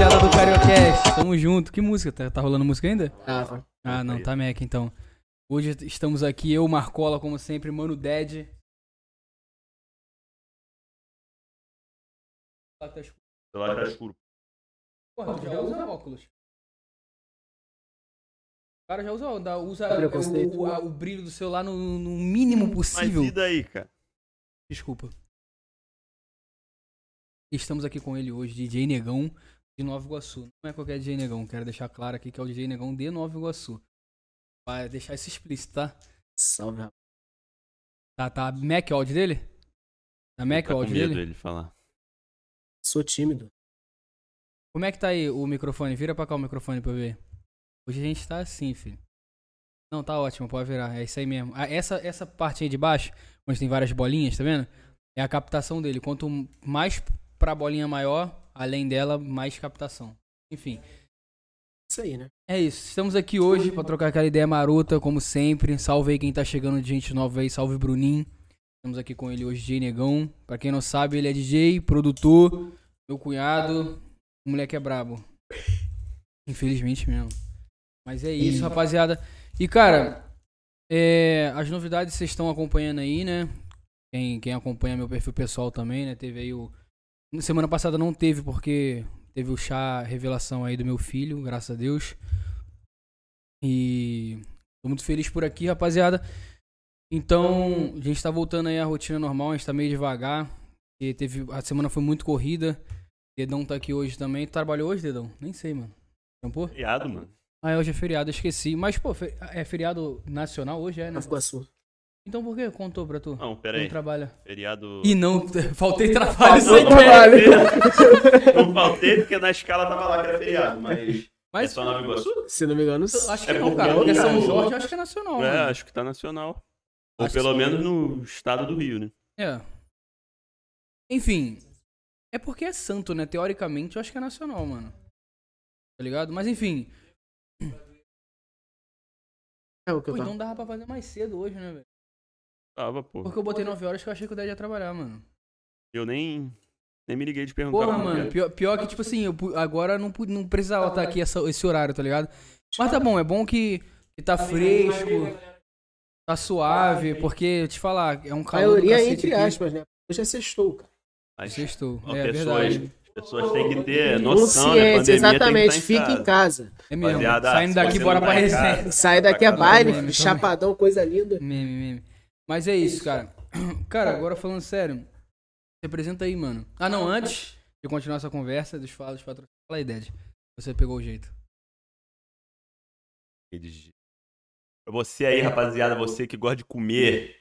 rapaziada do Cariocast. Tamo junto. Que música? Tá, tá rolando música ainda? Ah, Ah, não, tá Mac então. Hoje estamos aqui, eu, Marcola, como sempre, Mano Dead. Ah, tá escuro. Celular tá escuro. Porra, tu já usa óculos. O cara já usa, usa o, o- o brilho do celular no, no mínimo Mas possível. e daí, cara? Desculpa. Estamos aqui com ele hoje, DJ Negão de Nova Iguaçu. Não é qualquer DJ Negão, quero deixar claro aqui que é o DJ Negão de Nova Iguaçu. Vai deixar isso explícito, tá? salve, rapaz. Tá, tá. Mac o áudio dele? Tá Mac tá áudio medo dele? ele falar. Sou tímido. Como é que tá aí o microfone? Vira pra cá o microfone pra eu ver. Hoje a gente tá assim, filho. Não, tá ótimo, pode virar. É isso aí mesmo. Ah, essa, essa parte aí de baixo, onde tem várias bolinhas, tá vendo? É a captação dele. Quanto mais pra bolinha maior, além dela, mais captação. Enfim. Isso aí, né? É isso. Estamos aqui hoje pra trocar aquela ideia marota, como sempre. Salve aí quem tá chegando de gente nova aí. Salve Bruninho. Estamos aqui com ele hoje, DJ Negão. Pra quem não sabe, ele é DJ, produtor, meu cunhado. O moleque é brabo. Infelizmente mesmo. Mas é isso, rapaziada. E, cara, é, as novidades vocês estão acompanhando aí, né? Quem, quem acompanha meu perfil pessoal também, né? Teve aí o. Semana passada não teve, porque teve o chá revelação aí do meu filho, graças a Deus. E tô muito feliz por aqui, rapaziada. Então, a gente tá voltando aí à rotina normal, a gente tá meio devagar. E teve, a semana foi muito corrida. Dedão tá aqui hoje também. Tu trabalhou hoje, Dedão? Nem sei, mano. Trampou? Feriado, mano. Ah, hoje é feriado, esqueci. Mas, pô, é feriado nacional hoje, é, né? Nova Iguaçu. Então por que contou pra tu? Não, pera Não aí. trabalha. Feriado. E não, faltei trabalho sem trabalho. Não faltei porque na escala tava lá que era feriado, mas. É Mas só Nova Iguaçu? Se não me engano, acho que É não, cara. eu Porque não- São Jorge eu acho que é nacional. É, mano. acho que tá nacional. Ou pelo menos no estado do Rio, né? É. Enfim. É porque é santo, né? Teoricamente eu acho que é nacional, mano. Tá ligado? Mas enfim. é o que eu tava. então dava pra fazer mais cedo hoje, né, velho? Tava, pô. Porque eu botei 9 horas que eu achei que o 10 ia trabalhar, mano. Eu nem. Nem me liguei de perguntar. Porra, mano. Pior, pior que, tipo assim, eu agora não, não precisava estar aqui essa- esse horário, tá ligado? Mas tá bom, é bom que, que tá fresco, tá suave, porque, te falar, é um A calor do maioria é entre aqui. aspas, né? Hoje é sextou, cara. As Sextou. Ó, É pessoas, verdade. as pessoas têm que ter noção, né? Consciência, Pandemia exatamente. Tem que Fica tá em casa. É mesmo. Saindo daqui, bora pra tá resenha. Sai daqui a Pra baile, chapadão, coisa linda. Meme, meme. Mas é isso, cara. Cara, agora falando sério. Se apresenta aí, mano. Ah, não, antes de continuar essa conversa, dos patrocínios. Fala aí, Ded. Você pegou o jeito. Você aí, rapaziada, você que gosta de comer,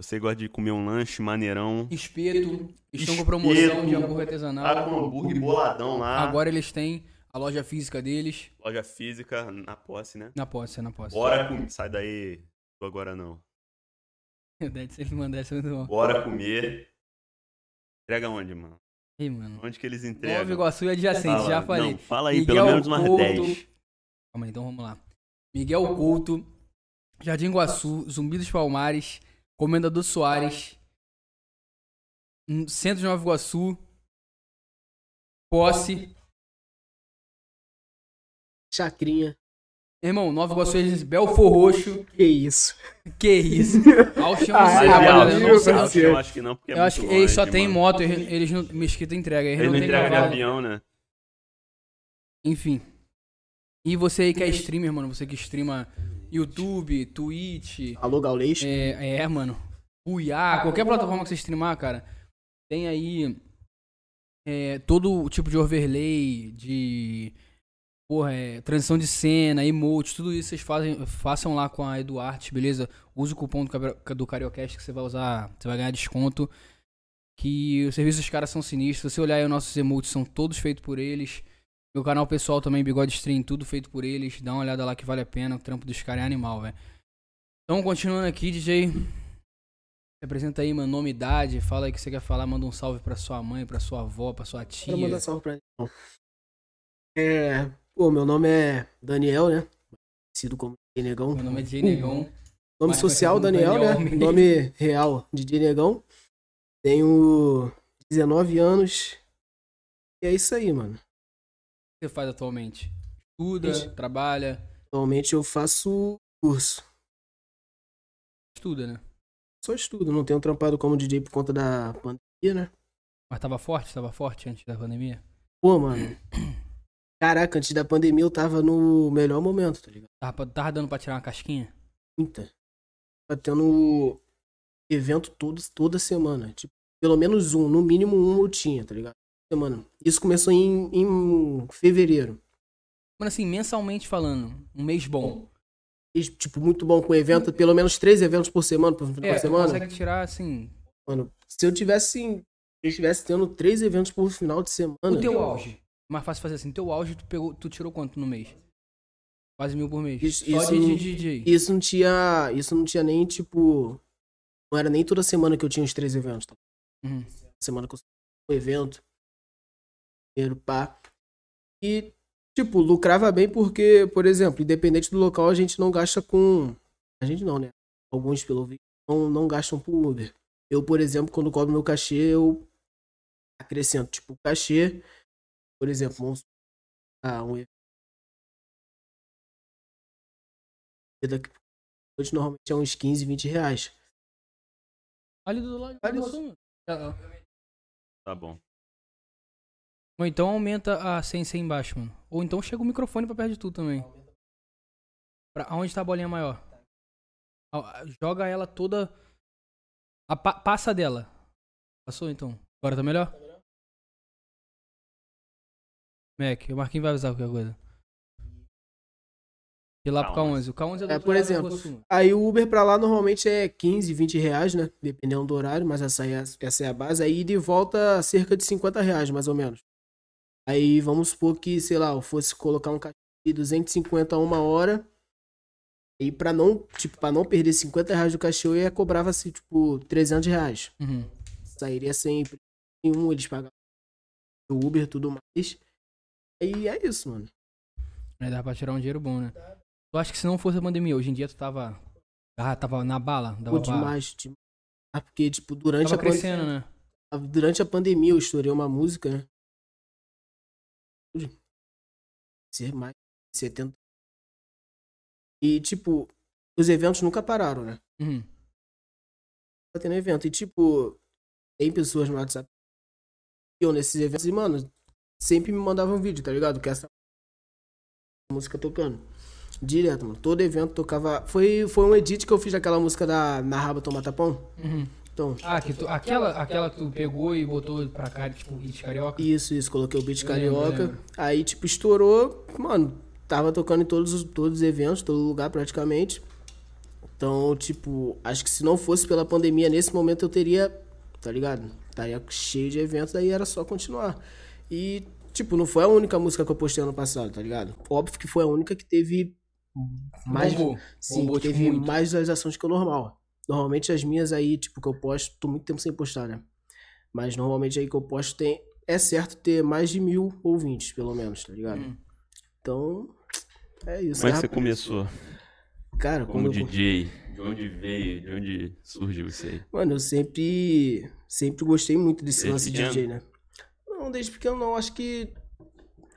você gosta de comer um lanche maneirão, Espeto. Estão com promoção de hambúrguer tá artesanal. com hambúrguer boladão lá, Agora eles têm a loja física deles. loja física na posse, né? Na posse, é na posse. Bora comer, sai daí, tô agora não. O sempre manda essa muito bom. Bora comer. Entrega onde, mano? Mano. Onde que eles Nova entregam? Iguaçu e adjacente, Fala, já falei. Não, fala aí, Miguel pelo menos umas Couto. 10. Calma aí, então vamos lá. Miguel Couto, Jardim Guaçu, Zumbi dos Palmares, Comendador Soares, Centro de Nova Iguaçu, Posse. Chacrinha. Irmão, Nova Iguaçu, eles- Belfor Roxo. Que isso. Que isso? Alchão Ah, é, eu meu não sei. Deus. eu acho que não, porque é Eu acho que muito eles só longe, tem mano. moto, eles eles não. Mesquita entrega, eles, Eles não não entregam de avião, né? Enfim. E você aí que é streamer, mano, você que streama YouTube, Twitch, Alô, Gaulês. É, é, mano. Buiá, qualquer plataforma que você streamar, cara, tem aí é, todo o tipo de overlay, de porra, é, transição de cena, emote, tudo isso vocês fazem, façam lá com a Eduarte, beleza? Use o cupom do, do Cariocast que você vai usar, você vai ganhar desconto. Que os serviços dos caras são sinistros. Se você olhar aí, os nossos emotes são todos feitos por eles. Meu canal pessoal também, Bigode Stream, tudo feito por eles. Dá uma olhada lá que vale a pena. O trampo dos caras é animal, velho. Então, continuando aqui, DJ. Se apresenta aí, mano, nome, idade. Fala aí o que você quer falar. Manda um salve pra sua mãe, pra sua avó, pra sua tia. Mandar salve pra ele. É. Pô, meu nome é Daniel, né? Conhecido como DJ Negão. Meu nome é DJ Negão. Nome social, Daniel, Daniel né? Nome real, DJ Negão. Tenho 19 anos. E é isso aí, mano. você faz atualmente? Estuda, Ixi. trabalha, Atualmente eu faço curso. estuda, né? Só estudo, não tenho trampado como DJ por conta da pandemia, né? Mas tava forte, tava forte antes da pandemia? Pô, mano. Caraca, antes da pandemia eu tava no melhor momento, tá ligado? Tava, tava dando pra tirar uma casquinha? Muita. Tá tendo evento todo, toda semana. Tipo, pelo menos um, no mínimo um eu tinha, tá ligado? Semana. Isso começou em, em fevereiro. Mano, assim, mensalmente falando, um mês bom. E, tipo, muito bom com evento, pelo menos três eventos por semana, por final É, de semana. consegue tirar, assim, Mano, se eu tivesse, se eu estivesse tendo três eventos por final de semana. o teu auge. Mais fácil fazer assim, teu auge, tu, pegou, tu tirou quanto no mês? Quase mil por mês. Isso- Só isso de, DJ. Isso não tinha. Isso não tinha nem, tipo. Não era nem toda semana que eu tinha os três eventos. Tá? Uhum. Semana que eu um evento. Primeiro, pá. E, tipo, lucrava bem porque, por exemplo, independente do local, a gente não gasta com. A gente não, né? Alguns, pelo visto, não, não gastam por Uber. Eu, por exemplo, quando cobro meu cachê, eu acrescento, tipo, o cachê, por exemplo, vamos ah, um. Daqui hoje normalmente é uns 15, 20 reais. Ali do lado. Ali do ah. Tá bom. Ou então aumenta a senha embaixo, mano. Ou então chega o microfone pra perto de tu também. Pra, aonde tá a bolinha maior? Joga ela toda. A pa- passa dela. Passou então? Agora tá melhor? Mac, o Marquinhos vai avisar qualquer coisa. E lá pro K11. O K11 é do É, por exemplo. Aí o Uber pra lá normalmente é 15, 20 reais, né? Dependendo do horário, mas essa, aí é, essa é a base. Aí de volta cerca de 50 reais, mais ou menos. Aí vamos supor que, sei lá, eu fosse colocar um cachê de 250 a uma hora. E pra não, tipo, pra não perder 50 reais do cachê, eu ia cobrava assim, tipo, 300 reais. Uhum. Sairia sempre em um, eles pagavam o Uber e tudo mais. Aí é isso, mano. Aí dá pra tirar um dinheiro bom, né? Tu acha que se não fosse a pandemia, hoje em dia tu tava. Ah, tava na bala? Dava Pô, demais, demais. Ah, Porque, tipo, durante Tava a pandemia. crescendo, né? Durante a pandemia eu estourei uma música, né? Ser mais de 70. E, tipo, os eventos nunca pararam, né? Uhum. Tá tendo evento. E, tipo, tem pessoas no WhatsApp que iam nesses eventos e, mano, sempre me mandavam vídeo, tá ligado? Que essa música tocando. Direto, mano. Todo evento tocava. Foi, foi um edit que eu fiz daquela música da Na Raba Toma Tapão. Uhum. Então, Ah, que tu, aquela, aquela que tu pegou e botou pra cá, tipo, hit carioca? Isso, isso, coloquei o beat Eu carioca. lembro. Aí, tipo, estourou. Mano, tava tocando em todos os, todos os eventos, todo lugar praticamente. Então, tipo, acho que se não fosse pela pandemia, nesse momento eu teria, tá ligado? Estaria cheio de eventos, daí era só continuar. E, tipo, não foi a única música que eu postei ano passado, tá ligado? Óbvio que foi a única que teve mais. Bombou. Sim, Bombou, que tipo, teve muito. mais visualizações que o normal. Normalmente as minhas aí, tipo, que eu posto, tô muito tempo sem postar, né? Mas normalmente aí que eu posto tem. É certo ter mais de mil ouvintes, pelo menos, tá ligado? Hum. Então, é isso. Como é que né, você começou Cara, como eu... DJ? De onde veio? De onde surgiu isso aí? Mano, eu sempre. Sempre gostei muito desse Desde lance de? DJ, né? Não, desde pequeno não. Acho que.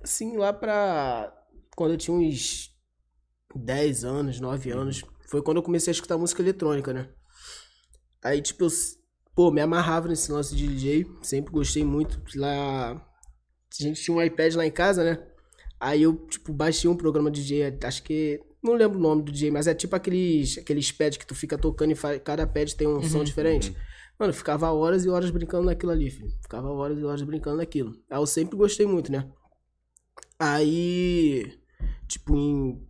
Assim, lá pra. Quando eu tinha uns 10 anos, 9 anos. Foi quando eu comecei a escutar música eletrônica, né? Aí, tipo, eu. Pô, me amarrava nesse lance de DJ. Sempre gostei muito. Lá. A gente tinha um iPad lá em casa, né? Aí eu, tipo, baixei um programa de DJ. Acho que. Não lembro o nome do DJ, mas é tipo aqueles, aqueles pads que tu fica tocando e faz, cada pad tem um som diferente. Mano, ficava horas e horas brincando naquilo ali, filho. Ficava horas e horas brincando naquilo. Aí eu sempre gostei muito, né? Aí, tipo, em.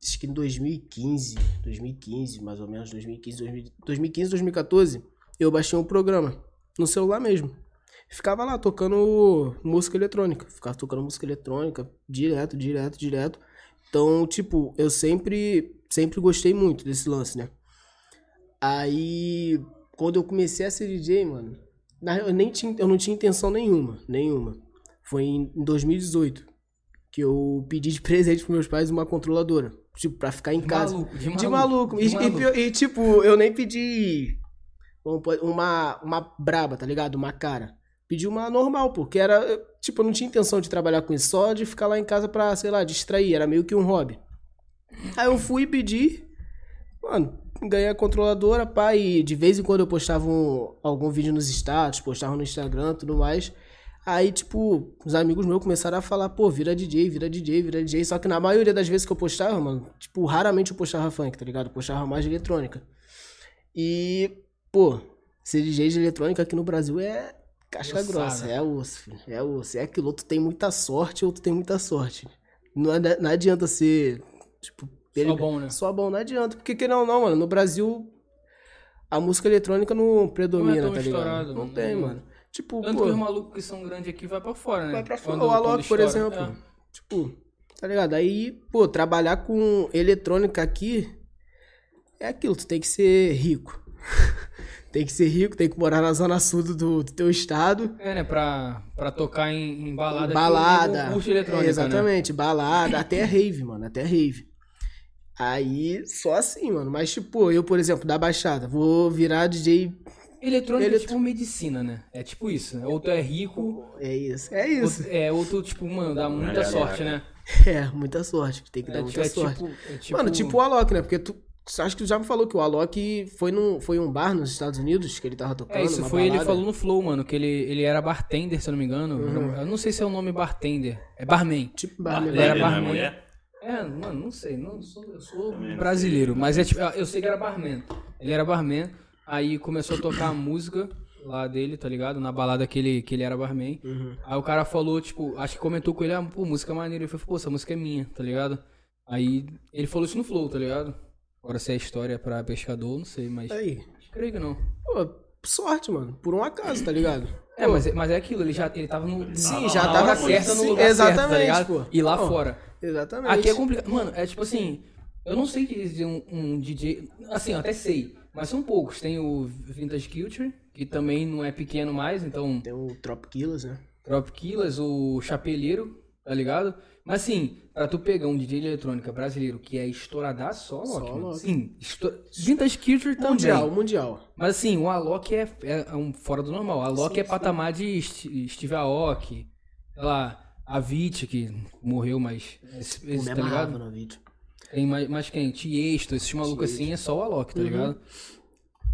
Acho que em 2015, 2015, mais ou menos, 2015, 2000 2015, 2014, eu baixei um programa no celular mesmo. Ficava lá tocando música eletrônica. Ficava tocando música eletrônica direto, direto, direto. Então, tipo, eu sempre, sempre gostei muito desse lance, né? Aí, quando eu comecei a ser DJ, mano, eu, nem tinha, eu não tinha intenção nenhuma, nenhuma. Foi em 2018 que eu pedi de presente pros meus pais uma controladora, tipo, pra ficar em De casa. maluco, de De maluco. maluco. de E, e maluco. pior- e, tipo, eu nem pedi uma, uma braba, tá ligado? Uma cara. Pedi uma normal, porque era. tipo, eu não tinha intenção de trabalhar com isso, só de ficar lá em casa pra, sei lá, distrair. Era meio que um hobby. Aí eu fui pedir, mano, ganhei a controladora, pá, e de vez em quando eu postava um- algum vídeo nos status, postava no Instagram tudo mais. Aí, tipo, os amigos meus começaram a falar, pô, vira DJ, vira DJ, vira DJ. Só que na maioria das vezes que eu postava, mano, tipo, raramente eu postava funk, tá ligado? Eu postava mais de eletrônica. E, pô, ser DJ de eletrônica aqui no Brasil é casca Ossada. grossa, é osso, filho. É osso. É aquilo, tu tem muita sorte ou tu tem muita sorte. Não, não adianta ser, tipo, Só bom, né? só bom, não adianta. Porque que não, não, mano. No Brasil, a música eletrônica não predomina, tão tá ligado? não não tem, tem. mano. Tipo, Tanto pô, que os malucos que são grandes aqui vai pra fora, né? vai pra fora. O Alok, por exemplo. É. Tipo, tá ligado? Aí, pô, trabalhar com eletrônica aqui é aquilo, tu tem que ser rico. tem que ser rico, tem que morar na zona sul do, do teu estado. É, né? Pra, pra tocar em, em balada. balada. não curte eletrônica, É, né? exatamente, balada, até rave, mano, até rave. Aí, só assim, mano. Mas, tipo, eu, por exemplo, da Baixada, vou virar DJ. Eletrônica é Eletro- tipo medicina, né? É tipo isso, né? Ou tu é rico, É isso, é ou, isso. é, ou tu, tipo, mano, dá muita É, sorte, é. né? É, muita sorte, tem que dar É, muita é sorte. tipo, é tipo- Mano, tipo o Alok, né? Porque tu. Acho que tu já me falou que o Alok foi num, foi um bar nos Estados Unidos que ele tava tocando. É, isso uma foi, ele balada. falou no Flow, mano, que ele, ele era bartender, se eu não me engano. Uhum. Eu não sei se é o nome bartender. É barman. Tipo bar, Ele era Ele não é barman. mulher? É, mano, não sei, não sou, eu sou Também não brasileiro, sei. mas é tipo, eu sei que era barman. Ele era barman, aí começou a tocar a música lá dele, tá ligado? Na balada que ele, que ele era barman. Uhum. Aí o cara falou, tipo, acho que comentou com ele, ah, pô, música maneira. Ele falou, pô, essa música é minha, tá ligado? Aí ele falou isso no Flow, tá ligado? Agora se é história pra pescador, não sei, mas. Aí. Creio que não. Pô, sorte, mano. Por um acaso, tá ligado? É, mas, é- mas é aquilo, ele já ele tava no. Sim, já tava certa no lugar certo, tá exatamente, ligado? pô. E lá Pô. fora. Exatamente. Aqui é complicado. Mano, é tipo assim. Eu não sei que um, um DJ. Assim, eu até sei. Mas são poucos. Tem o Vintage Culture, que também não é pequeno mais. Então, Tem o Trop Killers, né? Drop Killers, o Chapeleiro, tá ligado? Mas assim, pra tu pegar um DJ de eletrônica brasileiro que é estouradaço, só Só Alok, mano. Alok. Sim, esto... Vintage Culture também. Mundial, mundial. Mas assim, o Alok é, é um fora do normal. O Alok Sim, é patamar de St- Steve Aoki, sei lá, Avicii, que morreu, mas esse, esse, tá ligado? no vídeo. Tem mais, mais quem? Tiesto, esses malucos assim, é só o Alok, tá Uhum. ligado?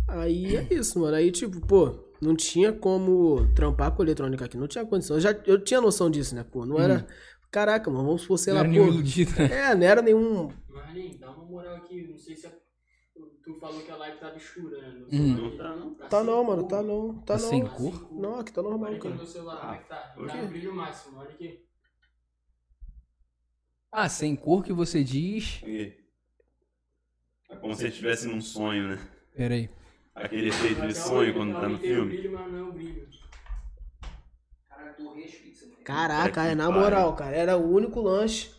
Aí é isso, mano. Aí, tipo, pô, não tinha como trampar com eletrônica aqui. Não tinha condição. Eu, já, eu tinha noção disso, né, pô? Não era. Caraca, mano, vamos supor, sei. Não lá, era pô. iludido, né? É, não era nenhum. Marlene, dá uma moral aqui. Não sei se a- tu falou que a live tava escura, né? No Hum. Não tá, não. Tá sem não, mano, cor. tá não. Tá Tá não. sem cor? Não, aqui tá normal, Olha aqui no cara. meu celular, como é que tá? Tá no brilho máximo, olha aqui. Ah, sem cor que você diz. E- É como se estivesse num sonho, né? Pera aí. Aquele efeito de sonho quando tá no filme. brilho, mas não é o brilho. Caraca, é na moral, cara. Era o único lanche.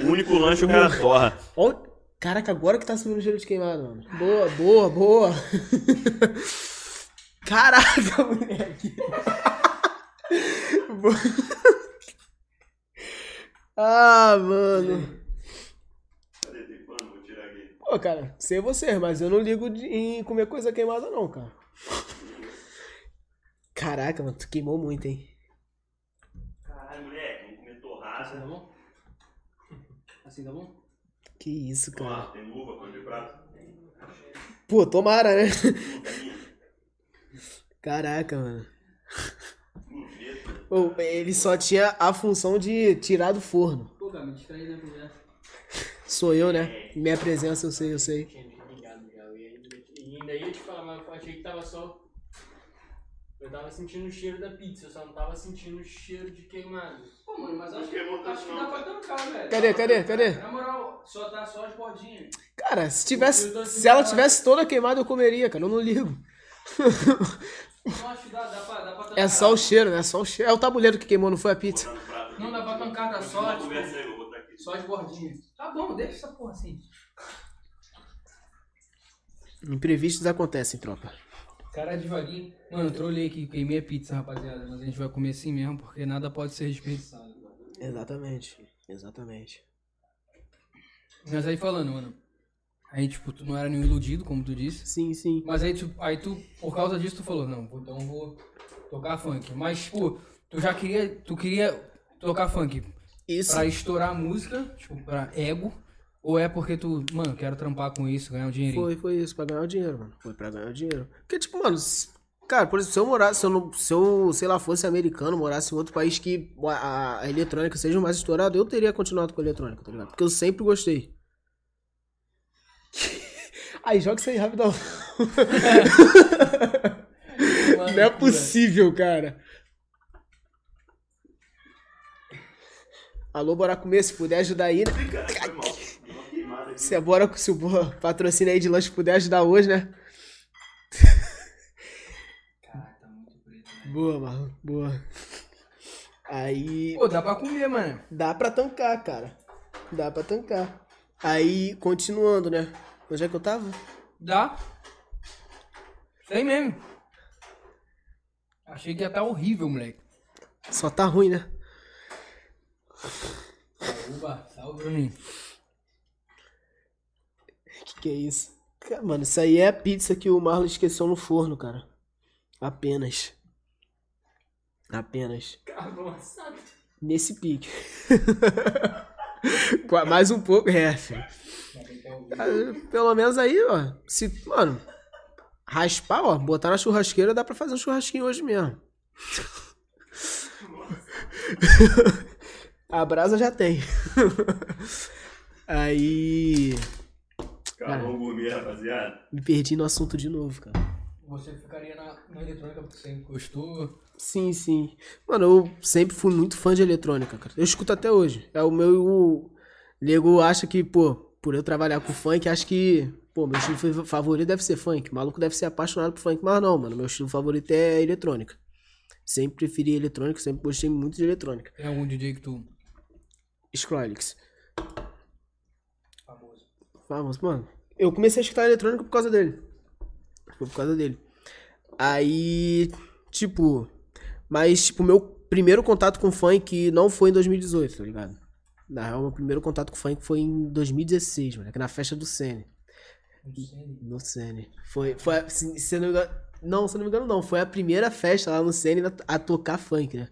O único lanche o cara torra. Caraca, agora que tá subindo o gelo de queimado, mano. Boa, boa, boa. Caraca, moleque. Boa. ah, mano. Cadê? Tem pano? Vou tirar aqui. Pô, cara, sei você, mas eu não ligo de- em comer coisa queimada, não, cara. Caraca, mano, tu queimou muito, hein? Caralho, moleque, vamos comer Assim torrada. tá bom? Assim tá bom? Que isso, cara. tem luva, pano de prato. Pô, tomara, né? Caraca, mano. Ô, ele só tinha a função de tirar do forno. Pô, cara, me distraí, né, mulher? Sou eu, né? Minha presença, eu sei, eu sei. Ia- E ainda ia te falar, mas eu achei que tava só. Eu tava sentindo o cheiro da pizza, eu só não tava sentindo o cheiro de queimado. Pô, mano, mas acho, tanto acho que dá pra tancar, velho. Cadê, cadê, cadê? Na moral, só tá só as bordinhas. Cara, se tivesse. Se ela tivesse toda queimada, eu comeria, cara. Eu não ligo. Não acho que dá, dá pra, dá pra tancar. É só o cheiro, né? Só o cheiro. É o tabuleiro que queimou, não foi a pizza. Não dá pra tancar, dá só, tipo, aí, só as bordinhas. Tá bom, deixa essa porra assim. Imprevistos acontecem, tropa. Cara, devagarinho. Mano, eu trolei aqui, queimei a pizza, rapaziada. Mas a gente vai comer assim mesmo, porque nada pode ser desperdiçado. Exatamente. Exatamente. Mas aí falando, mano. Aí, tipo, tu não era nenhum iludido, como tu disse. Sim, sim. Mas aí tu, aí tu, por causa disso, tu falou, não, então eu vou tocar funk. Mas, tipo, Tu já queria. Tu queria tocar funk Isso. pra estourar a música, tipo, pra ego? Ou é porque tu, mano, quero trampar com isso, ganhar um dinheirinho? Foi, foi isso, pra ganhar o dinheiro, mano. Foi pra ganhar o dinheiro. Porque, tipo, mano, cara, por exemplo, se eu morasse, se eu, não, se eu, sei lá, fosse americano, morasse em outro país que a, a- a eletrônica seja mais estourada, eu teria continuado com a eletrônica, tá ligado? Porque eu sempre gostei. Aí, joga isso aí rapidão. Não é possível, cara. Alô, bora comer, se puder ajudar aí, né? Se é bora, se o patrocínio aí de lanche puder ajudar hoje, né? Boa, Marlon, boa. Aí. Pô, dá pra comer, mano. Dá pra tancar, cara. Dá pra tancar. Aí, continuando, né? Onde é que eu tava? Dá. Tem mesmo. Achei que ia estar horrível, moleque. Só tá ruim, né? Uba, salve, Bruninho. Que que é isso? Mano, isso aí é a pizza que o Marlon esqueceu no forno, cara. Apenas. Apenas. Avançado. Nesse pique. Mais um pouco, é, filho. Ah, Pelo menos aí, ó. Se, mano, raspar, ó, botar na churrasqueira, dá pra fazer um churrasquinho hoje mesmo. A brasa já tem. Aí. Acabou o gourmet, rapaziada. Me perdi no assunto de novo, cara. Você ficaria na, na eletrônica porque você gostou. Sim, sim. Mano, eu sempre fui muito fã de eletrônica, cara. Eu escuto até hoje. É o meu. O nego acha que, pô, por eu trabalhar com funk, acho que, pô, meu estilo favorito deve ser funk. O maluco deve ser apaixonado por funk, mas não, mano. Meu estilo favorito é eletrônica. Sempre preferi eletrônica, sempre gostei muito de eletrônica. Tem algum DJ que tu. Skrillex. Famoso. Vamos, mano. Eu comecei a escutar eletrônica por causa dele. Foi por causa dele. Aí, tipo. Mas, tipo, meu primeiro contato com funk não foi em 2018, tá ligado? Na real, meu primeiro contato com funk foi em 2016, mano. Na festa do Sene. No Sene. Foi. foi se, se eu não me engano. Não, se não me engano, não. Foi a primeira festa lá no Sene a tocar funk, né?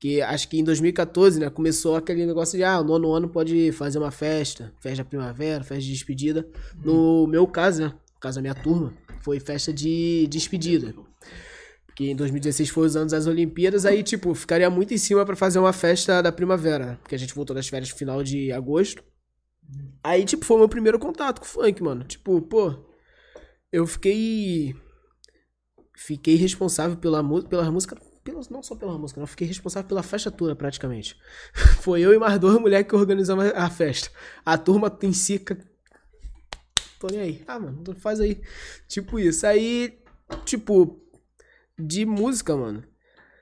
Que acho que em 2014, né? Começou aquele negócio de, ah, o nono ano pode fazer uma festa. Festa da primavera, festa de despedida. No meu caso, né? No caso da minha turma, foi festa de despedida. Porque em 2016 foi os anos das Olimpíadas, aí, tipo, ficaria muito em cima pra fazer uma festa da primavera, né? Porque a gente voltou das férias no final de agosto. Aí, tipo, foi o meu primeiro contato com o funk, mano. Tipo, pô, eu fiquei. Fiquei responsável pela, pela música. Pela, não só pela música, não. Fiquei responsável pela festa toda, praticamente. Foi eu e mais duas mulheres que organizamos a festa. A turma em si. ca- Tô nem aí. Ah, mano, faz aí. Tipo isso. Aí, tipo, de música, mano.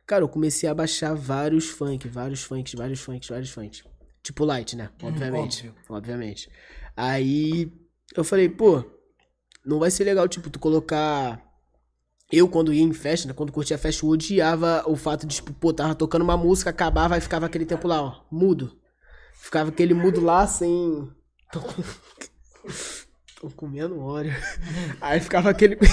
Cara, eu comecei a baixar vários funk, vários funks, vários funks, vários funks. Tipo light, né? Obviamente. óbvio. Obviamente. Aí eu falei, pô, não vai ser legal, tipo, tu colocar. Eu, quando ia em festa, né? Quando curtia a festa, eu odiava o fato de, tipo, pô, tava tocando uma música, acabava e ficava aquele tempo lá, ó, mudo. Ficava aquele mudo lá sem. Tô, com- Tô comendo óleo. Aí ficava aquele.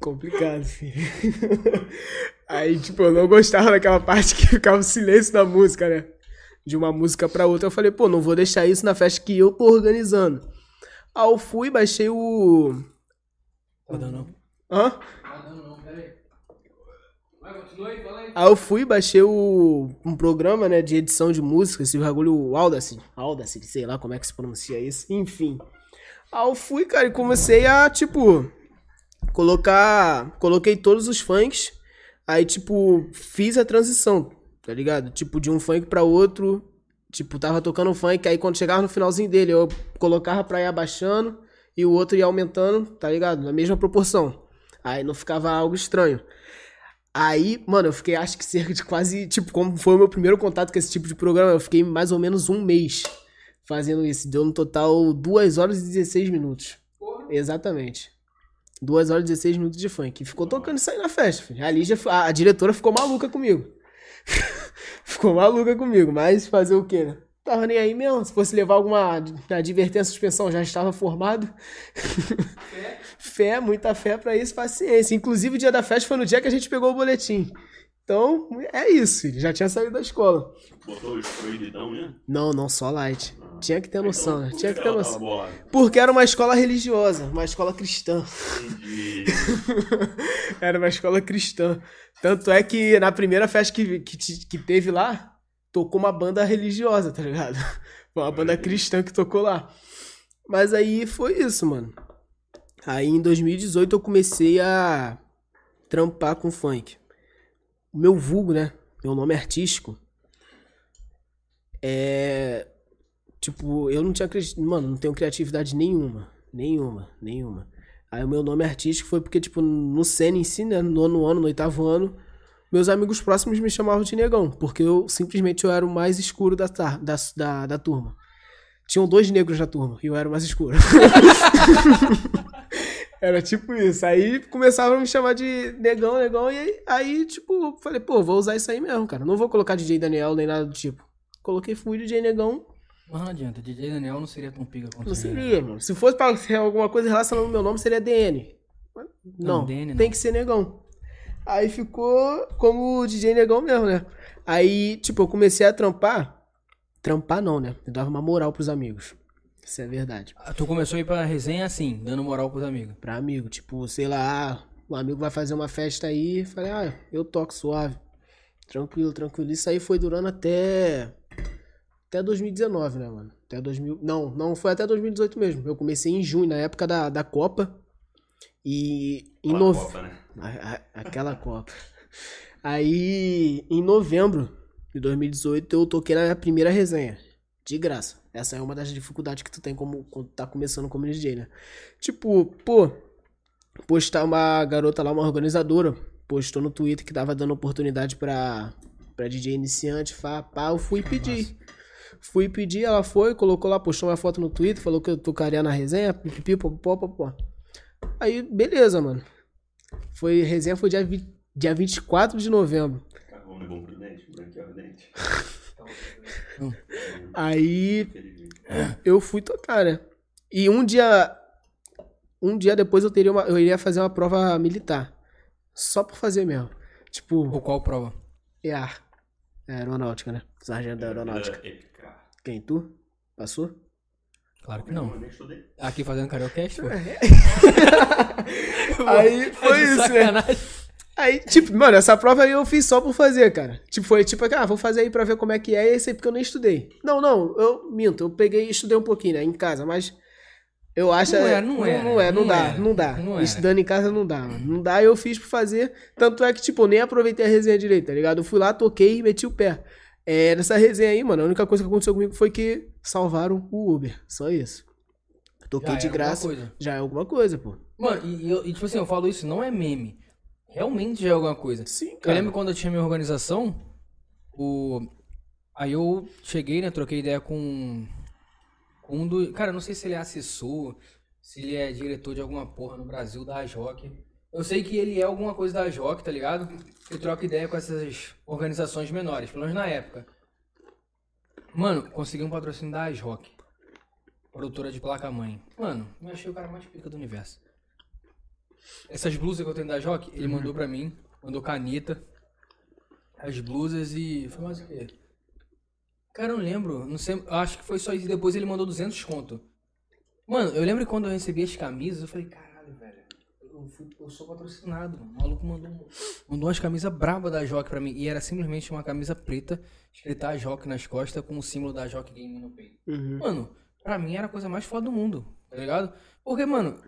Complicado, filho. Aí, tipo, eu não gostava daquela parte que ficava o silêncio da música, né? De uma música pra outra. Eu falei, pô, não vou deixar isso na festa que eu tô organizando. Aí eu fui, baixei o. Dando não. Hã? Não, pera aí. Vai, continua aí, fala aí. Aí eu fui, baixei o, um programa, né, de edição de música, esse bagulho Audacity, Audacity, sei lá como é que se pronuncia isso, enfim. Aí eu fui, cara, e comecei a, tipo, colocar, coloquei todos os funks, aí, tipo, fiz a transição, tá ligado? Tipo, de um funk pra outro, tipo, tava tocando funk, aí quando chegava no finalzinho dele, eu colocava pra ir abaixando, e o outro ia aumentando, tá ligado? Na mesma proporção. Aí não ficava algo estranho. Aí, mano, eu fiquei acho que cerca de quase, tipo, como foi o meu primeiro contato com esse tipo de programa, eu fiquei mais ou menos um mês fazendo isso. Deu no total 2 horas e 16 minutos. Exatamente. 2 horas e 16 minutos de funk. E ficou tocando isso aí na festa, filho. A Lígia, a, a diretora ficou maluca comigo. ficou maluca comigo, mas fazer o quê, né? tava nem aí mesmo. Se fosse levar alguma advertência, suspensão, já estava formado. Fé, muita fé pra isso, paciência. Inclusive, o dia da festa foi no dia que a gente pegou o boletim. Então, é isso. Já tinha saído da escola. Botou os proibidão mesmo? Não, não, só light. Tinha que ter noção, né? Tinha que ter tava noção. Porque era uma escola religiosa, uma escola cristã. Entendi. Era uma escola cristã. Tanto é que na primeira festa que, que, que teve lá, tocou uma banda religiosa, tá ligado? Foi uma banda cristã que tocou lá. Mas aí foi isso, mano. Aí em 2018 eu comecei a trampar com funk. O meu vulgo, né? Meu nome artístico. É. Tipo, eu não tinha. Mano, não tenho criatividade nenhuma. Nenhuma, nenhuma. Aí o meu nome artístico foi porque, tipo, no Sena em si, né? No nono ano, no oitavo ano, meus amigos próximos me chamavam de negão. Porque eu simplesmente eu era o mais escuro da, da, da, da turma. Tinham dois negros na turma e eu era o mais escuro. Era tipo isso. Aí começavam a me chamar de negão, negão, e aí, aí, tipo, falei, pô, vou usar isso aí mesmo, cara. Não vou colocar DJ Daniel nem nada do tipo. Coloquei fui DJ Negão, Mas não adianta, DJ Daniel não seria tão pica quanto não você, né? seria, mano. Se fosse pra ser alguma coisa relacionada ao meu nome, seria DN. Mas Não, Não, DN não. tem que ser Negão. Aí ficou como DJ Negão mesmo, né? Aí, tipo, eu comecei a trampar. Trampar não, né? Eu dava uma moral pros amigos. Isso é verdade. Ah, Tu começou a ir pra resenha assim, dando moral pros amigos. Pra amigo, tipo, sei lá, o amigo vai fazer uma festa aí, falei, ah, eu toco suave. Tranquilo, tranquilo. Isso aí foi durando até. Até 2019, né, mano? Até 2000. Não, não, foi até 2018 mesmo. Eu comecei em junho, na época da, da Copa. E em Aquela novembro. Copa, né? A- a- Aquela Copa. Aí, em novembro de 2018, eu toquei na minha primeira resenha. De graça. Essa é uma das dificuldades que tu tem como quando tá começando como DJ, né? Tipo, pô, postar uma garota lá, uma organizadora, postou no Twitter que tava dando oportunidade pra, pra DJ iniciante, pá, pá, eu fui pedir. Fui pedir, ela foi, colocou lá, postou uma foto no Twitter, falou que eu tocaria na resenha, pipipi, popopó, popó. Aí, beleza, mano. Foi, resenha foi dia, vi, dia 24 de novembro. Cagou no bom pro dente, branquear o dente. Aí eu fui tocar, né? E um dia. Um dia depois eu teria uma, eu iria fazer uma prova militar. Só por fazer mesmo. Tipo, Ou qual prova? EAR. É aeronáutica, né? Sargento da aeronáutica. Épica. Quem? Tu? Passou? Claro que não. Aqui fazendo karaokast, pô. Aí foi De isso, né? Aí, tipo, mano, essa prova aí eu fiz só por fazer, cara. Tipo, foi tipo, ah, vou fazer aí pra ver como é que é, e esse aí porque eu nem estudei. Não, não, eu minto, eu peguei e estudei um pouquinho, né, em casa, mas eu acho... Não é, não é, Não é, não, não dá, é, não dá. não. Estudando em casa não dá, mano. Não dá, eu fiz por fazer. Tanto é que, tipo, eu nem aproveitei a resenha direito, tá ligado? Eu fui lá, toquei e meti o pé. É, nessa resenha aí, mano, a única coisa que aconteceu comigo foi que salvaram o Uber, só isso. Toquei Já de é graça. coisa. Já é alguma coisa, pô. Mano, e, e eu- e, tipo assim, eu falo isso, não é meme. Realmente já é alguma coisa. Sim, Eu lembro quando eu tinha minha organização, o... aí eu cheguei, né, troquei ideia com com um do... Cara, eu não sei se ele é assessor, se ele é diretor de alguma porra no Brasil da AJOC. Eu sei que ele é alguma coisa da AJOC, tá ligado? Ele troca ideia com essas organizações menores, pelo menos na época. Mano, consegui um patrocínio da AJOC. Produtora de placa-mãe. Mano, eu achei o cara mais pica do universo. Essas blusas que eu tenho da Jock, ele mandou pra mim, mandou caneta, as blusas e. Foi mais o quê? Cara, eu não lembro, não sei, acho que foi só isso. Depois ele mandou 200 conto. Mano, eu lembro quando eu recebi as camisas, eu falei, caralho, velho, eu, fui, eu sou patrocinado. mano. O maluco mandou, mandou umas camisas brabas da Jock pra mim. E era simplesmente uma camisa preta, escrita a Jock nas costas, com o símbolo da Jock Game no peito. Uhum. Mano, pra mim era a coisa mais foda do mundo, tá ligado? Porque, mano,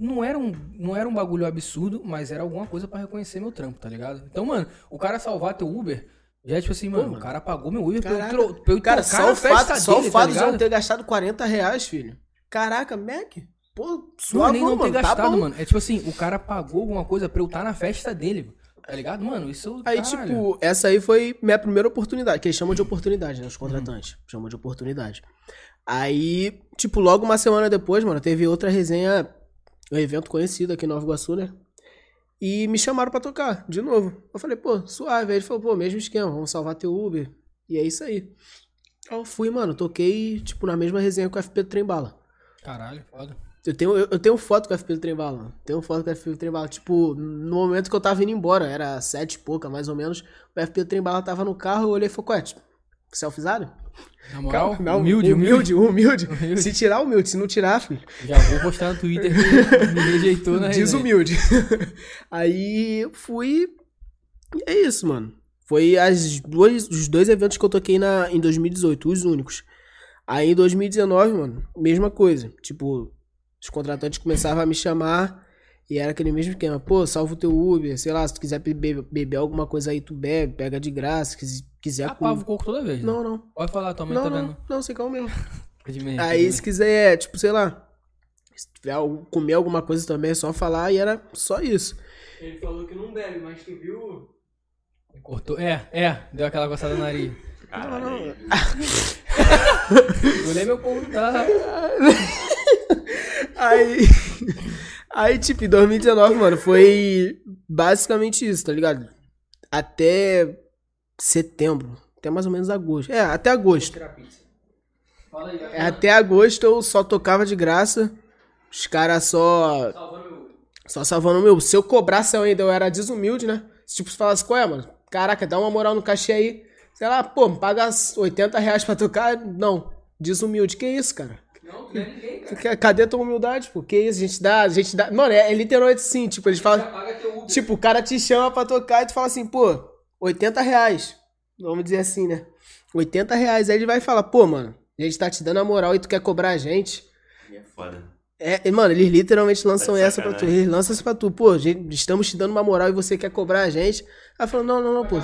não era um, não era um bagulho absurdo, mas era alguma coisa pra reconhecer meu trampo, tá ligado? Então, mano, o cara salvar teu Uber, já é tipo assim, mano, o cara pagou meu Uber pra eu, Caraca. pra eu Cara, só o fato, só o dele, fato tá de eu ter gastado 40 reais, filho. Caraca, Mac. Pô, Não é suave, nem não ter mano. tá gastado, bom. mano. É tipo assim, o cara pagou alguma coisa pra eu estar na festa dele, tá ligado? Mano, isso... Aí, caralho. tipo, essa aí foi minha primeira oportunidade, que eles chamam de oportunidade, né? Os contratantes. Chamam de oportunidade. Aí, tipo, logo uma semana depois, mano, teve outra resenha, um evento conhecido aqui em Nova Iguaçu, né? E me chamaram pra tocar, de novo. Eu falei, pô, suave. Aí ele falou, pô, mesmo esquema, vamos salvar teu Uber. E é isso aí. Eu fui, mano, toquei, tipo, na mesma resenha com o FP do Trem Bala. Caralho, foda. Eu tenho, eu, eu tenho foto com o FP do Trem Bala, mano. Tenho foto com o FP do Trem Bala. Tipo, no momento que eu tava indo embora, era sete e pouca, mais ou menos, o FP do Trem Bala tava no carro, eu olhei e falei, ué, tipo, selfizado? Na moral, Calma, não, humilde, humilde, humilde, humilde. Humilde. Se tirar, humilde. Se não tirar, filho, Já vou postar no Twitter que me rejeitou na desumilde. Aí eu fui. É isso, mano. Foi as duas, os dois eventos que eu toquei na, em 2018, os únicos. Aí em 2019, mano, mesma coisa. Tipo, os contratantes começavam a me chamar e era aquele mesmo esquema. Pô, salva o teu Uber, sei lá, se tu quiser beber, beber alguma coisa aí, tu bebe, pega de graça, se quiser Apava o coco toda vez. né? Não, não. Pode falar, tua mãe Não, tá não, vendo. não, sem calma mesmo. Aí, se quiser, tipo, sei lá, se tiver algo- comer alguma coisa também, é só falar e era só isso. Ele falou que não bebe, mas tu viu? Cortou. É, é, deu aquela coçada no nariz. Caralho. aí. Eu nem meu povo tá. Aí, aí, tipo, em 2019, mano, foi basicamente isso, tá ligado? Até setembro, até mais ou menos agosto. É, até agosto. É, até agosto eu só tocava de graça. Os caras só. Só salvando o meu. Se eu cobrasse eu ainda, eu era desumilde, né? Se tipo, você falasse, qual é, mano? Caraca, dá uma moral no cachê aí. Sei lá, pô, me paga 80 reais pra tocar. Não, desumilde. Que isso, cara? Não, tu não é ninguém, cara. Cadê a tua humildade, pô? Que isso? A gente dá, a gente dá. Mano, é, é literalmente assim, tipo, eles falam. Tipo, o cara te chama pra tocar e tu fala assim, pô, 80 reais. Vamos dizer assim, né? 80 reais. Aí ele vai falar, pô, mano, a gente tá te dando a moral e tu quer cobrar a gente. É foda. É, e, mano, eles literalmente lançam Tá essa pra tu. Eles lançam essa pra tu. Pô, gente, estamos te dando uma moral e você quer cobrar a gente. Aí falou, não, não, não, pô.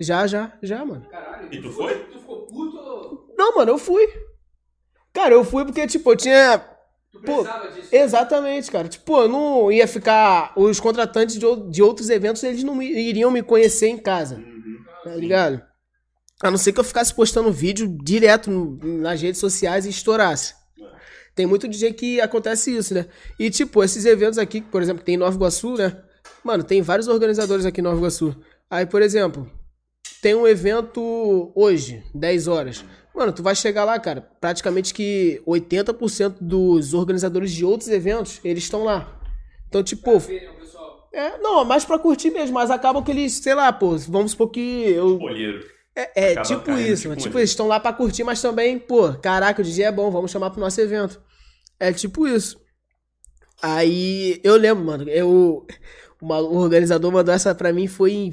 Já, já, já, mano. Caralho. E tu foi? Tu ficou puto ou Não, mano, eu fui. Cara, eu fui porque, tipo, eu tinha. tu Pô, disso? Exatamente, cara. Tipo, eu não ia ficar. Os contratantes de, de outros eventos, eles não me- iriam me conhecer em casa. Tá ligado? A não ser que eu ficasse postando vídeo direto nas redes sociais e estourasse. Tem muito DJ que acontece isso, né? E, tipo, esses eventos aqui, por exemplo, que tem em Nova Iguaçu, né? Mano, tem vários organizadores aqui em Nova Iguaçu. Aí, por exemplo, tem um evento hoje, 10 horas. Mano, tu vai chegar lá, cara, praticamente que 80% dos organizadores de outros eventos, eles estão lá. Então, tipo, pessoal. é, não, é mais pra curtir mesmo, mas acabam que eles, sei lá, pô, vamos supor que eu Polheiro. é, é, tipo caindo, isso, tipo mano. Tipo, eles estão lá pra curtir, mas também, pô, caraca, o DJ é bom, vamos chamar pro nosso evento. É tipo isso. Aí, eu lembro, mano, eu, uma- o organizador mandou essa pra mim, foi em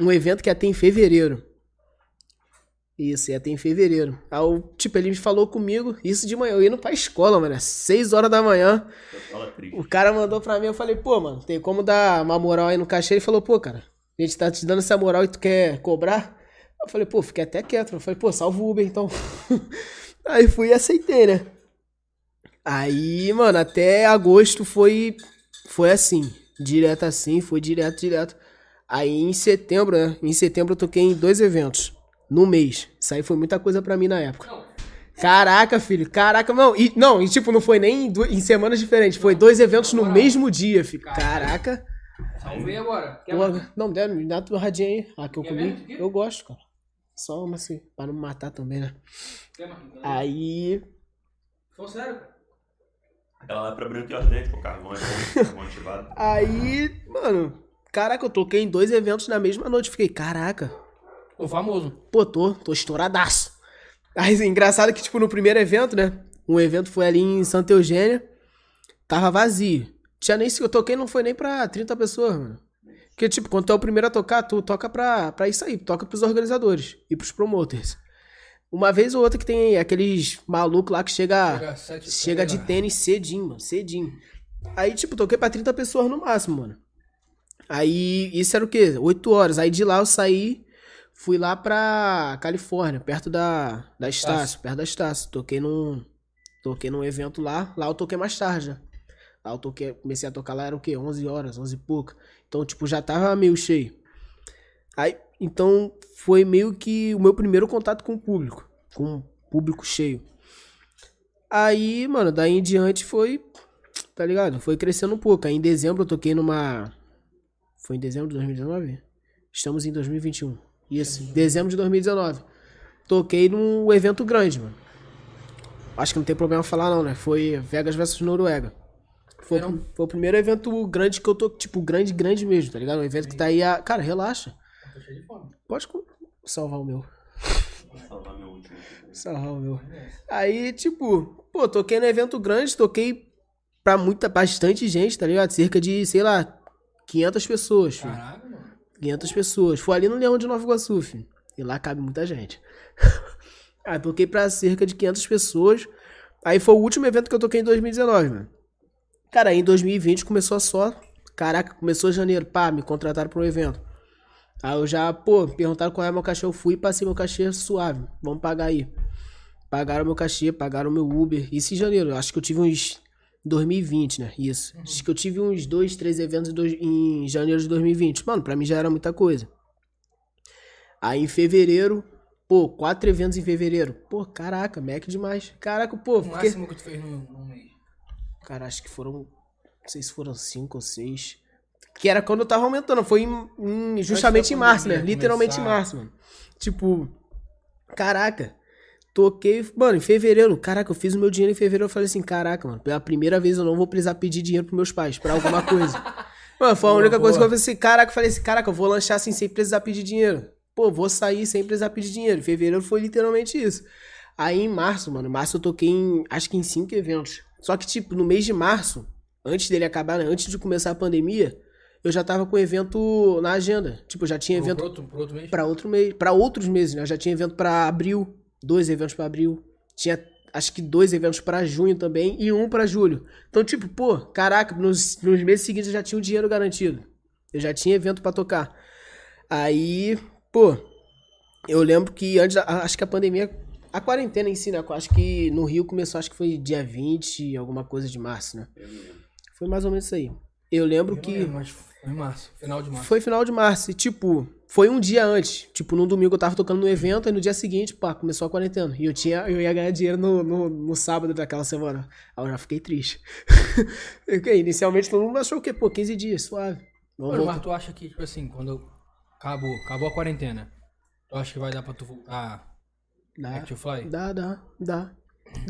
um evento que ia ter em fevereiro. Isso, ia ter em fevereiro. Aí, tipo, ele me falou comigo, isso de manhã, eu indo pra escola, mano, às 6 horas da manhã. O cara mandou pra mim, eu falei, pô, mano, tem como dar uma moral aí no cachê? Ele falou, pô, cara, a gente tá te dando essa moral e tu quer cobrar? Eu falei, pô, fiquei até quieto. Eu falei, pô, salva o Uber então. aí fui e aceitei, né? Aí, mano, até agosto foi, foi assim, direto assim, foi direto, direto. Aí em setembro, né? Em setembro eu toquei em dois eventos, no mês. Isso aí foi muita coisa pra mim na época. Caraca, filho, caraca, não, e, não, e tipo, não foi nem em, em semanas diferentes, foi dois eventos no mesmo dia, filho. Caraca. Salvei agora. Quer não, me dá tua radinha aí. A que eu Quer comi. Eu gosto, cara. Só uma assim, pra não me matar também, né? Quer, Marquinhos? Aí. Falou sério, cara. Aquela lá pra branquear os dentes, pô, carvão é ativado. Aí, mano. Caraca, eu toquei em dois eventos na mesma noite. Fiquei, caraca. O famoso. Pô, tô, tô estouradaço. Aí, engraçado que, tipo, no primeiro evento, né? Um evento foi ali em Santa Eugênia. Tava vazio. Tinha nem se eu toquei, não foi nem pra 30 pessoas, mano. Porque, tipo, quando tu é o primeiro a tocar, tu toca pra, pra isso aí, toca pros organizadores e pros promoters. Uma vez ou outra que tem aqueles malucos lá que chega. Chega sete- Chega de tênis cedinho, mano. Cedinho. Aí, tipo, toquei pra 30 pessoas no máximo, mano. Aí, isso era o quê? 8 horas. Aí de lá eu saí, fui lá pra Califórnia, perto da, da Estácio, perto da Estácio. Toquei num. Toquei num evento lá. Lá eu toquei mais tarde, né? Lá eu toquei, comecei a tocar lá, era o quê? 11 horas, 11 e pouca. Então, tipo, já tava meio cheio. Aí, então, foi meio que o meu primeiro contato com o público. Com o público cheio. Aí, mano, daí em diante foi. Tá ligado? Foi crescendo um pouco. Aí em dezembro eu toquei numa. Foi em dezembro de 2019? Estamos em 2021. Isso, dezembro de 2019. toquei num evento grande, mano. Acho que não tem problema falar não, né? Foi Vegas versus Noruega. Foi, Não. foi o primeiro evento grande que eu tô, tipo, grande, grande mesmo, tá ligado? Um evento que tá aí a... Cara, relaxa. Tô cheio de fome. Pode salvar o meu. Vou salvar meu último. Salvar o meu. Aí, tipo, pô, toquei no evento grande, toquei pra muita, bastante gente, tá ligado? Cerca de, sei lá, 500 pessoas, filho. Caraca. 500 pessoas. Foi ali no Leão de Nova Iguaçu, filho. E lá cabe muita gente. Aí toquei pra cerca de 500 pessoas. Aí foi o último evento que eu toquei em 2019, mano. Cara, aí em 2020 começou só. Caraca, começou janeiro. Pá, me contrataram pra um evento. Aí eu já, pô, perguntaram qual é meu cachê. Eu fui e passei meu cachê suave. Vamos pagar aí. Pagaram meu cachê, pagaram meu Uber. Isso em janeiro. Acho que eu tive uns. 2020, né? Isso. Acho que eu tive uns dois, três eventos em, dois- em janeiro de 2020. Mano, pra mim já era muita coisa. Aí em fevereiro, pô, quatro eventos em fevereiro. Pô, caraca, Mac demais. Caraca, pô, O fiquei... máximo que tu fez num, num mês. Cara, acho que foram. Não sei se foram cinco ou seis. Que era quando eu tava aumentando. Foi em- em- justamente em março, né? Literalmente em março, mano. Tipo. Caraca. Toquei. Mano, em fevereiro. Caraca, eu fiz o meu dinheiro em fevereiro. Eu falei assim: caraca, mano. Pela primeira vez eu não vou precisar pedir dinheiro pros meus pais pra alguma coisa. mano, foi a Boa, única coisa que boa. eu falei assim: caraca, eu falei assim: caraca, eu vou lanchar assim sem precisar pedir dinheiro. Pô, vou sair sem precisar pedir dinheiro. Em fevereiro foi literalmente isso. Aí em março, mano, em março eu toquei em, acho que em cinco eventos. Só que, tipo, no mês de março, antes dele acabar, né, antes de começar a pandemia, eu já tava com evento na agenda. Tipo, eu já tinha evento pro outro, pro outro mês? pra outro mês, para outros meses, né? Eu já tinha evento pra abril, dois eventos pra abril. Tinha acho que dois eventos pra junho também e um pra julho. Então, tipo, pô, caraca, nos, nos meses seguintes eu já tinha o dinheiro garantido. Eu já tinha evento pra tocar. Aí, pô, eu lembro que antes, da- acho que a pandemia, a quarentena em si, né? Acho que no Rio começou, acho que foi dia 20, alguma coisa de março, né? Foi mais ou menos isso aí. Eu lembro Eu que. lembro, mas foi em março, final de março. Foi final de março. E, tipo, foi um dia antes. Tipo, no domingo eu tava tocando no evento, e no dia seguinte, pá, começou a quarentena. E eu tinha, eu ia ganhar dinheiro no, no, no sábado daquela semana. Aí eu já fiquei triste. Inicialmente todo mundo achou o quê? Pô, 15 dias, suave. Vamos Mano, mas tu acha que, tipo assim, quando acabou, acabou a quarentena, tu acha que vai dar pra tu voltar Dá, Act to Fly? dá, dá, dá.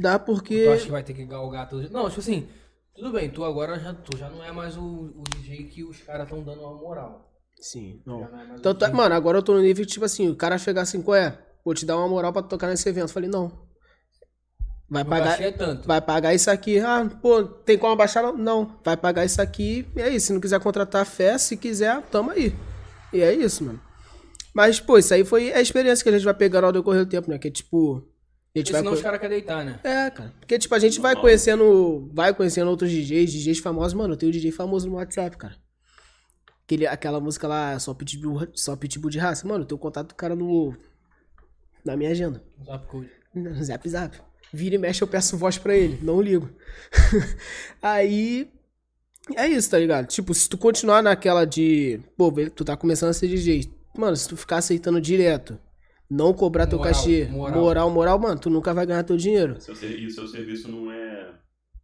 Dá porque. Tu acha que vai ter que galgar tudo? Não, tipo assim, tudo bem, tu agora já, tu já não é mais o, o DJ que os caras estão dando uma moral. Sim, não. Não é Então, tá- DJ. mano, agora eu tô no nível que, tipo assim, o cara chegar assim, qual é? Vou te dar uma moral pra tocar nesse evento. Eu falei, não. Vai pagar. é tanto. Vai pagar isso aqui. Ah, pô, tem como abaixar? Não. Não. Vai pagar isso aqui. E é isso. Se não quiser contratar a fé, se quiser, tamo aí. E é isso, mano. Mas, pô, isso aí foi a experiência que a gente vai pegando ao decorrer do tempo, né? Que tipo. A gente Porque vai. senão co- os caras querem deitar, né? É, cara. Porque, tipo, a gente vai conhecendo. Vai conhecendo outros DJs, DJs famosos. Mano, eu tenho um DJ famoso no WhatsApp, cara. Aquele, aquela música lá, só pitbull, só pitbull de raça. Mano, eu tenho contato do cara no. Na minha agenda. Zap Code. Zap Zap. Vira e mexe, eu peço voz pra ele. Não ligo. Aí. É isso, tá ligado? Tipo, se tu continuar naquela de. Pô, velho, tu tá começando a ser DJ. Mano, se tu ficar aceitando direto, não cobrar teu Moral, cachê, moral. moral, moral, mano, tu nunca vai ganhar teu dinheiro. Seu ser- E o seu serviço não é.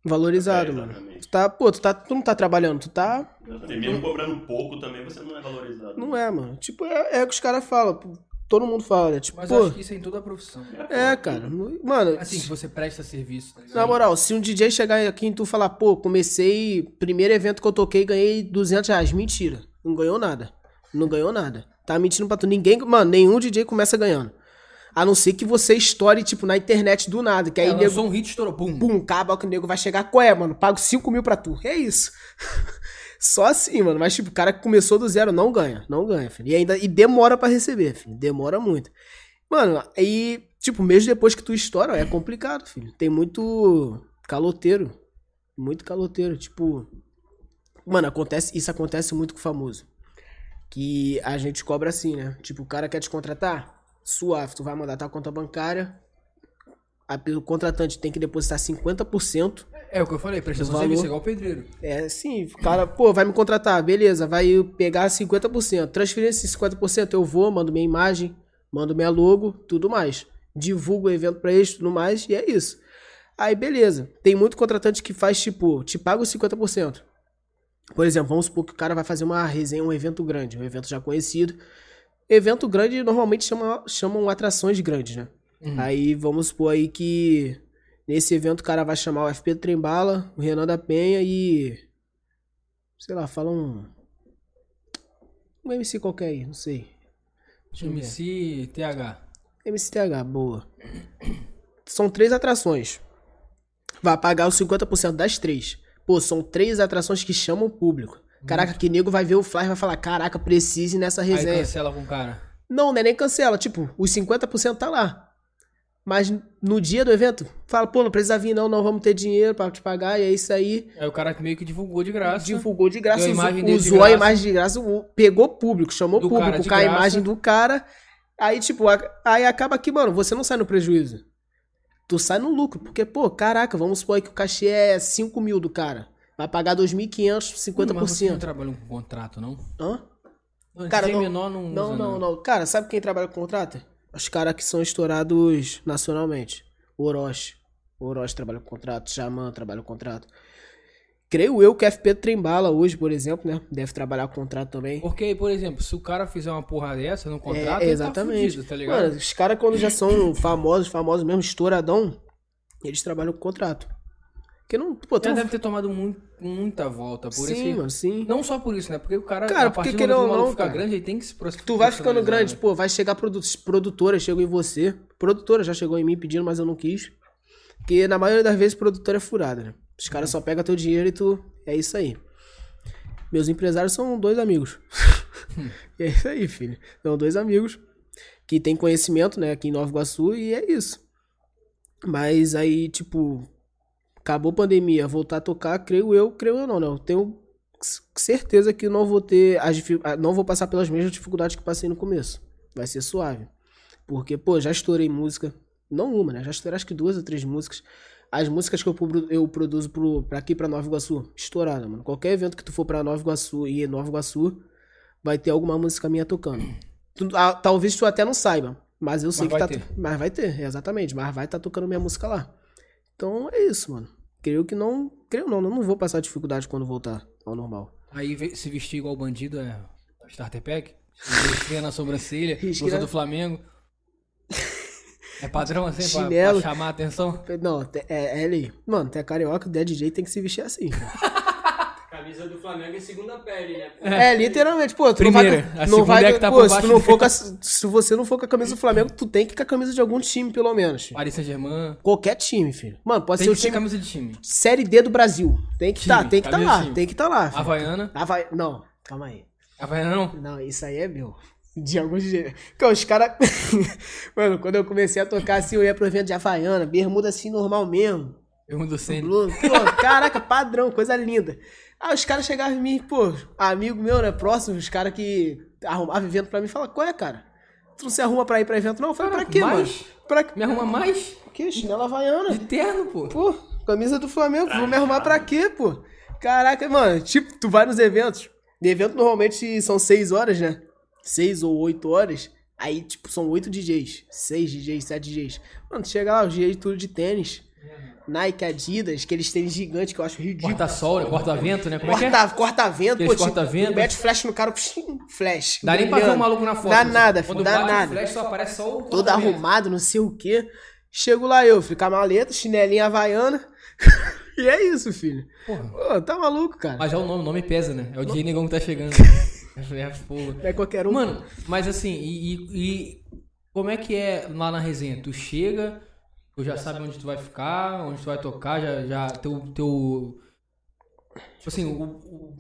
Valorizado, É, mano. Tu tá, pô, tu, tá, tu não tá trabalhando, tu tá. Exatamente. Mesmo cobrando pouco também, você não é valorizado. Não é, mano. Tipo, é, é o que os caras falam. Todo mundo fala, né? Tipo, Mas pô. acho que isso é em toda a profissão. É, cara. Mano, Assim, que você presta serviço, tá? Na moral, se um DJ chegar aqui e tu falar, pô, comecei, primeiro evento que eu toquei, ganhei 200 reais. Mentira. Não ganhou nada. Não ganhou nada. Tá mentindo pra tu. Ninguém, mano, nenhum DJ começa ganhando. A não ser que você estoure, tipo, na internet do nada. Que aí É, nego, lançou um hit, estourou, pum. pum, acaba que o nego vai chegar, qual é, mano? Pago 5 mil pra tu. É isso. Só assim, mano. Mas, tipo, o cara que começou do zero não ganha. Não ganha, filho. E ainda e demora pra receber, filho. Demora muito. Mano, aí, tipo, mesmo depois que tu estoura, é complicado, filho. Tem muito caloteiro. Muito caloteiro. Tipo. Mano, acontece, isso acontece muito com o famoso. Que a gente cobra assim, né? Tipo, o cara quer te contratar? Suave, tu vai mandar tua conta bancária. A, o contratante tem que depositar 50%. É o que eu falei, prestação de serviço, é igual o pedreiro. É, sim, o cara, pô, vai me contratar, beleza, vai pegar 50%. Transferência de 50%, eu vou, mando minha imagem, mando minha logo, tudo mais. Divulgo o evento pra eles, tudo mais, e é isso. Aí, beleza. Tem muito contratante que faz, tipo, te paga os 50%. Por exemplo, vamos supor que o cara vai fazer uma resenha, um evento grande, um evento já conhecido. Evento grande normalmente chama, chamam atrações grandes, né? Uhum. Aí vamos supor aí que nesse evento o cara vai chamar o FP Trembala, o Renan da Penha e. Sei lá, fala um. Um MC qualquer aí, não sei. Deixa eu ver. MC TH. Boa. São três atrações. Vai pagar os 50% das três. Pô, são três atrações que chamam o público. Caraca, que nego vai ver o flash e vai falar: Caraca, precise nessa Aí resenha. cancela com o cara. Não, não é nem cancela. Tipo, os 50% tá lá. Mas no dia do evento, fala, pô, não precisa vir, não, não vamos ter dinheiro pra te pagar, e é isso aí. Aí o cara meio que divulgou de graça. Divulgou de graça, Deu a imagem usou, usou a imagem de graça, pegou público, chamou Do público com a imagem do cara. Aí, tipo, aí acaba que, mano, você não sai no prejuízo. Tu sai no lucro, porque, pô, caraca, vamos supor aí que o cachê é 5 mil do cara. Vai pagar 2.500, Mas você não 50%. trabalha com contrato, não? Hã? Não, Cara, não- menor não Não, usa, não, não. Cara, sabe quem trabalha com contrato? Os caras que são estourados nacionalmente. O Orochi. O Orochi trabalha com contrato. Xamã trabalha com contrato. Creio eu que o FP Trembala hoje, por exemplo, né? Deve trabalhar com contrato também. Porque, por exemplo, se o cara fizer uma porra dessa no contrato, É, exatamente. tá fudido, tá ligado? Mano, os caras quando já são famosos, famosos mesmo, estouradão, eles trabalham com contrato. Porque não, pô, tu Já não... deve ter tomado mu- muita volta por Sim, esse... mano, sim. Não só por isso, né? Porque o cara, Cara, a porque querendo ou não, fica cara, grande, ele tem que se Tu vai ficando grande, né? pô, vai chegar produ produtora, chegou em você. Produtora já chegou em mim pedindo, mas eu não quis. Porque na maioria das vezes produtora é furada, né? Os caras só pegam teu dinheiro e tu. É isso aí. Meus empresários são dois amigos. é isso aí, filho. São dois amigos que têm conhecimento, né, aqui em Nova Iguaçu e é isso. Mas aí, tipo, acabou a pandemia, voltar a tocar, creio eu, creio eu não, né? Eu tenho certeza que não vou ter as ah, não vou passar pelas mesmas dificuldades que passei no começo. Vai ser suave. Porque, pô, já estourei música, não uma, né? Já estourei acho que duas ou três músicas. As músicas que eu, eu produzo pro, pra aqui, pra Nova Iguaçu, estourada, mano. Qualquer evento que tu for pra Nova Iguaçu e em Nova Iguaçu, vai ter alguma música minha tocando. Tu- ah, talvez tu até não saiba, mas eu sei Mas que tá. ter. Mas vai ter, exatamente. Mas vai estar tá tocando minha música lá. Então é isso, mano. Creio que não. Creio não, eu não vou passar dificuldade quando voltar ao normal. Aí se vestir igual bandido é starter pack? Risquinha na sobrancelha, blusa do Flamengo. É padrão assim pra, pra chamar a atenção? Não, é, é ele. Mano, tem a carioca, o DJ tem que se vestir assim. Camisa do Flamengo é segunda pele, né? É, literalmente, pô, tu Primeira, não a vai, não segunda vai, é que tá pô, se, não for a, se você não for com a camisa do Flamengo, tu tem que ir com a camisa de algum time, pelo menos. Paris Saint-Germain. Qualquer time, filho. Mano, pode Tem ser o time camisa de time. Série D do Brasil. Tem que Time, tá, tem que tá camisa de lá, time. tem que tá lá. filho. Havaiana. Havai... Não, calma aí. Havaiana não? Não, isso aí é meu. De algum jeito. Porque os caras. Mano, quando eu comecei a tocar assim, eu ia pro evento de Havaiana, bermuda assim normal mesmo. Blusa. Pô, caraca, padrão, coisa linda. Aí os caras chegavam em mim, pô, amigo meu, né, próximo, os caras que arrumavam evento pra mim, falavam, qual é, cara? Tu não se arruma pra ir pra evento, não? Eu falei, pra quê, mais? mano? Pra Me arruma mais? O quê? Chinela Havaiana? De terno, pô. Pô, camisa do Flamengo, vou me arrumar pra quê, pô? Caraca, mano, tipo, tu vai nos eventos. De evento normalmente são seis horas, né? Seis ou oito horas. Aí, tipo, são oito DJs. Seis DJs, sete DJs. Mano, tu chega lá, os DJs tudo de tênis. Nike, Adidas, aqueles tênis gigantes que eu acho ridículo. Corta-sol, né? corta-vento, né? Como é que é? Corta, corta-vento, pô, tipo, corta-vento. mete flash no cara, pshim, flash. Dá nem pra ver o brilhando. maluco na foto. Dá né? nada, Quando filho, dá nada. flash, só aparece só o Todo arrumado, não sei o quê. Chego lá eu, fico com a maleta, chinelinha havaiana. e é isso, filho. Porra. Pô, tá maluco, cara. Mas é o nome, o nome pesa, né? É o DJ Negão que tá chegando. É fogo. É qualquer um. Mano, mas assim, e, e- e como é que é lá na resenha? Tu chega, tu já sabe onde tu vai ficar, onde tu vai tocar, já, já teu, teu tipo assim, o, o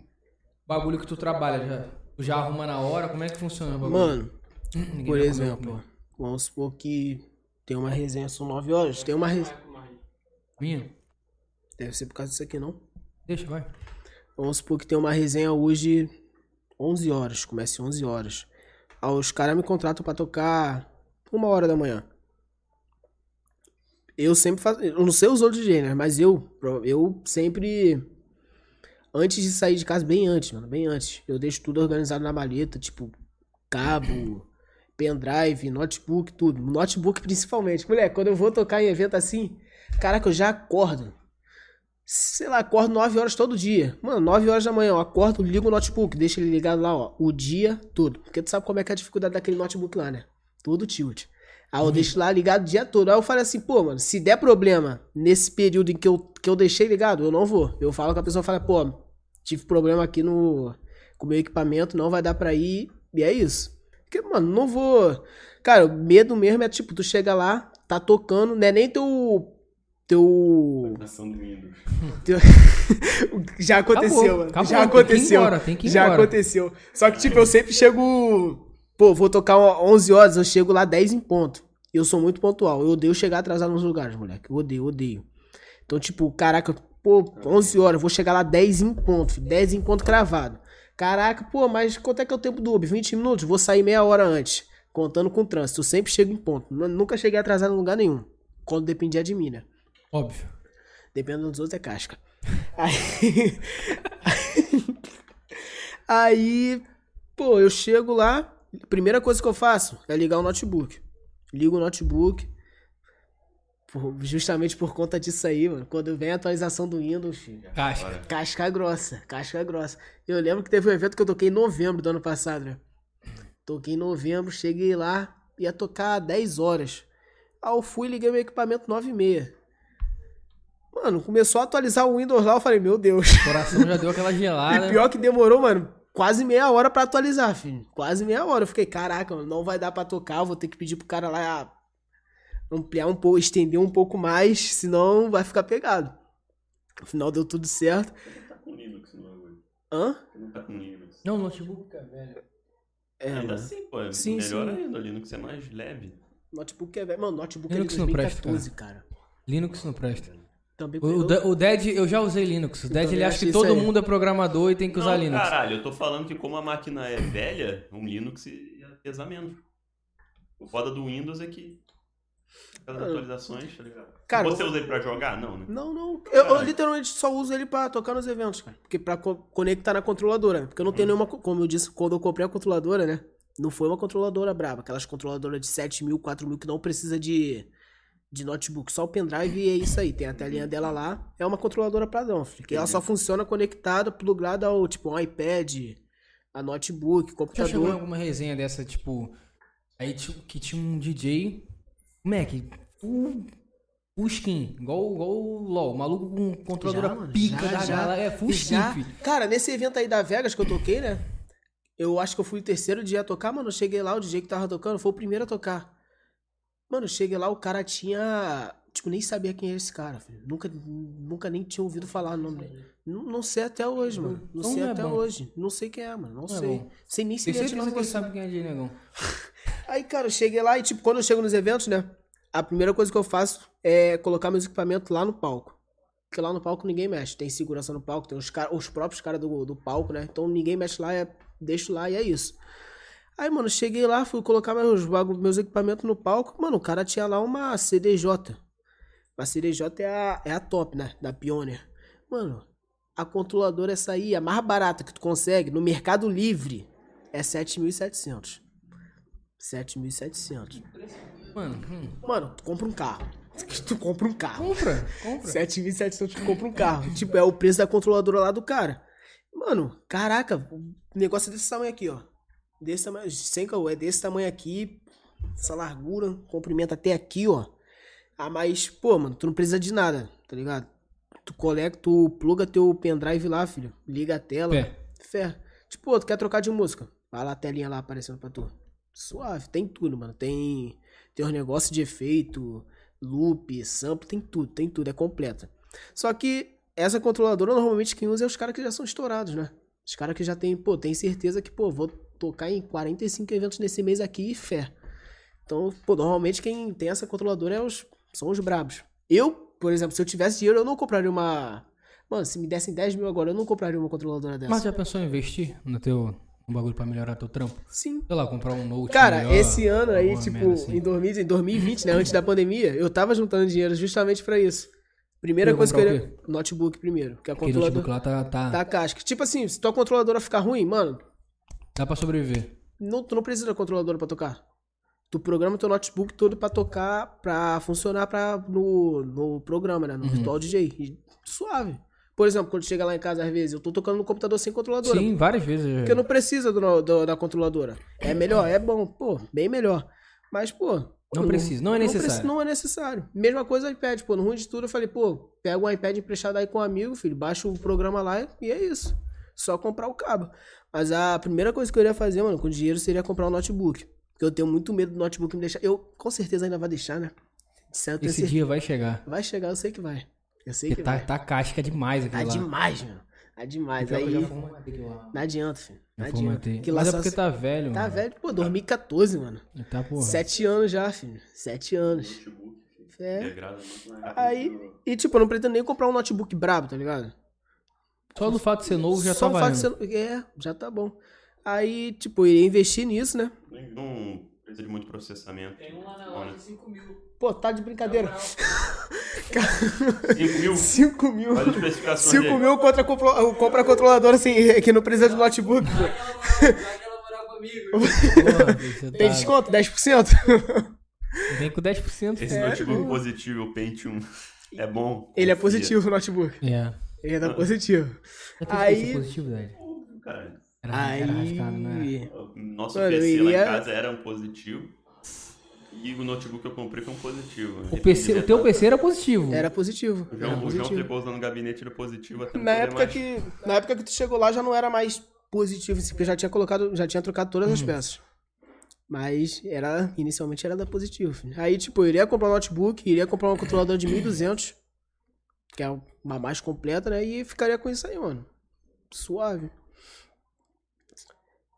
bagulho que tu trabalha, já, tu já arruma na hora, como é que funciona o bagulho? Mano, Ninguém por exemplo, comer. vamos supor que tem uma resenha, são 9 horas. Tem uma resenha. Minha? Deve ser por causa disso aqui, não? Deixa, vai. Vamos supor que tem uma resenha hoje 11 horas, começa 11 horas. Aí os caras me contratam pra tocar uma hora da manhã. Eu sempre faço, eu não sei os outros né? Mas eu, eu sempre antes de sair de casa, bem antes, mano, bem antes, eu deixo tudo organizado na maleta, tipo cabo, pendrive, notebook, tudo. Notebook principalmente. Mulher, quando eu vou tocar em evento assim, caraca, eu já acordo sei lá, acordo 9 horas todo dia. Mano, 9 horas da manhã, eu acordo, ligo o notebook, deixa ele ligado lá, ó, o dia todo. Porque tu sabe como é que é a dificuldade daquele notebook lá, né? Todo tilt. Aí eu deixo lá ligado o dia todo. Aí eu falei assim, pô, mano, se der problema nesse período em que eu, que eu deixei ligado, eu não vou. Eu falo com a pessoa, fala, pô, tive problema aqui no com o meu equipamento, não vai dar pra ir. E é isso. Porque, mano, não vou. Cara, o medo mesmo é tipo, tu chega lá, tá tocando, não é nem teu. Teu. Teu... Já aconteceu, Acabou, mano. acabou, Já tem que ir aconteceu. embora, tem que ir Já embora. aconteceu. Só que, tipo, eu sempre chego. Pô, vou tocar 11 horas, eu chego lá 10 em ponto. Eu sou muito pontual. Eu odeio chegar atrasado nos lugares, moleque. Eu odeio, odeio. Então, tipo, caraca, pô, 11 horas, eu vou chegar lá 10 em ponto, filho, 10 em ponto cravado. Caraca, pô, mas quanto é que é o tempo do Uber? 20 minutos? Vou sair meia hora antes, contando com o trânsito. Eu sempre chego em ponto. Nu- Nunca cheguei atrasado em lugar nenhum. Quando dependia de mim, né? Óbvio. Dependendo dos outros é casca. Aí. Aí, pô, eu chego lá, primeira coisa que eu faço é ligar o notebook. Ligo o notebook. por- justamente por conta disso aí, mano. Quando vem a atualização do Windows, filho. Casca. Casca grossa, casca grossa. Eu lembro que teve um evento que eu toquei em novembro do ano passado, né? Toquei em novembro, cheguei lá, ia tocar 10 horas. Aí eu fui e liguei meu equipamento 9 e meia. Mano, começou a atualizar o Windows lá, eu falei, meu Deus. O coração já deu aquela gelada. E pior que demorou, mano, quase meia hora pra atualizar, filho. Quase meia hora. Eu fiquei, caraca, mano, não vai dar pra tocar, eu vou ter que pedir pro cara lá ampliar um pouco, estender um pouco mais, senão vai ficar pegado. No final deu tudo certo. Tá com Linux no bagulho. Hã? Não tá com Linux. Não, o notebook é velho. É, Ainda mano. assim, pô, é Sim, melhor sim. ainda. O Linux é mais leve. Notebook é velho. Mano, notebook Linux é não de presta, 2014, cara. Linux não presta. Também O, o, eu- o Dead, eu já usei Linux. O Dead, ele acha que todo aí. mundo é programador e tem que usar não, Linux. caralho, eu tô falando que como a máquina é velha, um Linux ia pesar menos. O foda do Windows é que as atualizações, tá ligado? Cara, Você usa ele pra jogar? Não, né? Não, não. Eu, eu literalmente só uso ele pra tocar nos eventos, cara. Porque pra co- conectar na controladora. Porque eu não tenho nenhuma. co- Como eu disse, quando eu comprei a controladora, né? Não foi uma controladora braba. Aquelas controladoras de 7 mil, 4 mil que não precisa de, de notebook. Só o pendrive e é isso aí. Tem a telinha dela lá. É uma controladora padrão. Que ela só funciona conectada, plugada ao tipo um iPad, a notebook, Já chegou computador. alguma resenha dessa, tipo. Aí tipo, que tinha um DJ. Mac, full, full skin. Igual, igual o LOL. Maluco com controladora Já, mano, pica já, da já. galera. É full skin, Já. Cara, nesse evento aí da Vegas que eu toquei, né? Eu acho que eu fui o terceiro dia a tocar, mano. Eu cheguei lá, o DJ que tava tocando foi o primeiro a tocar. Mano, eu cheguei lá, o cara tinha. Tipo, nem sabia quem era esse cara, filho. Nunca, nunca nem tinha ouvido falar o nome dele. Não, não sei até hoje, mano. Não Então sei não é até bom. hoje. Não sei quem é, mano. Não, Não é sei. bom. sei nem se ele é de sabe quem é DJ Negão. Aí, cara, eu cheguei lá e, tipo, quando eu chego nos eventos, né? A primeira coisa que eu faço é colocar meus equipamentos lá no palco. Porque lá no palco ninguém mexe. Tem segurança no palco, tem os, cara, os próprios caras do, do palco, né? Então ninguém mexe lá, é, deixo lá e é isso. Aí, mano, cheguei lá, fui colocar meus, meus equipamentos no palco. Mano, o cara tinha lá uma CDJ. A CDJ é a, é a top, né? Da Pioneer. Mano, a controladora essa aí, a mais barata que tu consegue no Mercado Livre é 7.700. 7.700. Mano, hum. Mano, tu compra um carro. Tu compra um carro. compra, compra. 7.700 tu compra um carro. tipo, é o preço da controladora lá do cara. Mano, caraca, o negócio é desse tamanho aqui, ó. Desse tamanho, sem caô, é desse tamanho aqui. Essa largura, comprimento até aqui, ó. Ah, mas, pô, mano, tu não precisa de nada, tá ligado? Tu conecta, tu pluga teu pendrive lá, filho. Liga a tela. Fé. Tipo, tu quer trocar de música? Vai lá a telinha lá aparecendo pra tu. Suave, tem tudo, mano. Tem, tem os negócios de efeito, loop, sample, tem tudo, tem tudo, é completa. Só que essa controladora, normalmente quem usa é os caras que já são estourados, né? Os caras que já tem, pô, tem certeza que, pô, vou tocar em 45 eventos nesse mês aqui e fé. Então, pô, normalmente quem tem essa controladora é os, são os brabos. Eu, por exemplo, se eu tivesse dinheiro, eu não compraria uma. Mano, se me dessem 10 mil agora, eu não compraria uma controladora dessa. Mas já pensou em investir no teu no bagulho pra melhorar teu trampo? Sim. Sei lá, comprar um note Cara, melhor, esse ano aí, tipo, assim. em 2000 em 2020, né, antes da pandemia, eu tava juntando dinheiro justamente pra isso. Primeira coisa que eu ia... Notebook primeiro, que a Aquele controladora notebook lá tá, tá, da casca. Tipo assim, se tua controladora ficar ruim, mano, dá pra sobreviver. não, tu não precisa da controladora pra tocar. Tu programa teu notebook todo pra tocar, pra funcionar pra, no, no programa, né, no Uhum. Virtual DJ. E suave. Por exemplo, quando chega lá em casa, às vezes, eu tô tocando no computador sem controladora. Sim, várias vezes. já. Porque não precisa do, do- da controladora. É melhor, é bom, pô, bem melhor. Mas, pô, Não precisa, não é necessário. Não, é necessário. Mesma coisa iPad, pô. No ruim de tudo eu falei, pô, pega um iPad emprestado aí com um amigo, filho, baixa o programa lá e é isso. Só comprar o cabo. Mas a primeira coisa que eu iria fazer, mano, com dinheiro seria comprar um notebook. Porque eu tenho muito medo do notebook me deixar. Eu com certeza ainda vai deixar, né? Eu tenho Esse dia vai chegar. Vai chegar, eu sei que vai. Eu sei Porque que tá, vai. tá casca demais Tá aquilo lá. demais, mano. Tá demais. Que Aí eu já formatei aquilo lá. não adianta, filho. Não Já adianta. Que lá Mas é só porque se- tá velho, Tá mano. velho, pô, 2014, mano. Tá, porra. Sete anos já, filho. Sete anos. É. Aí, e tipo, eu não pretendo nem comprar um notebook brabo, tá ligado? Só do fato de ser novo já Só tá o fato valendo. de ser... É, já tá bom. Aí, tipo, eu iria investir nisso, né? Não precisa de muito processamento. Tem um lá na loja de 5 mil. Pô, tá de brincadeira. 5 mil. 5 mil. Olha as especificações 5 aí. mil contra, compro- compra controlador, assim, que não precisa de notebook. Vai que ela morar comigo. Tem tá- desconto? 10%? Vem com 10%. Esse É. notebook positivo, o Pentium, é bom. Ele é positivo, o notebook. É. Ele é da positivo. É tudo Aí- positivo, velho. Cara, Era, era Aí... rascado, né? nosso Mano, eu PC lá iria- em casa era um positivo. E o notebook que eu comprei foi um positivo. O, PC, o teu PC era positivo. Era positivo. O Era João, o João positivo. ficou usando o gabinete era positivo até Na época, mais. que, na época que tu chegou lá já não era mais positivo, assim, porque já tinha colocado, já tinha trocado todas as peças. Mas era, inicialmente era da positivo. Aí, tipo, eu iria comprar um notebook, iria comprar um controlador de 1200, que é uma mais completa, né? E ficaria com isso aí, mano. Suave.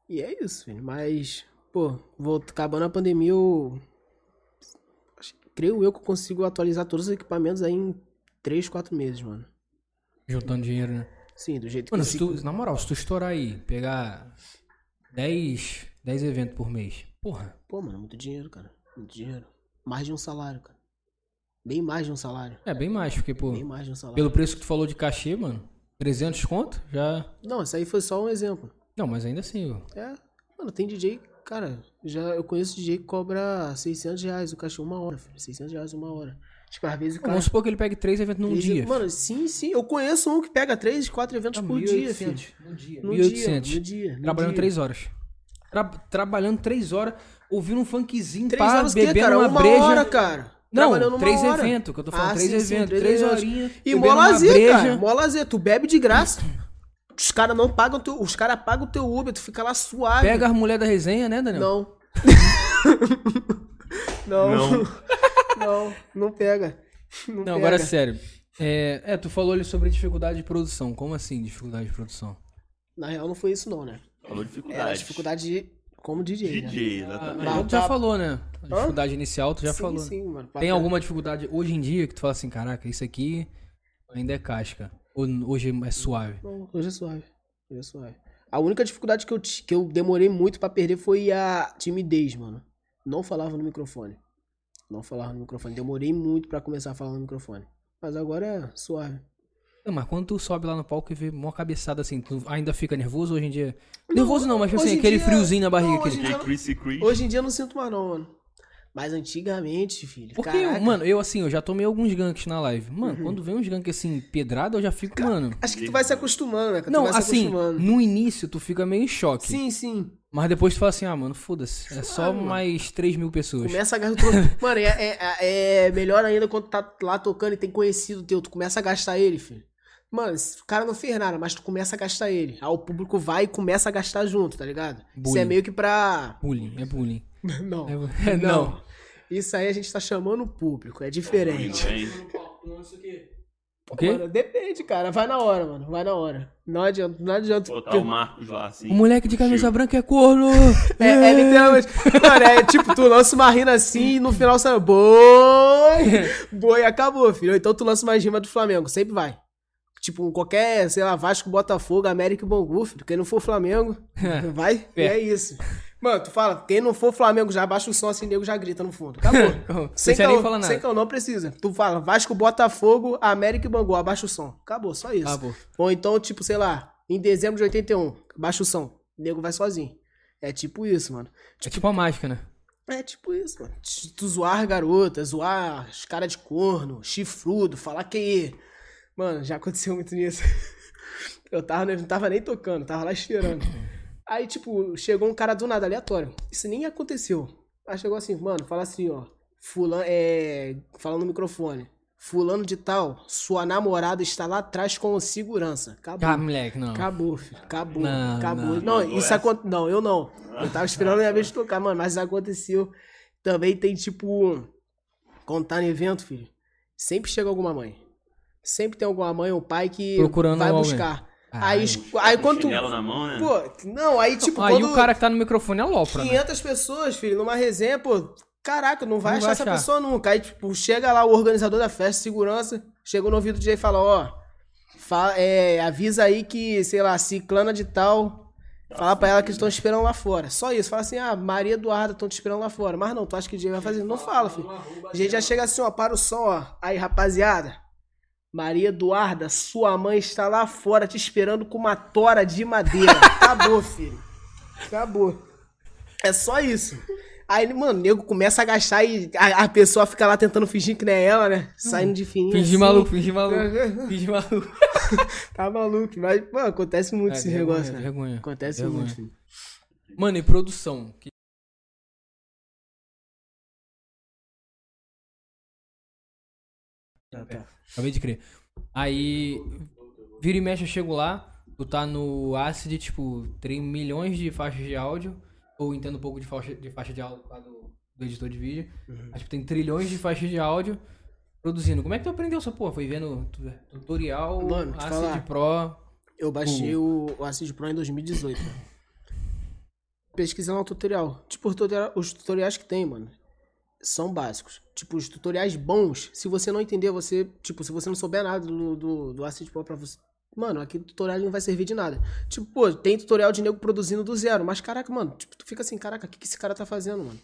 E é isso, filho. Mas, pô, vou acabando a pandemia, eu. Creio eu que eu consigo atualizar todos os equipamentos aí em 3, 4 meses, mano. Juntando dinheiro, né? Sim, do jeito Mano, que eu tu, na moral, se tu estourar aí, pegar 10, 10 eventos por mês, porra, Pô, mano, muito dinheiro, cara. Muito dinheiro. Mais de um salário, cara. Bem mais de um salário. é bem mais, porque, pô, Bem mais de um salário. pelo preço que tu falou de cachê, mano, 300 conto, já... Não, isso aí foi só um exemplo. Não, mas ainda assim, ó. É. Mano, tem DJ, cara. Já eu conheço DJ que cobra 600 reais o cachê uma hora, filho. 600 reais uma hora. Tipo, às vezes o cara. Vamos supor que ele pegue 3 eventos num três- dia. Mano, sim, sim. Eu conheço um que pega 3, 4 eventos Ah, por dia, filho. 1.800 no dia. No 1.800. dia, no dia. no Trabalhando dia. 3 horas. Tra- trabalhando 3 horas, ouvindo um funkzinho, Três pá, horas bebendo cara? uma, uma breja. hora, cara. Não, Trabalhando uma 3 hora. eventos, que eu tô falando, Ah, 3 sim, sim, eventos, três 3 eventos. horinhas. E bebendo mó uma lazer, breja. cara. Mó lazer. Tu bebe de graça. Os caras não pagam teu. Os caras pagam o teu Uber, tu fica lá suave. Pega as mulheres da resenha, né, Daniel? Não. não. Não. Não, não pega. Não, Não, pega. agora sério. É, é, tu falou ali sobre dificuldade de produção. Como assim, dificuldade de produção? Na real, não foi isso, não, né? Falou dificuldade. dificuldade de, como DJ. né? DJ, Ah, exatamente. Tá, tu já tá. falou, né? A dificuldade inicial, tu já sim, falou. né? Sim, mano. Tem alguma dificuldade hoje em dia que tu fala assim, caraca, isso aqui ainda é casca? Ou hoje é suave? Não, hoje é suave. Hoje é suave. A única dificuldade que eu, que eu demorei muito pra perder foi a timidez, mano. Não falava no microfone. Não falava no microfone. Demorei muito pra começar a falar no microfone. Mas agora é suave. Não, mas quando tu sobe lá no palco e vê mó cabeçada assim, tu ainda fica nervoso hoje em dia? nervoso não, mas tipo hoje assim, aquele dia- friozinho na barriga. não, aquele... hoje em dia-. Hoje em dia eu não sinto mais, não, mano. Mas antigamente, filho. Porque, caraca, mano, eu assim, eu já tomei alguns ganks na live. Mano, Uhum. quando vem uns ganks assim, pedrada, eu já fico, mano. Acho que tu vai se acostumando, né? cara? Tu Não, assim, no início tu fica meio em choque. Sim, sim. Mas depois tu fala assim, ah, mano, foda-se. É só mano. mais 3 mil pessoas. Começa a gastar. todo- Mano, é, é, é melhor ainda quando tá lá tocando e tem conhecido teu. Tu começa a gastar ele, filho. Mano, o cara não fez nada, mas tu começa a gastar ele. Aí o público vai e começa a gastar junto, tá ligado? Isso Bullying. é meio que pra. Bullying, é bullying. Não. É, não. Isso aí a gente tá chamando o público, é diferente. Não sei o quê. Mano, depende, cara. Vai na hora, mano. Vai na hora. Não adianta, não adianta. botar o Marcos lá assim. O moleque de camisa Chill. branca é corno! É, é literalmente. Mano, é tipo, tu lança uma rima assim e no final sai boi. Boi, acabou, filho. Ou Então tu lança uma rima do Flamengo. Sempre vai. Tipo, qualquer, sei lá, Vasco, Botafogo, América e Bangu, filho. Quem não for Flamengo, vai. E é isso. Mano, tu fala, quem não for Flamengo, já baixa o som assim, nego já grita no fundo. Acabou. Sem caô, falar nada. Sem caô, não precisa. Tu fala, Vasco, Botafogo, América e Bangu, abaixa o som. Acabou, só isso. Acabou. Ou então, tipo, sei lá, em dezembro de 81, baixa o som. O nego vai sozinho. É tipo isso, mano. É tipo a mágica, né? É tipo isso, mano. Tu zoar garota, zoar os caras de corno, chifrudo, falar que. Mano, já aconteceu muito nisso. Eu tava, não tava nem tocando, tava lá esperando. Aí, tipo, chegou um cara do nada, aleatório. Isso nem aconteceu. Aí chegou assim, mano, fala assim, ó. fulano, é, falando no microfone. Fulano de tal, sua namorada está lá atrás com o segurança. Acabou. Ah, moleque, não. Acabou, filho. Acabou. Não, acabou. não. Não, Mandou isso essa? aconteceu. Não, eu não. Eu tava esperando a minha vez de tocar, mano, mas isso aconteceu. Também tem, tipo, quando tá no evento, filho, sempre chega alguma mãe. Sempre tem alguma mãe ou pai que Procurando vai alguém. buscar. Ai. Aí, aí quando chinelo na mão, né? Pô, não, aí tipo, Aí quando o cara que tá no microfone é lopra, né? 500 pessoas, filho, numa resenha, pô, caraca, não vai Não achar vai essa achar. pessoa nunca. Aí, tipo, chega lá o organizador da festa, segurança, chegou no ouvido do DJ e fala, ó, fa- é, avisa aí que, sei lá, ciclana de tal, fala pra ela que estão esperando lá fora. Só isso, fala assim, ah, Maria Eduarda estão te esperando lá fora. Mas não, tu acha que o DJ vai fazer? Não fala, filho. A gente já chega assim, ó, para o som, ó. Aí, rapaziada, Maria Eduarda, sua mãe está lá fora te esperando com uma tora de madeira. Acabou, filho. Acabou. É só isso. Aí, mano, o nego começa a agachar e a, a pessoa fica lá tentando fingir que não é ela, né? Saindo de fininho. Fingir assim. maluco, fingir maluco. Fingir maluco. Tá maluco. Mas, mano, acontece muito É, esse vergonha, negócio, né? vergonha. Acontece vergonha. muito, filho. Mano, e produção? Que- Tá, tá. Acabei de crer. Aí, vira e mexe, eu chego lá, tu tá no Acid, tipo, tem milhões de faixas de áudio, ou entendo um pouco de faixa de, faixa de áudio lá do, do editor de vídeo. Uhum. Mas, tipo, tem trilhões de faixas de áudio produzindo. Como é que tu aprendeu essa porra? Foi vendo tu- tutorial, Mano, Acid falar. Pro... Eu baixei o, o Acid Pro em 2018, né? Pesquisando o tutorial. Tipo, os tutoriais que tem, mano, são básicos. Tipo, os tutoriais bons, se você não entender, você... Tipo, se você não souber nada do, do, do Acid Pro pra você... Mano, aquele tutorial não vai servir de nada. Tipo, pô, tem tutorial de nego produzindo do zero. Mas, caraca, mano, tipo, tu fica assim, caraca, o que, que esse cara tá fazendo, mano?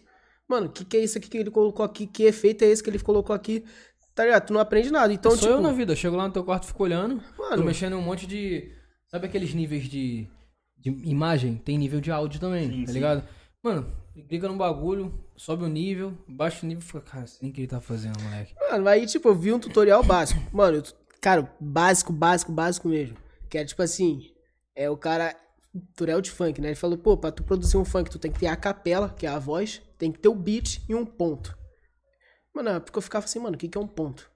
Mano, o que, que é isso aqui que ele colocou aqui? Que efeito é esse que ele colocou aqui? Tá ligado? Tu não aprende nada. Então, Sou tipo... eu na vida, eu chego lá no teu quarto e fico olhando, tô Mano, mexendo em um monte de... Sabe aqueles níveis de, de imagem? Tem nível de áudio também, Sim, tá sim. ligado? Mano, clica no bagulho, sobe o nível, baixa o nível e fica, cara, assim que ele tá fazendo, moleque. Mano, aí, tipo, eu vi um tutorial básico. Mano, eu- cara, básico, básico, básico mesmo. Que é tipo assim, é o cara. Tutorial de funk, né? Ele falou, pô, pra tu produzir um funk, tu tem que ter a capela, que é a voz, tem que ter o beat e um ponto. Mano, é porque eu ficava assim, mano, o que, que é um ponto?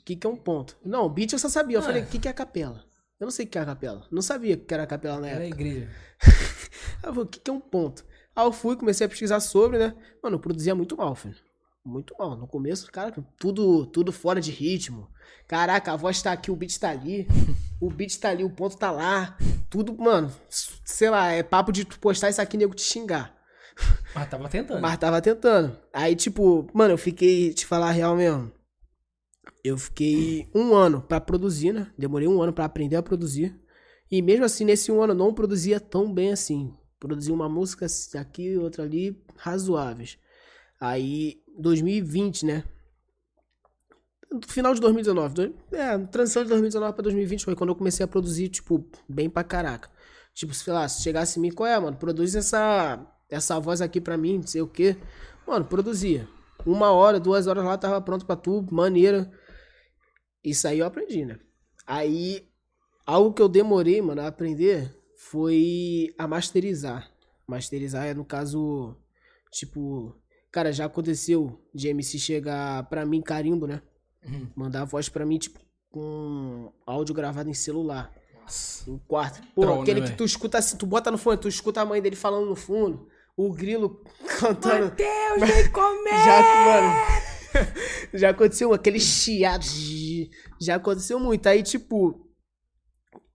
O que, que é um ponto? Não, o beat eu só sabia. Eu Ah, falei, o que, que é a capela? Eu não sei o que é a capela. Não sabia o que era a capela na Era a época. igreja. Aí eu falei, o que, que é um ponto? Aí eu fui, comecei a pesquisar sobre, né? Mano, eu produzia muito mal, filho. Muito mal. No começo, cara, tudo, tudo fora de ritmo. Caraca, a voz tá aqui, o beat tá ali. O beat tá ali, o ponto tá lá. Tudo, mano, sei lá, é papo de tu postar isso aqui e nego te xingar. Mas tava tentando. Mas tava tentando. Aí, tipo, mano, eu fiquei, te falar a real mesmo. Eu fiquei um ano pra produzir, né? Demorei um ano pra aprender a produzir. E mesmo assim, nesse um ano eu não produzia tão bem assim. Produzia uma música aqui, outra ali, razoáveis. Aí, 2020, né? Final de 2019. do- É, transição de 2019 pra 2020 foi quando eu comecei a produzir, tipo, bem pra caraca. Tipo, sei lá, se chegasse em mim, qual é, mano? Produz essa, essa voz aqui pra mim, não sei o quê. Mano, produzia. Uma hora, duas horas lá, tava pronto pra tu, maneira. Isso aí eu aprendi, né? Aí, algo que eu demorei, mano, a aprender foi a masterizar. Masterizar é, no caso, tipo, cara, já aconteceu de MC chegar pra mim carimbo, né? Uhum. Mandar a voz pra mim, tipo, com áudio gravado em celular. Nossa. No quarto. Pô, né, aquele que tu escuta assim, tu bota no fone, tu escuta a mãe dele falando no fundo, o grilo cantando. Deus, vem comer! Já, mano. já aconteceu aquele chiado. Já aconteceu muito. Aí, tipo.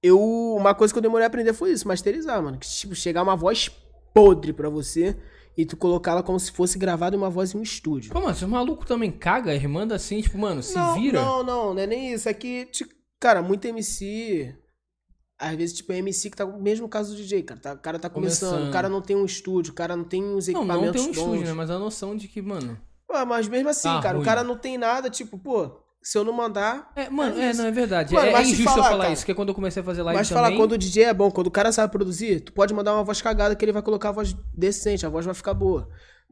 Eu. Uma coisa que eu demorei a aprender foi isso, masterizar, mano. Que, tipo, chegar uma voz podre pra você e tu colocá-la como se fosse gravada uma voz em um estúdio. Pô, mano, se o maluco também caga, ele manda assim, tipo, mano, se não, vira. Não, não, não é nem isso. É que, tipo, cara, muito MC. Às vezes, tipo, é MC que tá. Mesmo caso do DJ, cara. Tá, o cara tá começando, Começando. o cara não tem um estúdio, o cara não tem os Não, equipamentos. não tem um estúdio, bons. né? Mas a noção de que, mano. Pô, mas mesmo assim, Tá cara, ruim. o cara não tem nada, tipo, pô, se eu não mandar. É, mano, É é, não, é verdade. Mano, é é injusto eu falar, falar cara. isso, porque quando eu comecei a fazer live Mas também... falar, quando o DJ é bom, quando o cara sabe produzir, tu pode mandar uma voz cagada que ele vai colocar a voz decente, a voz vai ficar boa.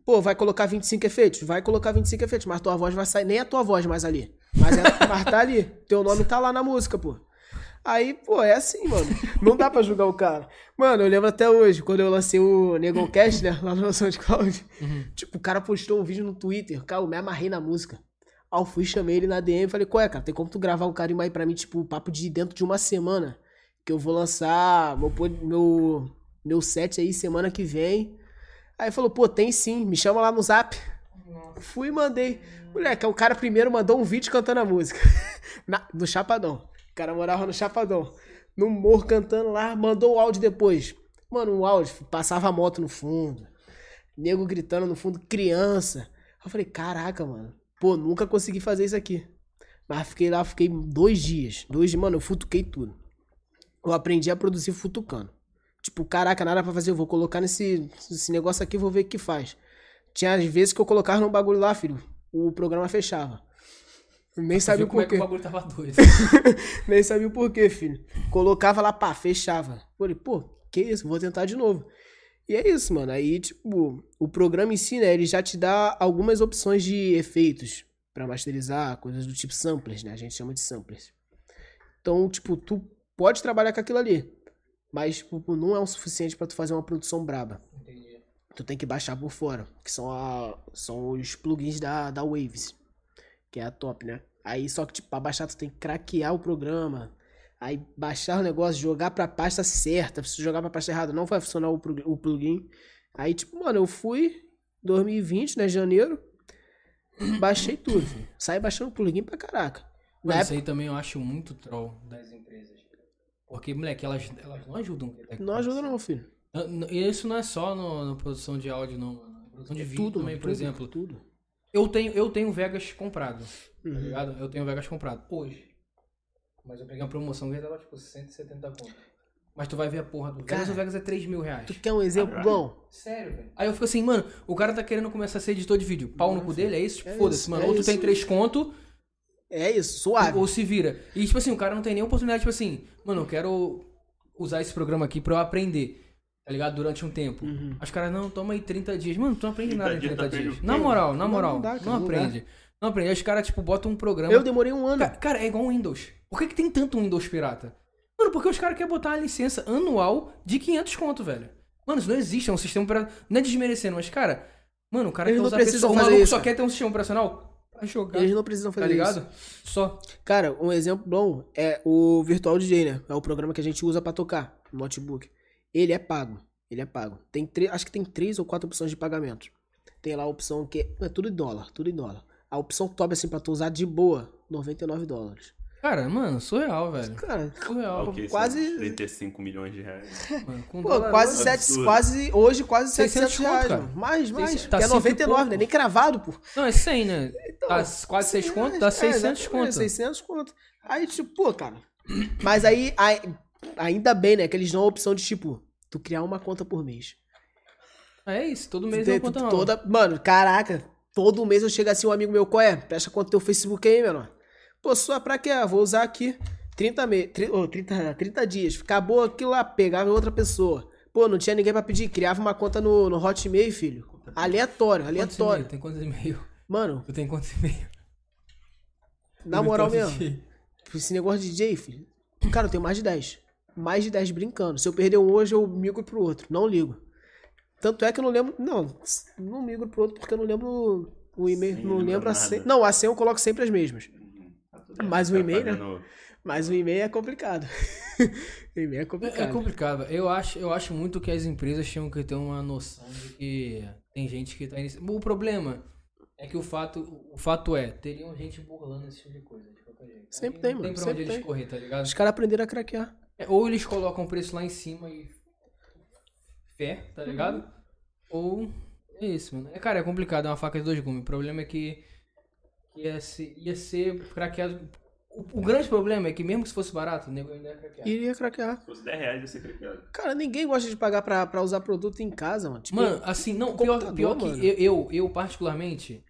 Pô, vai colocar 25 efeitos? Vai colocar 25 efeitos, mas tua voz vai sair, nem a tua voz mais ali. Mas, é, mas tá ali, teu nome tá lá na música, pô. Aí, pô, é assim, mano. Não dá pra julgar o cara. Mano, eu lembro até hoje, quando eu lancei o Negocast, né? Lá no SoundCloud. Tipo, o cara postou um vídeo no Twitter. Cara, eu me amarrei na música. Aí eu fui, chamei ele na DM e falei, qual é, cara? Tem como tu gravar um carimbo aí pra mim, tipo, papo de dentro de uma semana? Que eu vou lançar meu, meu, meu set aí semana que vem. Aí falou, pô, tem sim, me chama lá no zap. Fui e mandei. Moleque, o cara primeiro mandou um vídeo cantando a música. Na, no Chapadão. O cara morava no Chapadão. No morro cantando lá, mandou o áudio depois. Mano, um áudio, passava a moto no fundo. Nego gritando no fundo, criança. Eu falei, caraca, mano. Pô, nunca consegui fazer isso aqui. Mas fiquei lá, fiquei dois dias. Dois dias, mano, eu futuquei tudo. Eu aprendi a produzir futucando. Tipo, caraca, nada pra fazer. Eu vou colocar nesse, nesse negócio aqui, vou ver o que faz. Tinha às vezes que eu colocava no bagulho lá, filho. O programa fechava. Nem sabia o como é que porquê. o bagulho tava doido. Nem sabia o porquê, filho. Colocava lá, pá, fechava. Falei, pô, que isso? Vou tentar de novo. E é isso, mano. Aí, tipo, o programa em si, né, ele já te dá algumas opções de efeitos pra masterizar, coisas do tipo samplers, né? A gente chama de samplers. Então, tipo, tu pode trabalhar com aquilo ali, mas tipo, não é o suficiente pra tu fazer uma produção braba. Entendi. Tu tem que baixar por fora, que são, a, são os plugins da, da Waves, que é a top, né? Aí só que, tipo, pra baixar tu tem que craquear o programa, aí baixar o negócio, jogar pra pasta certa, se jogar pra pasta errada não vai funcionar o, plugin. Aí, tipo, mano, eu fui 2020, né, janeiro, baixei tudo, filho. Saí baixando o plugin pra caraca. Mas época, isso aí também eu acho muito troll das empresas. Porque, moleque, elas, elas não ajudam. tá não ajuda não, filho. E isso não é só na produção de áudio, não. Na produção de vídeo tudo, também, mano, por tudo, exemplo. Tudo. Eu tenho, eu tenho Vegas comprado, tá Uhum. ligado? Eu tenho Vegas comprado. Hoje. Mas eu peguei uma promoção que tava tipo 170 conto. Mas tu vai ver a porra do Vegas, Cara, o Vegas é 3 mil reais. Tu quer um exemplo Caralho. bom? Sério, velho. Aí eu fico assim, mano, o cara tá querendo começar a ser editor de vídeo. Pau no cu dele, é isso? Tipo, É foda-se, isso, mano. é ou tu tem isso. 3 conto, É isso, suave. ou se vira. E, tipo assim, o cara não tem nem oportunidade, tipo assim, mano, eu quero usar esse programa aqui pra eu aprender, tá ligado? Durante um tempo. Uhum. Os caras, não, toma aí 30 dias. Mano, tu não aprende 30 nada em dias, 30 tá dias. aprendendo Na moral, na Não, moral. não Não, dá, cara, não aprende. Não aprende. Aí os caras, tipo, botam um programa. Eu demorei um ano. Ca- Cara, é igual o Windows. Por que, que tem tanto Windows pirata? Mano, porque os caras querem botar uma licença anual de 500 conto, velho. Mano, isso não existe, é um sistema operacional. Não é desmerecendo, mas, cara, mano, o cara Eles quer não usar pessoa- O maluco isso, só quer ter um sistema operacional pra jogar. Eles não precisam fazer Tá ligado? isso. Só. Cara, um exemplo bom é o Virtual DJ, né? É o programa que a gente usa pra tocar no notebook. Ele é pago. Ele é pago. Tem tre- acho que tem três ou quatro opções de pagamento. Tem lá a opção que é tudo em dólar, tudo em dólar. A opção top assim pra tu usar de boa, 99 dólares. Cara, mano, surreal, velho. Cara, Surreal. Ok, quase- são 35 milhões de reais. Mano, com pô, dólar quase hoje- sete, absurdo. quase hoje quase 600 700 reais, conto, mano. Mais, mais. 600, que tá é cinco e 99, pouco. né? Nem cravado, pô. Não, é 100, né? tá quase 6 Sim, conto, dá é, 600 exatamente, conto. 600 conto. Aí, tipo, pô, cara. Mas aí, aí- ainda bem, né? Que eles dão a opção de, tipo, tu criar uma conta por mês. É isso, todo mês é uma conta nova. toda, Mano, caraca. Todo mês eu chego assim, um amigo meu, qual é? Presta conta do teu Facebook aí, menor. Pô, só pra quê? Ah, Vou usar aqui 30, me... tri- ô, 30, 30 dias. Acabou aquilo lá, pegava outra pessoa. Pô, não tinha ninguém pra pedir. Criava uma conta no, no Hotmail, filho. Aleatório, aleatório. Tem quantos e-mail? Mano, Tu tem quantos e-mail? na moral mesmo. Esse negócio de DJ, filho. Cara, eu tenho mais de 10. Mais de 10 brincando. Se eu perder um hoje, eu migro pro outro. Não ligo. Tanto é que eu não lembro. Não, não migro pro outro porque eu não lembro o e-mail. Sim, não lembro a senha. Não, a senha eu coloco sempre as mesmas. Tá Mas o tá e-mail, né? Mas o e-mail é complicado. o e-mail é É, complicado. é complicado. Eu acho, eu acho muito que as empresas tinham que ter uma noção de que tem gente que tá iniciando. O problema é que o fato, o fato é, teriam gente burlando esse tipo de coisa, de qualquer jeito. Sempre Aí tem, não mano, Tem pra sempre onde eles tem. correr, tá ligado? Os caras aprenderam a craquear. É, Ou eles colocam o preço lá em cima e. Fé, tá ligado? Uhum. Ou. É isso, mano. É, cara, é complicado, é uma faca de dois gumes. O problema é que. que ia, ser, ia ser craqueado. O, o grande problema é que, mesmo que se fosse barato, o nego ainda ia craquear. Iria craquear. Se fosse 10 reais, ia ser craqueado. Cara, ninguém gosta de pagar pra, pra usar produto em casa, mano. Tipo, Mano, assim, não, pior, pior mano. que eu, eu, eu, particularmente.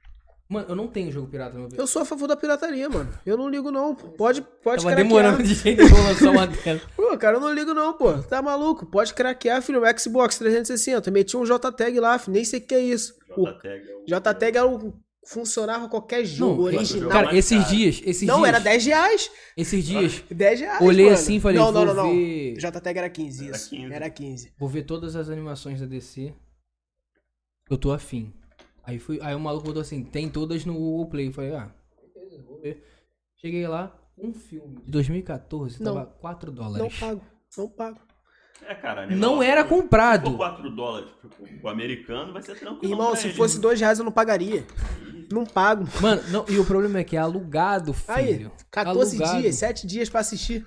Mano, eu não tenho jogo pirata no meu eu sou a favor da pirataria, mano. Eu não ligo, não. Pode, pode Tava craquear. demorando de jeito nenhum lançar uma dela. Pô, cara, eu não ligo não, pô. Tá maluco? Pode craquear, filho. O Xbox 360. Meti um JTAG lá, filho. Nem sei o que é isso. O JTAG é o... JTAG é o funcionava qualquer jogo Não, original. Cara, esses dias, esses não, dias. era 10 reais. Esses dias, 10 reais. olhei mano. assim e falei, não, não, não, não. ver. JTEG era 15, Era isso. 15. Era 15. Vou ver todas as animações da DC. Eu tô afim. Aí, fui, aí o maluco botou assim, tem todas no Google Play. Eu falei, ah, beleza, vou ver. Cheguei lá, um filme de 2014 Não. tava 4 Não dólares. pago. Não pago. É, cara. Não, era se for comprado. 4 dólares pro, pro americano, vai ser tranquilo. Irmão, se ele. fosse 2 reais eu não pagaria. Não pago. Mano, não, e o problema é que é alugado, Aí, filho. 14 Alugado. dias, 7 dias pra assistir.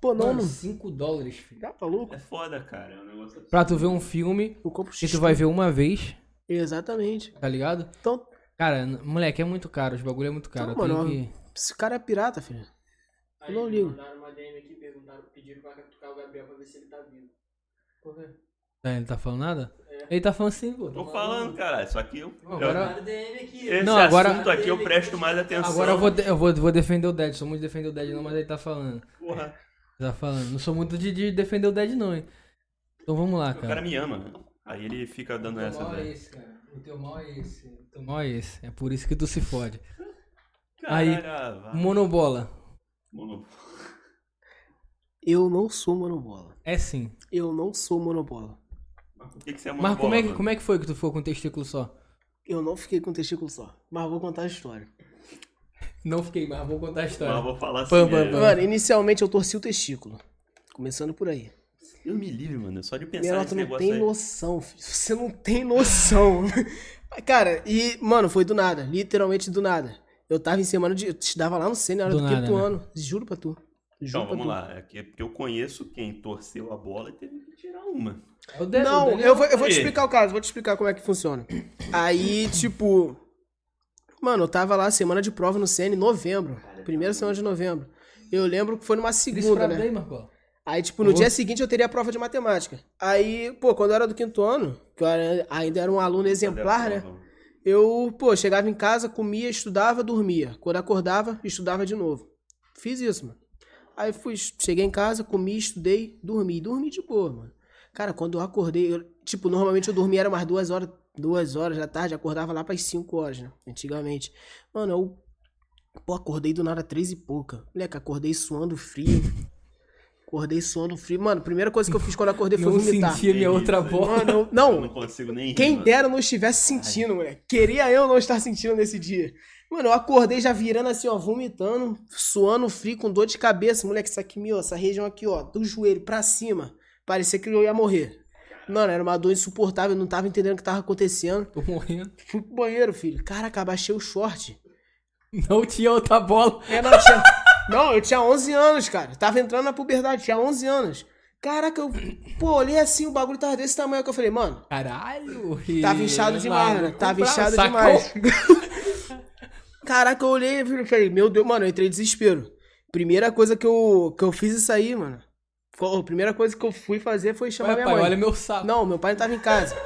Pô, não, Mano, não. 5 dólares, filho. Tá maluco? É foda, cara. É um negócio absurdo. Pra tu ver um filme compro que tu vai ver uma vez, Exatamente. tá ligado? Então, Cara, moleque, é muito caro, os bagulho é muito caro. Então, eu mano, tenho que... esse cara é pirata, filho. Aí não ligo. mandaram uma DM aqui, perguntaram, pediram pra capturar o Gabriel pra ver se ele tá vivo. Por quê? Ah, ele tá falando nada? É. Ele tá falando assim, pô. Tô falando, cara. Só que eu. Agora- esse Não, agora- assunto aqui eu presto mais atenção. Agora eu vou, de- eu vou, vou defender o Dead. Sou muito de defender o Dead não, mas ele tá falando. Porra, Tá falando. Não sou muito de, de defender o Dead não, hein. Então vamos lá, o cara cara. me ama. Aí ele fica dando O teu essa. mal é esse, cara. O teu mal é esse. O teu mal é esse. É por isso que tu se fode. Caralho, Aí, vai. Monobola. Mono- Eu não sou monobola. É sim. Eu não sou monobola. Mas por que, que você é Mas monobola, como é, que, como é que foi que tu ficou com testículo só? Eu não fiquei com testículo só. Mas vou contar a história. Não fiquei, mas vou contar a Mas história. eu vou falar assim. Pam, pam, pam. Mano, inicialmente eu torci o testículo. Começando por aí. Eu me livre, mano. Só de pensar nesse tu não negócio tem aí. noção, filho. Você não tem noção. Cara, e, mano, foi do nada. Literalmente do nada. Eu tava em semana de. Eu estudava lá no Sênior, era Do do, nada, quinto né? ano. Juro pra tu. Juro Então, pra vamos tu. lá. É que- é porque eu conheço quem torceu a bola e teve que tirar uma. É Não, Daniel. eu vou, eu vou te Aí. explicar o caso, vou te explicar como é que funciona. Aí, tipo. Mano, eu tava lá, semana de prova no CN, novembro. Primeira semana de novembro. Eu lembro que foi numa segunda, pra né? daí, Marcola. Aí, tipo, no Boa. dia seguinte eu teria a prova de matemática. Aí, pô, quando eu era do quinto ano, que eu era- ainda era um aluno exemplar, né? Eu, pô, chegava em casa, comia, estudava, dormia. Quando acordava, estudava de novo. Fiz isso, mano. Aí fui, cheguei em casa, comi, estudei, dormi. Dormi de boa, mano. Cara, quando eu acordei, eu- tipo, normalmente eu dormia era umas duas horas, duas horas da tarde, acordava lá pras cinco horas, né? Antigamente. Mano, eu, pô, acordei do nada três e pouca. Moleque, acordei suando frio. Acordei suando frio. Mano, a primeira coisa que eu fiz quando eu acordei foi Não vomitar. sentia minha Que outra bola. Mano, eu- Eu não, não consigo nem rir, quem mano. dera não estivesse sentindo, moleque. Queria eu não estar sentindo nesse dia. Mano, eu acordei já virando assim, ó, vomitando, suando frio, com dor de cabeça. Moleque, isso aqui, meu, essa região aqui, ó, do joelho pra cima. Parecia que eu ia morrer. Mano, era uma dor insuportável, eu não tava entendendo o que tava acontecendo. Tô morrendo. Fui pro banheiro, filho. Caraca, abaixei o short. Não tinha outra bola. É, não, eu tinha... não, eu tinha 11 anos, cara. Tava entrando na puberdade, tinha 11 anos. Caraca, eu, pô, olhei assim, o bagulho tava desse tamanho que eu falei, mano, Caralho. Tava inchado demais, Lá, né? Tava inchado sacão. demais. Caraca, eu olhei e falei, meu Deus, mano, eu entrei em desespero. Primeira coisa que eu, que eu fiz isso aí, mano. A primeira coisa que eu fui fazer foi chamar Olha, minha pai, mãe. olha meu saco. Não, meu pai não tava em casa.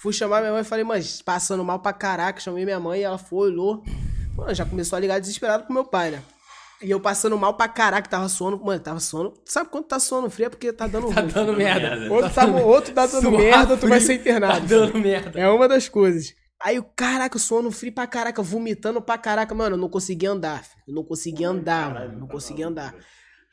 Fui chamar minha mãe e falei, mas passando mal pra caraca. Chamei minha mãe e ela foi, olhou. Mano, já começou a ligar desesperado pro meu pai, né? E eu passando mal pra caraca, tava sono. Mano, tava sono. Sabe quando tá sono frio? É porque tá dando Tá ruim. dando merda. merda. Outro tá, outro tá dando Suar merda, outro vai ser internado. Tá dando merda. É uma das coisas. Aí o caraca, sono frio pra caraca, vomitando pra caraca, mano, eu não conseguia andar, filho. Eu não conseguia andar, Caralho, mano. Não tá conseguia maluco, andar. velho.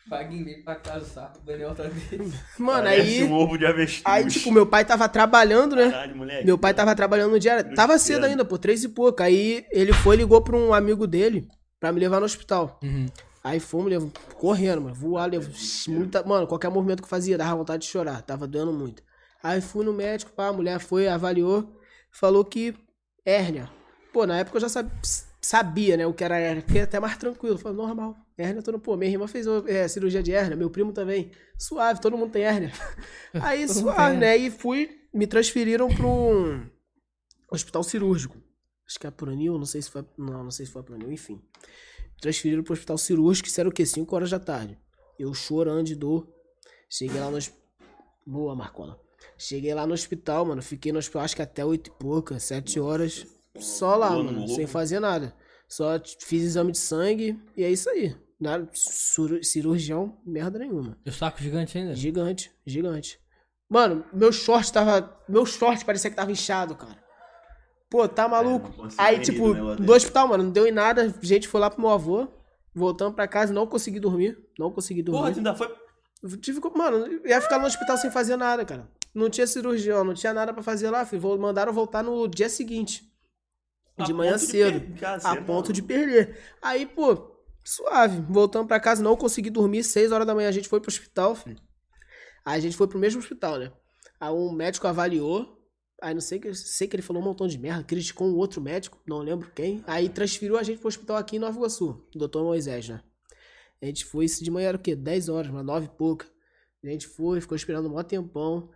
Vaguinho veio pra casa, o saco. O Daniel tá dele. Mano, Parece aí. um ovo de avestruz. Aí, tipo, meu pai tava trabalhando, né? Caralho, moleque. Meu pai tava trabalhando no dia. Tava cedo ainda, pô, três e pouco. Aí ele foi e ligou pra um amigo dele pra me levar no hospital. Uhum. Aí fomos, levo, correndo, mano. Voar, levo. Muita, mano, qualquer movimento que eu fazia dava vontade de chorar. Tava doendo muito. Aí fui no médico, pá, a mulher foi, avaliou, falou que hérnia. Pô, na época eu já sab- sabia, né, o que era hérnia. Fiquei até mais tranquilo. Falei, normal. Hérnia, todo mundo. Pô, minha irmã fez é, cirurgia de hérnia, meu primo também. Suave, todo mundo tem hérnia. Aí, suave, né? E fui, me transferiram pra um hospital cirúrgico. Acho que é a Pronil, não sei se foi. Não, não sei se foi a Pronil, enfim. Transferiram pro hospital cirúrgico, isso era o quê? 5 horas da tarde. Eu chorando de dor. Cheguei lá no hospital. Boa, Marcola. Cheguei lá no hospital, mano. Fiquei no hospital acho que até 8 e pouca, 7 horas. Só lá, Boa, mano. no Sem fazer nada. Só fiz exame de sangue e é isso aí. Nada, cirurgião, merda nenhuma. E o saco gigante ainda? Gigante, gigante. Mano, meu short tava. Meu short parecia que tava inchado, cara. Pô, tá maluco? É, Aí, tipo, no do hospital, mano, não deu em nada. A gente foi lá pro meu avô. Voltamos pra casa, não consegui dormir. Não consegui dormir. Porra, tu ainda foi. Tive, mano, ia ficar no hospital sem fazer nada, cara. Não tinha cirurgião, não tinha nada pra fazer lá, filho. Mandaram voltar no dia seguinte. a De manhã ponto cedo. você a ponto de perder. Aí, pô, suave. Voltamos pra casa, não consegui dormir. Seis horas da manhã a gente foi pro hospital, filho. Aí a gente foi pro mesmo hospital, né? Aí um médico avaliou. Aí não sei que, sei que ele falou um montão de merda, criticou um outro médico, não lembro quem. Aí transferiu a gente pro hospital aqui em Nova Iguaçu, doutor Moisés, né? A gente foi, isso de manhã era o quê? 10 horas, mas 9 e pouca. A gente foi, ficou esperando um maior tempão,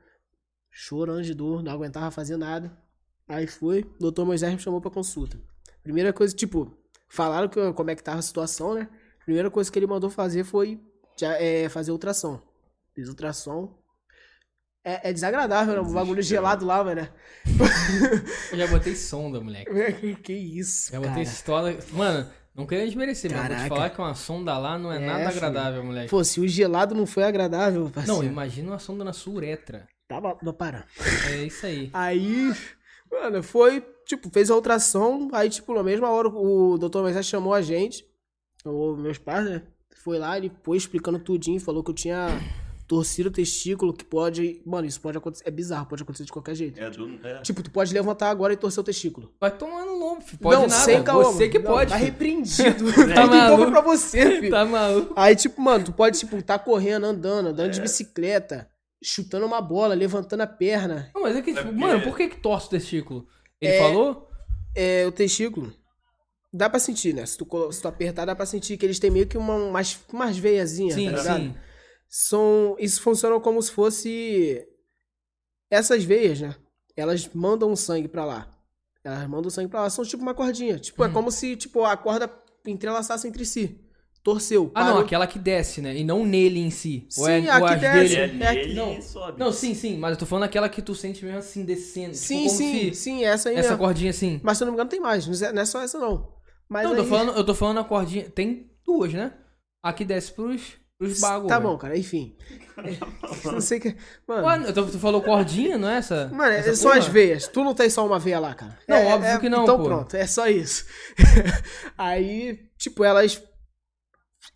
chorando de dor, não aguentava fazer nada. Aí foi, o doutor Moisés me chamou pra consulta. Primeira coisa, tipo, falaram que, como é que tava a situação, né? Primeira coisa que ele mandou fazer foi é, fazer ultrassom. Fiz ultrassom. É, é desagradável, né? O bagulho gelado lá, mano. Eu já botei sonda, moleque. que isso, Já cara. botei história. Mano, não queria desmerecer, mas vou Caraca. te falar que uma sonda lá não é, É, nada filho. agradável, moleque. Pô, se o gelado não foi agradável, parceiro. não, imagina uma sonda na sua uretra. Tava, não, para. É isso aí. Aí, mano, foi, tipo, fez a ultrassom, aí, tipo, na mesma hora o doutor Moisés chamou a gente, o meus pais, né? Foi lá, ele foi explicando tudinho, falou que eu tinha torcido o testículo, que pode. Mano, isso pode acontecer. É bizarro, pode acontecer de qualquer jeito. É, do, é. Tipo, tu pode levantar agora e torcer o testículo. Vai tomando lombo, filho. Pode não, nada. sem caô, Você que não, pode. Tá filho. repreendido. Tá tá maluco? pra você, filho. Tá maluco? Aí, tipo, mano, tu pode, tipo, tá correndo, andando, andando de bicicleta, chutando uma bola, levantando a perna. Não, mas é que, tipo, porque- mano, por que que torce o testículo? Ele É, falou? É, o testículo. Dá pra sentir, né? Se tu, se tu apertar, dá pra sentir que eles têm meio que uma, umas, umas veiazinhas, Sim, tá ligado? sim. São, isso funciona como se fosse... Essas veias, né? Elas mandam o sangue pra lá. Elas mandam o sangue pra lá. São tipo uma cordinha. Tipo, Uhum. é como se tipo, a corda entrelaçasse entre si. Torceu. Ah, não, parou. aquela que desce, né? E não nele em si. ou é, Sim, ou a que desce. dele. É é não. e sobe. Não, sim, sim, mas eu tô falando aquela que tu sente mesmo assim, descendo. tipo, Sim, como sim, se sim, essa aí essa mesmo. cordinha assim. Mas se eu não me engano tem mais. Não é não é só essa não. Mas não, eu tô aí- falando, eu tô falando a cordinha. Tem duas, né? A que desce pros, pros bagulho. Tá bom, cara, enfim. não sei que... Mano... Ué, tu falou cordinha, não é essa? Mano, essa são porra? as veias. Tu não tem só uma veia lá, cara. Não, óbvio que não, Então pô. pronto, é só isso. aí, tipo, elas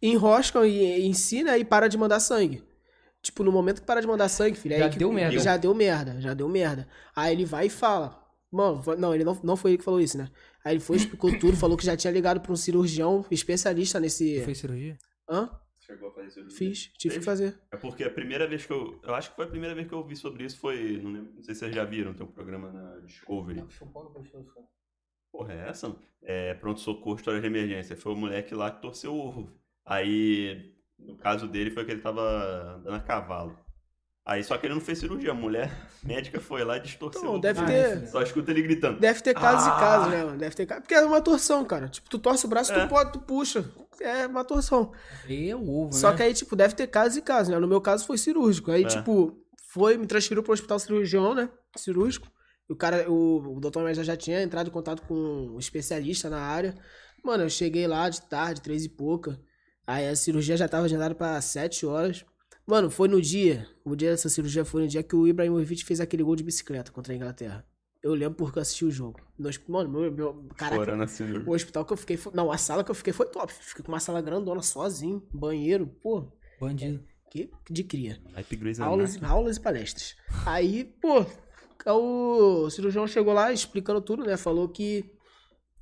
enroscam e ensinam e para de mandar sangue. Tipo, no momento que para de mandar sangue, filho, Já aí que- deu merda. Já deu merda, já deu merda. Aí ele vai e fala. Mano, foi- não, ele não, não foi ele que falou isso, né? Aí ele foi, explicou tudo, falou que já tinha ligado pra um cirurgião especialista nesse. Fez cirurgia? Hã? Chegou a fazer cirurgia? Fiz, tive que fazer. É porque a primeira vez que eu. Eu acho que foi a primeira vez que eu ouvi sobre isso foi. Não, lembro, não sei se vocês já viram, tem um programa na Discovery. Porra, é essa? É pronto-socorro, história de emergência. Foi o moleque lá que torceu o ovo. Aí, no caso dele, foi que ele tava andando a cavalo. Aí, só que ele não fez cirurgia. A mulher médica foi lá e distorceu Então, o deve ter- Só escuta ele gritando. Deve ter casos Ah! e casos, né, mano? Deve ter casos. Porque é uma torção, cara. Tipo, tu torce o braço, É. tu pode, tu puxa. É uma torção. E é o ovo, Só né? que aí, tipo, deve ter casos e casos, né? No meu caso foi cirúrgico. Aí, É. tipo, foi, me transferiu pro hospital cirurgião, né? Cirúrgico. O cara, o, o doutor Média já tinha entrado em contato com um especialista na área. Mano, eu cheguei lá de tarde, três e pouca. Aí a cirurgia já tava agendada pra sete horas. Mano, foi no dia, o dia dessa cirurgia foi no dia que o Ibrahimovic fez aquele gol de bicicleta contra a Inglaterra. Eu lembro porque eu assisti o jogo. No Mano, meu, meu, caraca, assim. o hospital que eu fiquei. foi- Não, a sala que eu fiquei foi top. Fiquei com uma sala grandona sozinho, banheiro, pô, Bandido. que de cria. Aulas, aulas e palestras. Aí, pô, o cirurgião chegou lá explicando tudo, né? Falou que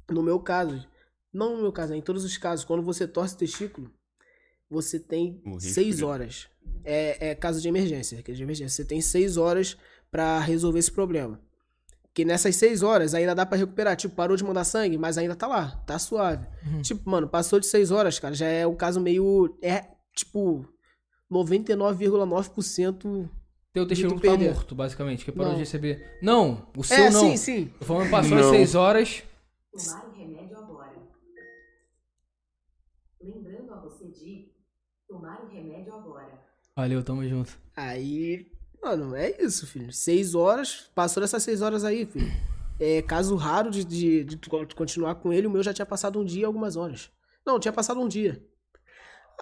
no meu caso, não no meu caso, né, em todos os casos, quando você torce o testículo, você tem seis é horas. É, é caso de emergência, que é de emergência. Você tem seis horas pra resolver esse problema. Que nessas seis horas ainda dá pra recuperar. Tipo, parou de mandar sangue, mas ainda tá lá, tá suave. Tipo, mano, passou de seis horas, cara, já é um caso meio. É, tipo, 99,9%. Teu tu tá morto, basicamente, que parou Não. de receber. Não, o seu É, não. sim, sim. Falando, passou as Não. seis horas. Tomar o remédio agora. Lembrando a você de tomar o remédio agora. Valeu, tamo junto. Aí, mano, é isso, filho. Seis horas, passou dessas seis horas aí, filho. É caso raro de, de, de continuar com ele, o meu já tinha passado um dia e algumas horas. Não, tinha passado um dia.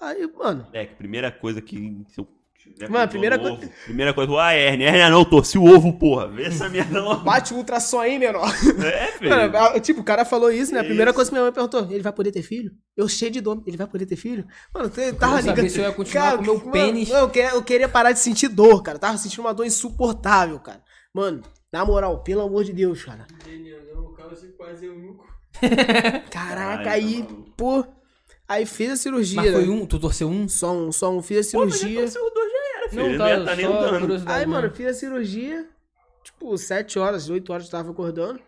Aí, mano, É, que a primeira coisa que se eu Já Mano, a pintou primeira no coi- ovo. Primeira coisa, ah, hérnia, hérnia não, torci o ovo, porra. Vê essa merda logo. Bate um ultrassom aí, menor. É. Mano, a- tipo, o cara falou isso, né? A primeira isso? coisa que minha mãe perguntou, ele vai poder ter filho? Eu cheio de dor, ele vai poder ter filho? Mano, eu tava se eu ia continuar com meu mano, pênis. não, eu, queria, eu queria parar de sentir dor, cara. Eu tava sentindo uma dor insuportável, cara. Mano, na moral, pelo amor de Deus, cara. Daniel, no caso, quase eu nunca. Caraca, aí, tá pô. Aí fiz a cirurgia. Mas foi né? um, tu torceu um? Só um, só um. Fiz a Pô, mas já cirurgia. torceu o dois filho. Não, Não, tá, ia tá nem curiosidade. Aí, mano, fiz a cirurgia, tipo, 7 horas, 8 horas eu tava acordando.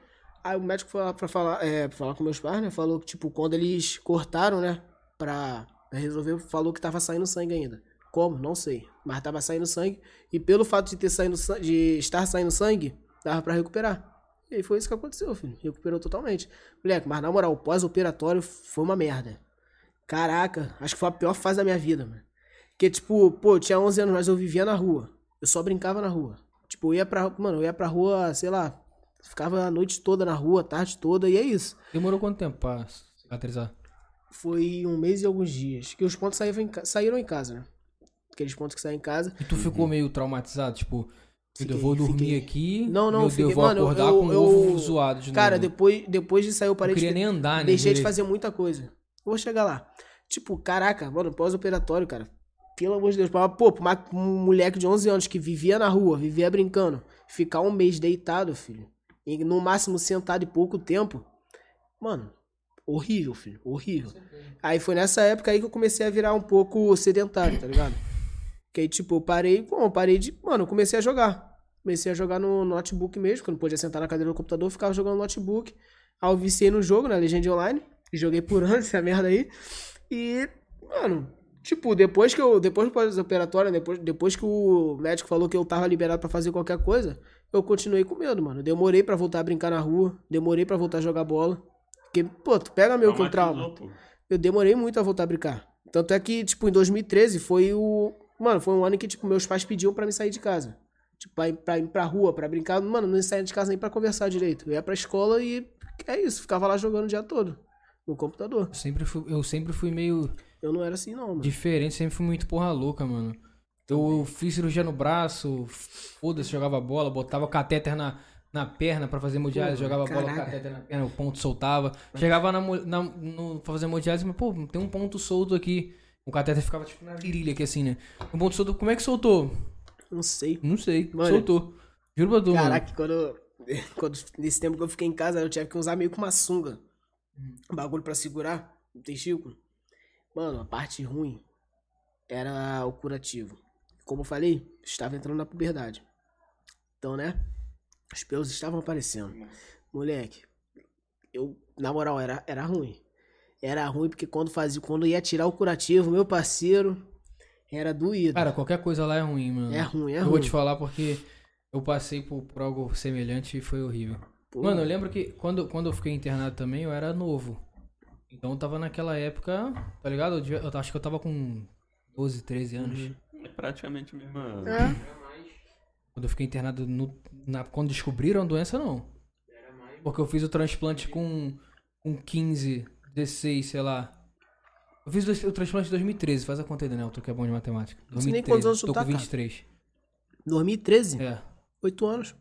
Aí o médico foi lá pra falar, é, pra falar com meus pais, né? Falou que, tipo, quando eles cortaram, né? Pra, pra resolver, falou que tava saindo sangue ainda. Como? Não sei. Mas tava saindo sangue. E pelo fato de ter sangue, de estar saindo sangue, dava pra recuperar. E aí foi isso que aconteceu, filho. Recuperou totalmente. Moleque, mas na moral, o pós-operatório foi uma merda. Caraca, acho que foi a pior fase da minha vida, mano. Porque, tipo, pô, eu tinha 11 anos, mas eu vivia na rua. Eu só brincava na rua. Tipo, eu ia pra, mano, eu ia pra rua, sei lá, ficava a noite toda na rua, a tarde toda, e é isso. Demorou quanto tempo pra cicatrizar? Foi um mês e alguns dias. Que os pontos saíram em, ca- saíram em casa, né? Aqueles pontos que saem em casa. E tu ficou meio traumatizado? Tipo, Fiquei- eu vou dormir fiquei. aqui. Não, não, meu fiquei- Deus, vou mano, acordar eu- com o eu- ovo zoado de Cara, novo. depois, depois de sair eu não parei queria de, nem andar, né? Deixei de direito. fazer muita coisa. Eu vou chegar lá. Tipo, caraca, mano, pós-operatório, cara. Pelo amor de Deus. pra- Pô, pra uma- um moleque de 11 anos que vivia na rua, vivia brincando, ficar um mês deitado, filho, e no máximo sentado e pouco tempo, mano, horrível, filho, horrível. Aí foi nessa época aí que eu comecei a virar um pouco sedentário, tá ligado? Que aí, tipo, eu parei, bom, eu parei de. Mano, eu comecei a jogar. Comecei a jogar no notebook mesmo, porque eu não podia sentar na cadeira do computador, ficava jogando no notebook. Aí eu viciei no jogo, na Legend Online. Joguei por anos essa merda aí. E, mano, tipo, depois que eu. Depois do pós-operatório, depois, depois que o médico falou que eu tava liberado pra fazer qualquer coisa, eu continuei com medo, mano. Demorei pra voltar a brincar na rua, demorei pra voltar a jogar bola. Porque, pô, tu pega meu com trauma. Pô. Eu demorei muito a voltar a brincar. Tanto é que, tipo, em 2013 foi o. Mano, foi um ano em que, tipo, meus pais pediam pra me sair de casa. Tipo, pra ir pra, ir pra rua, pra brincar. Mano, não saía de casa nem pra conversar direito. Eu ia pra escola e é isso, ficava lá jogando o dia todo. No computador. Eu sempre fui, eu sempre fui meio Eu não era assim, não, mano. diferente, sempre fui muito porra louca, mano. Eu fiz cirurgia no braço, foda-se, jogava bola, botava catéter na, na perna pra fazer hemodiálise, jogava bola, caraca. catéter na perna, o ponto soltava. Chegava na, na, no, pra fazer hemodiálise, mas, pô, tem um ponto solto aqui. O catéter ficava tipo na virilha aqui assim, né? Um ponto solto, como é que soltou? Não sei. Não sei, Mano. soltou. Juro pra tu. Caraca, quando, quando. Nesse tempo que eu fiquei em casa, eu tinha que usar meio que uma sunga. Um bagulho pra segurar o testículo. Mano, a parte ruim era o curativo. Como eu falei, estava entrando na puberdade. Então, né? Os pelos estavam aparecendo. Moleque, eu, na moral, era, era ruim. Era ruim porque quando fazia, quando ia tirar o curativo, meu parceiro, era doído. Cara, qualquer coisa lá é ruim, mano. é ruim, é eu ruim. vou te falar porque eu passei por, por algo semelhante e foi horrível. Pô, Mano, eu lembro que quando, quando eu fiquei internado também, eu era novo. Então eu tava naquela época, tá ligado? Eu, devia- eu acho que eu tava com 12, 13 anos. Uhum. É praticamente a mesma. É. Era mais. Quando eu fiquei internado, no, na- quando descobriram a doença, não. Porque eu fiz o transplante com, com 15, 16, sei lá. Eu fiz o o transplante em 2013, faz a conta aí, Daniel, tu que é bom de matemática. Não sei nem 2013, quantos anos tu tô tá, com cara. 23. 2013? É. Oito anos.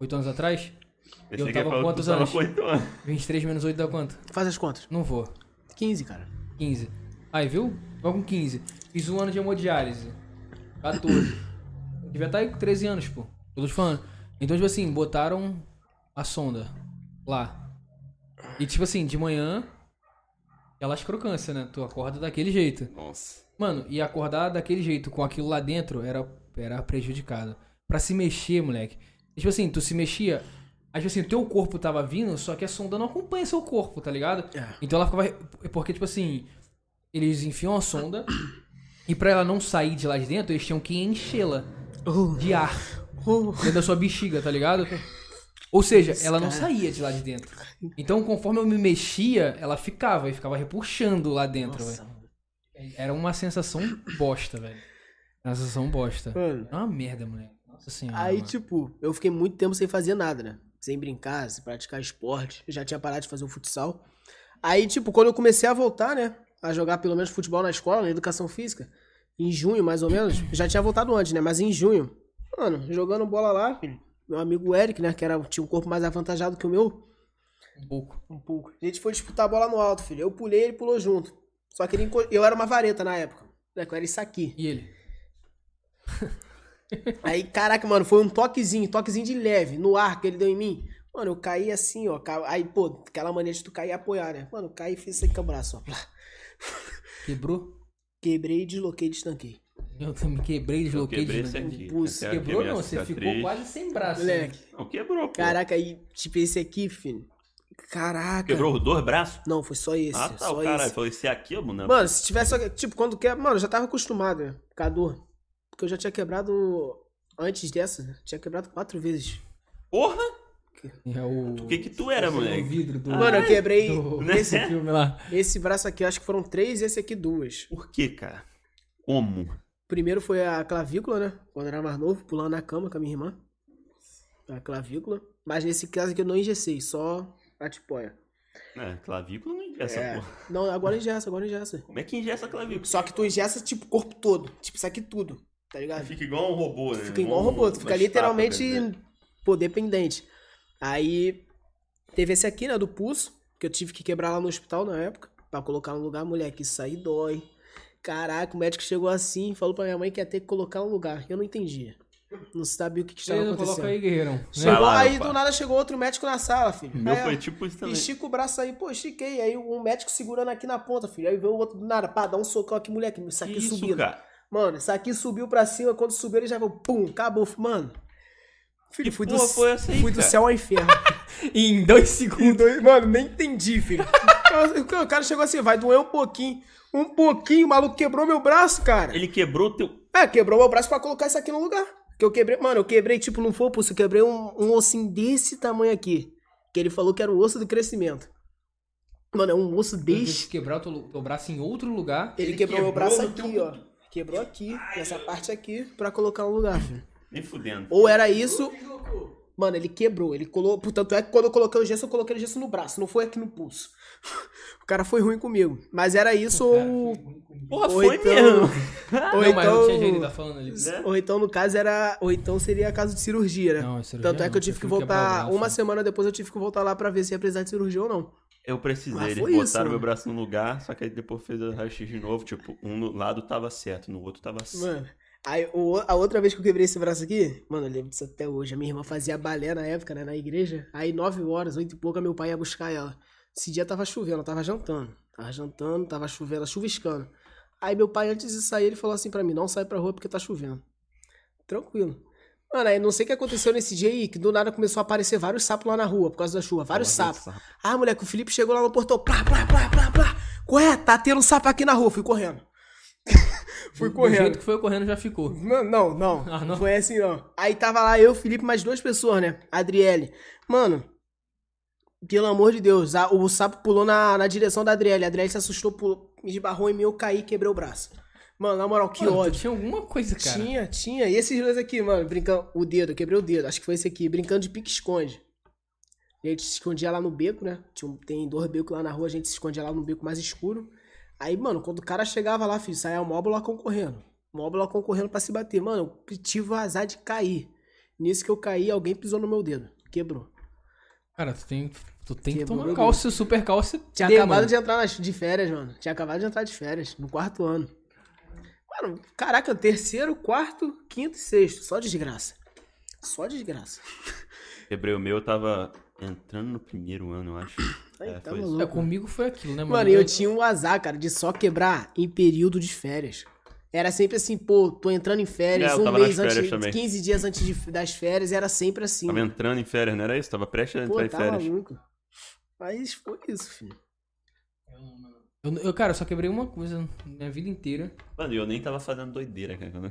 8 anos atrás? Esse Eu tava com quantos tava anos? com oito anos. 23 menos 8 dá quanto? Faz as contas. Não vou. 15, cara. 15. Aí, viu? Vou com 15. Fiz um ano de hemodiálise. 14. Devia estar aí com 13 anos, pô. Eu tô te falando. Então, tipo assim, botaram a sonda lá. E, tipo assim, de manhã, aquelas crocâncias, né? Tu acorda daquele jeito. Nossa. Mano, e acordar daquele jeito, com aquilo lá dentro, era, era prejudicado. Pra se mexer, moleque. E, tipo assim, tu se mexia. Aí, tipo assim, o teu corpo tava vindo, só que a sonda não acompanha seu corpo, tá ligado? É. Então ela ficava. Porque, tipo assim, eles enfiam a sonda. e pra ela não sair de lá de dentro, eles tinham que enchê-la Oh, de ar oh. dentro da sua bexiga, tá ligado? Ou seja, ela não saía de lá de dentro. Então, conforme eu me mexia, ela ficava e ficava repuxando lá dentro, velho. Era uma sensação bosta, velho. Uma sensação bosta. Mano, É uma merda, moleque. Nossa senhora. aí, mano. tipo, eu fiquei muito tempo sem fazer nada, né? Sem brincar, sem praticar esporte. Eu já tinha parado de fazer o futsal. Aí, tipo, quando eu comecei a voltar, né? A jogar pelo menos futebol na escola, na educação física. Em junho, mais ou menos. Já tinha voltado antes, né? Mas em junho. Mano, jogando bola lá. Meu amigo Eric, né? Que era, tinha um corpo mais avantajado que o meu. Um pouco. Um pouco. A gente foi disputar a bola no alto, filho. Eu pulei, ele pulou junto. Só que ele eu era uma vareta na época. Né? Eu era isso aqui. E ele? Aí, caraca, mano, foi um toquezinho, toquezinho de leve, no ar que ele deu em mim. Mano, eu caí assim, ó. ca- Aí, pô, aquela mania de tu cair e apoiar, né? Mano, eu caí e fiz isso aqui com o braço, ó. Quebrou? Quebrei, desloquei, destanquei. Eu também quebrei, Eu desloquei. quebrei. Pulso. É a Quebrou não, você ficou cicatriz. quase sem braço. né? Moleque. Não, quebrou, pô. Caraca, aí, tipo, esse aqui, filho. Caraca. Quebrou os dois braços? Não, foi só esse. ah, tá, só o caralho. esse. Falou, esse aqui, mano. Mano, se tivesse. Tipo, quando quebra. Mano, eu já tava acostumado, né? Com a dor. Porque eu já tinha quebrado. Antes dessa, né? Tinha quebrado quatro vezes. Porra! É o... O que que tu era, o moleque? vidro do... Mano, eu quebrei. do... Né? Esse filme lá. Esse braço aqui, eu acho que foram três e esse aqui duas. Por que, cara? Como? Primeiro foi a clavícula, né? Quando eu era mais novo, pulando na cama com a minha irmã. A clavícula. Mas nesse caso aqui eu não engessei, só a tipóia. É, clavícula não ingessa, É. porra. Não, agora engessa, agora engessa. Como é que ingessa a clavícula? Só que tu engessa, tipo, o corpo todo. Tipo, isso aqui tudo. Tá ligado? Fica igual um robô, né? Fica igual um robô, tu fica literalmente, né? pô, dependente. Aí, teve esse aqui, né, do pulso, que eu tive que quebrar lá no hospital na época, pra colocar no lugar, moleque, isso aí dói. Caraca, o médico chegou assim, falou pra minha mãe que ia ter que colocar no lugar. Eu não entendia. Não sabia o que, que estava não acontecendo. coloca aí, guerreirão. Né? Chegou, lá, aí do nada chegou outro médico na sala, filho. Meu Aí, foi tipo isso também. Estica o braço aí, pô, estiquei. Aí um médico segurando aqui na ponta, filho. Aí veio o outro do nada, pá, dá um socão aqui, moleque. Isso Que aqui isso, subindo. cara? Mano, isso aqui subiu pra cima, quando subiu ele já foi, pum, acabou. Mano, filho, Que fui do, foi essa aí, fui do céu ao inferno. Em dois segundos. Mano, nem entendi, filho. O cara chegou assim, vai doer um pouquinho. Um pouquinho, o maluco quebrou meu braço, cara. Ele quebrou teu. É, quebrou meu braço pra colocar isso aqui no lugar. Que eu quebrei, mano, eu quebrei, tipo, não foi o pulso, eu quebrei um, um ossinho desse tamanho aqui. Que ele falou que era o osso do crescimento. Mano, é um osso Deixa desse. quebrar o teu, teu braço em outro lugar. Ele, Ele quebrou meu quebrou braço no aqui, teu- ó. Quebrou aqui, nessa parte aqui, pra colocar no lugar, filho. Nem fudendo. Ou era isso. Mano, ele quebrou. Ele colou. Portanto, é que quando eu coloquei o gesso, eu coloquei o gesso no braço, não foi aqui no pulso. O cara foi ruim comigo. Mas era isso ou. Porra, ou foi então- mesmo. Ou não, mas não tinha jeito, então. tá falando ali. Né? Ou então, no caso, era. Ou então seria caso de cirurgia, né? Não, cirurgia Tanto é não, que eu tive que voltar. Uma semana depois eu tive que voltar lá pra ver se ia precisar de cirurgia ou não. Eu precisei, eles botaram isso, meu braço no lugar, só que aí depois fez o raio-x de novo, tipo, um lado tava certo, no outro tava certo. Mano. Aí, o- a outra vez que eu quebrei esse braço aqui, mano, eu lembro disso até hoje. A minha irmã fazia balé na época, né, na igreja. Aí, nove horas, oito e pouca, meu pai ia buscar ela. Esse dia tava chovendo, tava jantando. Tava jantando, tava chovendo, chuviscando. Aí, meu pai, antes de sair, ele falou assim pra mim: não sai pra rua porque tá chovendo. Tranquilo. Mano, aí não sei o que aconteceu nesse dia aí, que do nada começou a aparecer vários sapos lá na rua, por causa da chuva. Vários sapos. sapo. Ah, moleque, o Felipe chegou lá no portão. Plá, plá, plá, plá, plá. Corre, tá tendo um sapo aqui na rua. Fui correndo. Fui Do correndo. jeito que foi correndo já ficou. Não, não, não. Ah, não? Foi assim, não. Aí tava lá eu, Felipe, mais duas pessoas, né? Adriele. Mano, pelo amor de Deus, a- o sapo pulou na, na direção da Adriele. A Adriele se assustou, pulou, me esbarrou em mim, eu caí e quebrei o braço. Mano, na moral, que Mano, ódio. tinha alguma coisa, cara. Tinha, tinha. E esses dois aqui, mano, brincando. O dedo, eu quebrei o dedo. Acho que foi esse aqui, brincando de pique-esconde. A gente se escondia lá no beco, né? Tinha tem dois becos lá na rua, a gente se escondia lá no beco mais escuro. Aí, mano, quando o cara chegava lá, filho, saia o móvel lá concorrendo. O móvel lá concorrendo pra se bater. Mano, eu tive o azar de cair. Nisso que eu caí, alguém pisou no meu dedo. Quebrou. Cara, tu tem, tu tem que tomar cálcio, super cálcio. Tinha acabado mano. de entrar nas, de férias, mano. Tinha acabado de entrar de férias, no quarto ano. Mano, caraca, terceiro, quarto, quinto e sexto. Só desgraça. Só desgraça. Quebrei o meu, eu tava entrando no primeiro ano, eu acho. Aí, É, tá maluco. É, comigo foi aquilo, né, mano? Mano, eu tinha um azar, cara, de só quebrar em período de férias. Era sempre assim, pô, tô entrando em férias, É, um mês férias antes, também. 15 dias antes de- das férias, era sempre assim. Tava entrando em férias, não era isso? Tava prestes a Pô, entrar em tá férias. maluco. Mas foi isso, filho. Eu, eu, cara, eu só quebrei uma coisa minha vida inteira. Mano, e eu nem tava fazendo doideira, cara, quando eu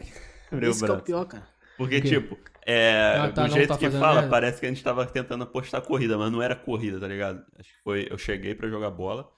quebrei o Esse que é o braço. pior, cara. Porque, tipo, é, Ah, tá, do jeito tá que fala, merda. parece que a gente tava tentando apostar corrida, mas não era corrida, tá ligado? Acho que foi. Eu cheguei pra jogar bola.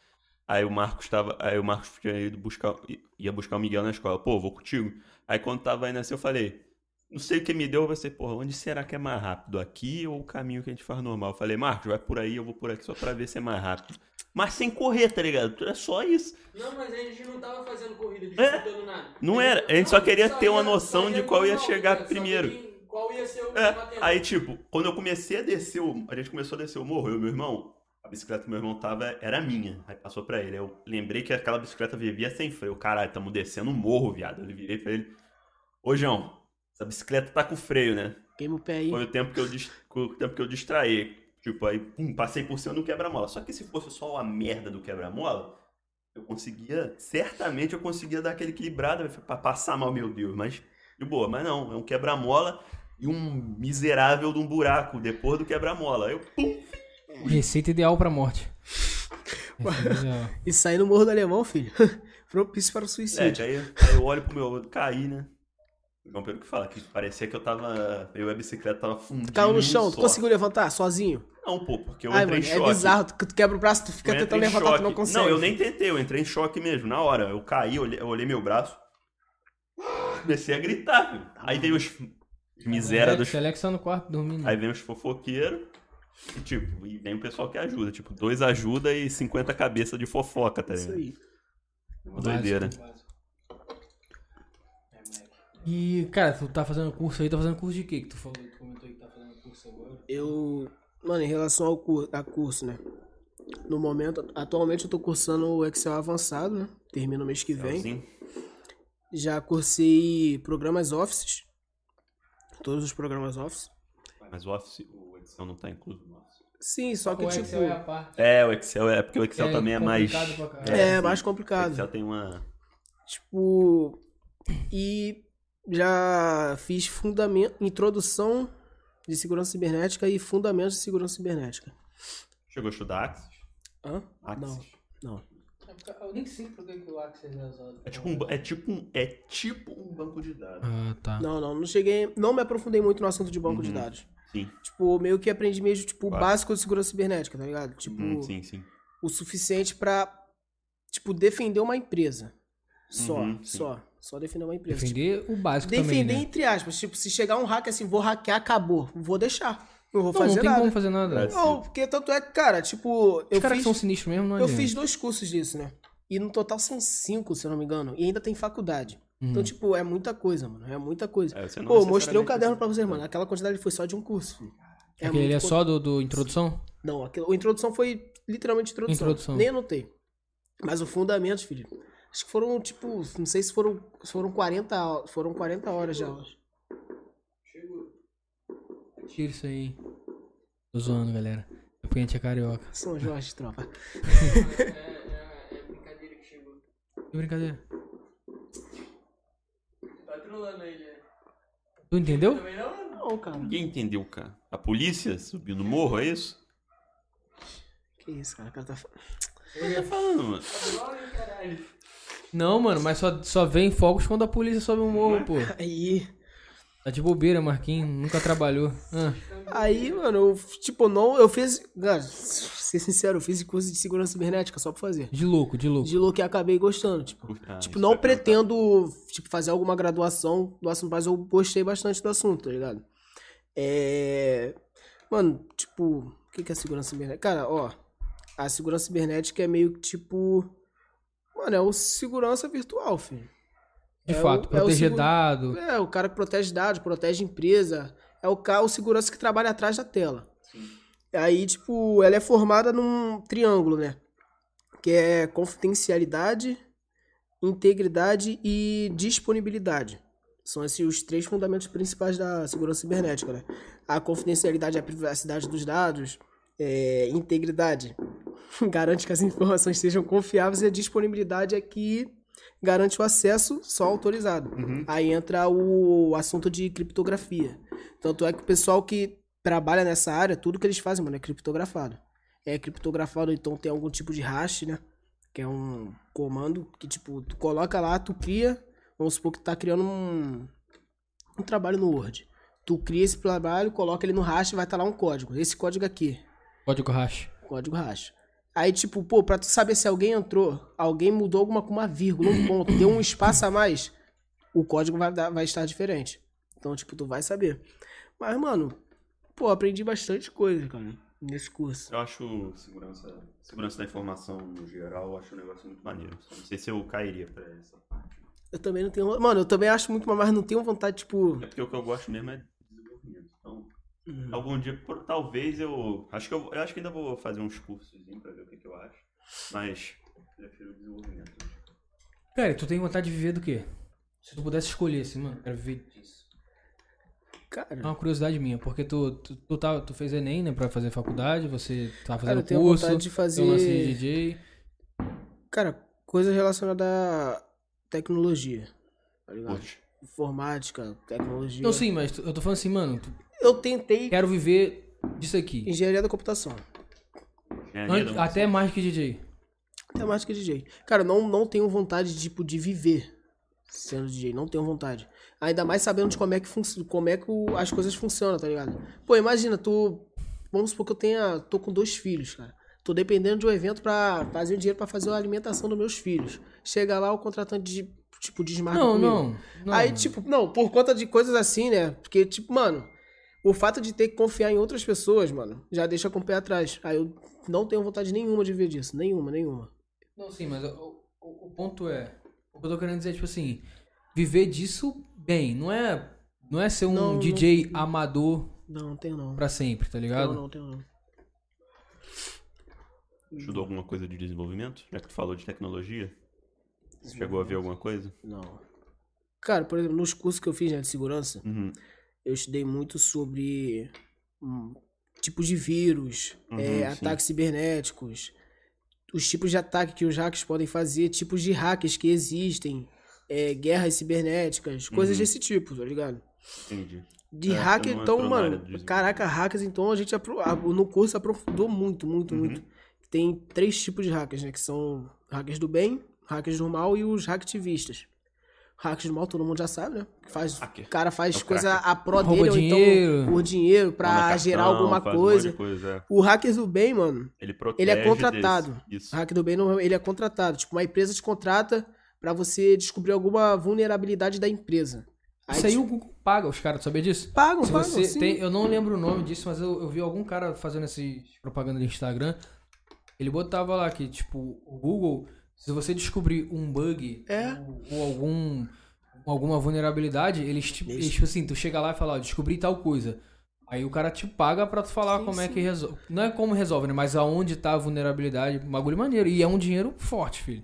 Aí o Marcos tava. Aí o Marcos tinha ido buscar. ia buscar o Miguel na escola. Pô, vou contigo. Aí quando tava indo assim, eu falei. Não sei o que me deu, eu pensei, porra, onde será que é mais rápido? Aqui ou o caminho que a gente faz normal? Eu falei, Marcos, vai por aí, eu vou por aqui só pra ver se é mais rápido. Mas sem correr, tá ligado? É só isso. Não, mas a gente não tava fazendo corrida, É, disputando nada. não era, a gente só queria ter uma noção de qual ia chegar primeiro. Qual ia ser o É, aí tipo, quando eu comecei a descer o. A gente começou a descer o morro, eu e meu irmão, a bicicleta que meu irmão tava era minha. Aí passou pra ele. Eu lembrei que aquela bicicleta vivia sem freio. Caralho, tamo descendo um morro, viado. Eu virei pra ele. Ô, João, essa bicicleta tá com freio, né? Queima o pé aí. Foi o tempo que eu, dis- o tempo que eu distraí. Tipo, aí pum, passei por cima do quebra-mola. Só que se fosse só a merda do quebra-mola, eu conseguia, certamente eu conseguia dar aquele equilibrado pra passar mal, meu Deus. Mas, de boa, mas não, é um quebra-mola e um miserável de um buraco depois do quebra-mola. Eu, pum, Receita ideal pra morte. E sair no Morro do Alemão, filho. Propício para o é, suicídio. aí, aí eu olho pro meu, eu caí, né? Igual pelo que fala, que parecia que eu tava, eu e a bicicleta tava fundindo Caiu no chão, tu conseguiu levantar sozinho? Não, pô, porque eu Ai, entrei mano, em é choque. bizarro. Tu, tu quebra o braço, tu fica Eu tentando levantar, tu não consegue. Não, eu nem tentei, eu entrei em choque mesmo, na hora. Eu caí, eu olhei, eu olhei meu braço, comecei a gritar, viu? Aí veio os miséria dos... Alex, tá no quarto dormindo. Aí vem os fofoqueiros e, tipo, e vem o pessoal que ajuda. Tipo, dois ajuda e 50 cabeças de fofoca, tá Isso ligado? aí. Uma doideira. E, cara, tu tá fazendo curso aí, tá fazendo curso de quê? Que tu falou, tu comentou aí que tá fazendo curso agora. Eu, mano, em relação ao cur a curso, né? No momento, atualmente eu tô cursando o Excel avançado, né? Termino mês que vem. Assim, Já cursei programas Office. Todos os programas Office. mas o Office, o Excel não tá incluso no Office. Sim, só que o tipo. Excel é a parte. É, o Excel é, porque o Excel também é mais... complicado pra caralho. É, sim. mais O complicado. Excel tem uma... Tipo. E já fiz fundamento, introdução de segurança cibernética e fundamentos de segurança cibernética. Chegou a estudar Axis? Hã? Axis. Não, não. Eu nem sei por que o Axis é usado. É tipo, um, é, tipo um, é tipo um banco de dados. Ah, tá. Não, não, não cheguei. Não me aprofundei muito no assunto de banco de Uhum. dados. Sim. Tipo, meio que aprendi mesmo, tipo, o Claro. básico de segurança cibernética, tá ligado? Tipo, Hum, sim, sim. o suficiente pra, tipo, defender uma empresa. Só, Uhum, sim. só. Só defender uma empresa. Defender o básico Tipo, defender também, né? entre aspas. Tipo, se chegar um hacker assim, vou hackear, acabou. Vou deixar. Não vou Não, fazer não tem nada. como fazer nada. É. Não, porque tanto é que, cara, tipo, Os eu caras que são sinistros mesmo, não eu adianta. fiz dois cursos disso, né? E no total são cinco, se eu não me engano. E ainda tem faculdade. Uhum. Então, tipo, é muita coisa, mano. É muita coisa. É, Pô, eu mostrei o caderno pra precisa- vocês, mano. Aquela quantidade foi só de um curso. É Aquele é co- só do, do introdução? Não, aquilo, a introdução foi literalmente introdução. Introdução. Nem anotei. Mas o fundamentos, filho. Acho que foram, tipo, não sei se foram, se foram 40, au- foram 40 horas de aula. Tira isso aí. Tô zoando, galera. É porque a gente é carioca. São Jorge, tropa. É, é, é brincadeira que chegou. Que brincadeira. Tá trolando ele, né? Tu entendeu? Também não? Não, cara. Ninguém entendeu, cara. A polícia subiu no morro, é isso? Que isso, cara. O cara tá falando. Ele tá falando, mano. Caralho. Não, mano, mas só, só vem fogos quando a polícia sobe o morro, pô. Aí. Tá de bobeira, Marquinhos. Nunca trabalhou. Ah, Aí, mano, eu, tipo, não, eu fiz. Cara, ser sincero, eu fiz curso de segurança cibernética só pra fazer. de louco, de louco. De louco que acabei gostando, tipo. Ah, tipo, não pretendo, tipo, fazer alguma graduação do assunto, mas eu gostei bastante do assunto, tá ligado? É. Mano, tipo, o que que é segurança cibernética? Cara, ó, a segurança cibernética é meio que tipo. Mano, é o segurança virtual, filho. De É fato, é o proteger seguro- dado. É, o cara que protege dados, protege empresa. É o cara, o segurança que trabalha atrás da tela. Aí, tipo, ela é formada num triângulo, né? Que é confidencialidade, integridade e disponibilidade. São esses os três fundamentos principais da segurança cibernética, né? A confidencialidade é a privacidade dos dados, é, integridade garante que as informações sejam confiáveis e a disponibilidade é que garante o acesso só autorizado. Aí entra o assunto de criptografia. Tanto é que o pessoal que trabalha nessa área, tudo que eles fazem, mano, é criptografado. É criptografado, então tem algum tipo de hash, né? Que é um comando que, tipo, tu coloca lá, tu cria. Vamos supor que tu tá criando um, um trabalho no Word. Tu cria esse trabalho, coloca ele no hash e vai estar lá um código. Esse código aqui, Código hash. código hash. Aí, tipo, pô, pra tu saber se alguém entrou, alguém mudou alguma com uma vírgula, um ponto, deu um espaço a mais, o código vai, dar- vai estar diferente. Então, tipo, tu vai saber. Mas, mano, pô, aprendi bastante coisa, cara. nesse curso. Eu acho segurança, segurança da informação no geral, eu acho um negócio muito maneiro. Não sei se eu cairia pra essa parte. Eu também não tenho. Mano, eu também acho muito, mas não tenho vontade, tipo. É porque o que eu gosto mesmo é Uhum. algum dia, por- talvez eu. Acho que eu, eu acho que ainda vou fazer uns cursos pra ver o que, que eu acho. Mas prefiro o desenvolvimento. Cara, tu tem vontade de viver do quê? Se tu pudesse escolher, assim, mano, quero viver disso. Cara, É uma curiosidade minha, porque tu, tu, tu, tá, tu fez Enem, né, pra fazer faculdade, você tá cara, fazendo eu tenho curso, vontade de tem um lance de fazer. DJ. Cara, coisa relacionada à tecnologia. Tá ligado? Curte. Informática, tecnologia. Não, sim, mas tu- eu tô falando assim, mano, tu- Eu tentei quero viver disso aqui. engenharia da computação. Engenharia da até mais que DJ. Até mais que DJ. Cara, não, não tenho vontade, tipo, de viver sendo DJ. Não tenho vontade. Ainda mais sabendo de como é que, como é que o- as coisas funcionam, tá ligado? Pô, imagina, tu. Vamos supor que eu tenha. tô com dois filhos, cara. Tô dependendo de um evento pra fazer um dinheiro pra fazer a alimentação dos meus filhos. Chega lá, o contratante de, tipo, desmarca Não, comigo. não, não. Aí, tipo, não, por conta de coisas assim, né? Porque, tipo, mano, o fato de ter que confiar em outras pessoas, mano, já deixa com o pé atrás. Aí eu não tenho vontade nenhuma de ver disso. Nenhuma, nenhuma. Não, sim, mas o, o- o ponto é. O que eu tô querendo dizer é, tipo assim, viver disso bem. Não é, não é ser um Não, não- DJ amador Não, não tenho não. pra sempre, tá ligado? Não, não tenho não. Estudou alguma coisa de desenvolvimento? Já que tu falou de tecnologia? Chegou a ver alguma coisa? Não. Cara, por exemplo, nos cursos que eu fiz né, de segurança, Uhum. Eu estudei muito sobre hum, tipos de vírus, Uhum, é, ataques cibernéticos, os tipos de ataque que os hackers podem fazer, tipos de hackers que existem, é, guerras cibernéticas, coisas Uhum. desse tipo, tá ligado? Entendi. De É, hacker, então, mano, de caraca, hackers, então a gente no curso aprofundou muito, muito, Uhum. muito. Tem três tipos de hackers, né? Que são hackers do bem, hackers do mal e os hacktivistas. Hackers do mal, todo mundo já sabe, né? Faz, o cara É faz o coisa cracker. a pró Rouba dele, ou dinheiro. então por dinheiro, pra cartão, gerar alguma faz um coisa. de coisa, é. O hacker do bem, mano, Ele ele é contratado. desse. O hacker do bem, não- ele é contratado. Tipo, uma empresa te contrata pra você descobrir alguma vulnerabilidade da empresa. Isso aí te- o Google paga os caras, tu sabia disso? Pagam, Se pagam, você sim. tem, eu não lembro o nome disso, mas eu, eu vi algum cara fazendo essa propaganda no Instagram. Ele botava lá que, tipo, o Google, se você descobrir um bug É. ou, ou algum, alguma vulnerabilidade, eles, tipo, eles, tipo assim, tu chega lá e fala, ó, descobri tal coisa. Aí o cara te paga pra tu falar Sim, como é sim. que resolve. Não é como resolve, né? Mas aonde tá a vulnerabilidade, um bagulho maneiro. E é um dinheiro forte, filho.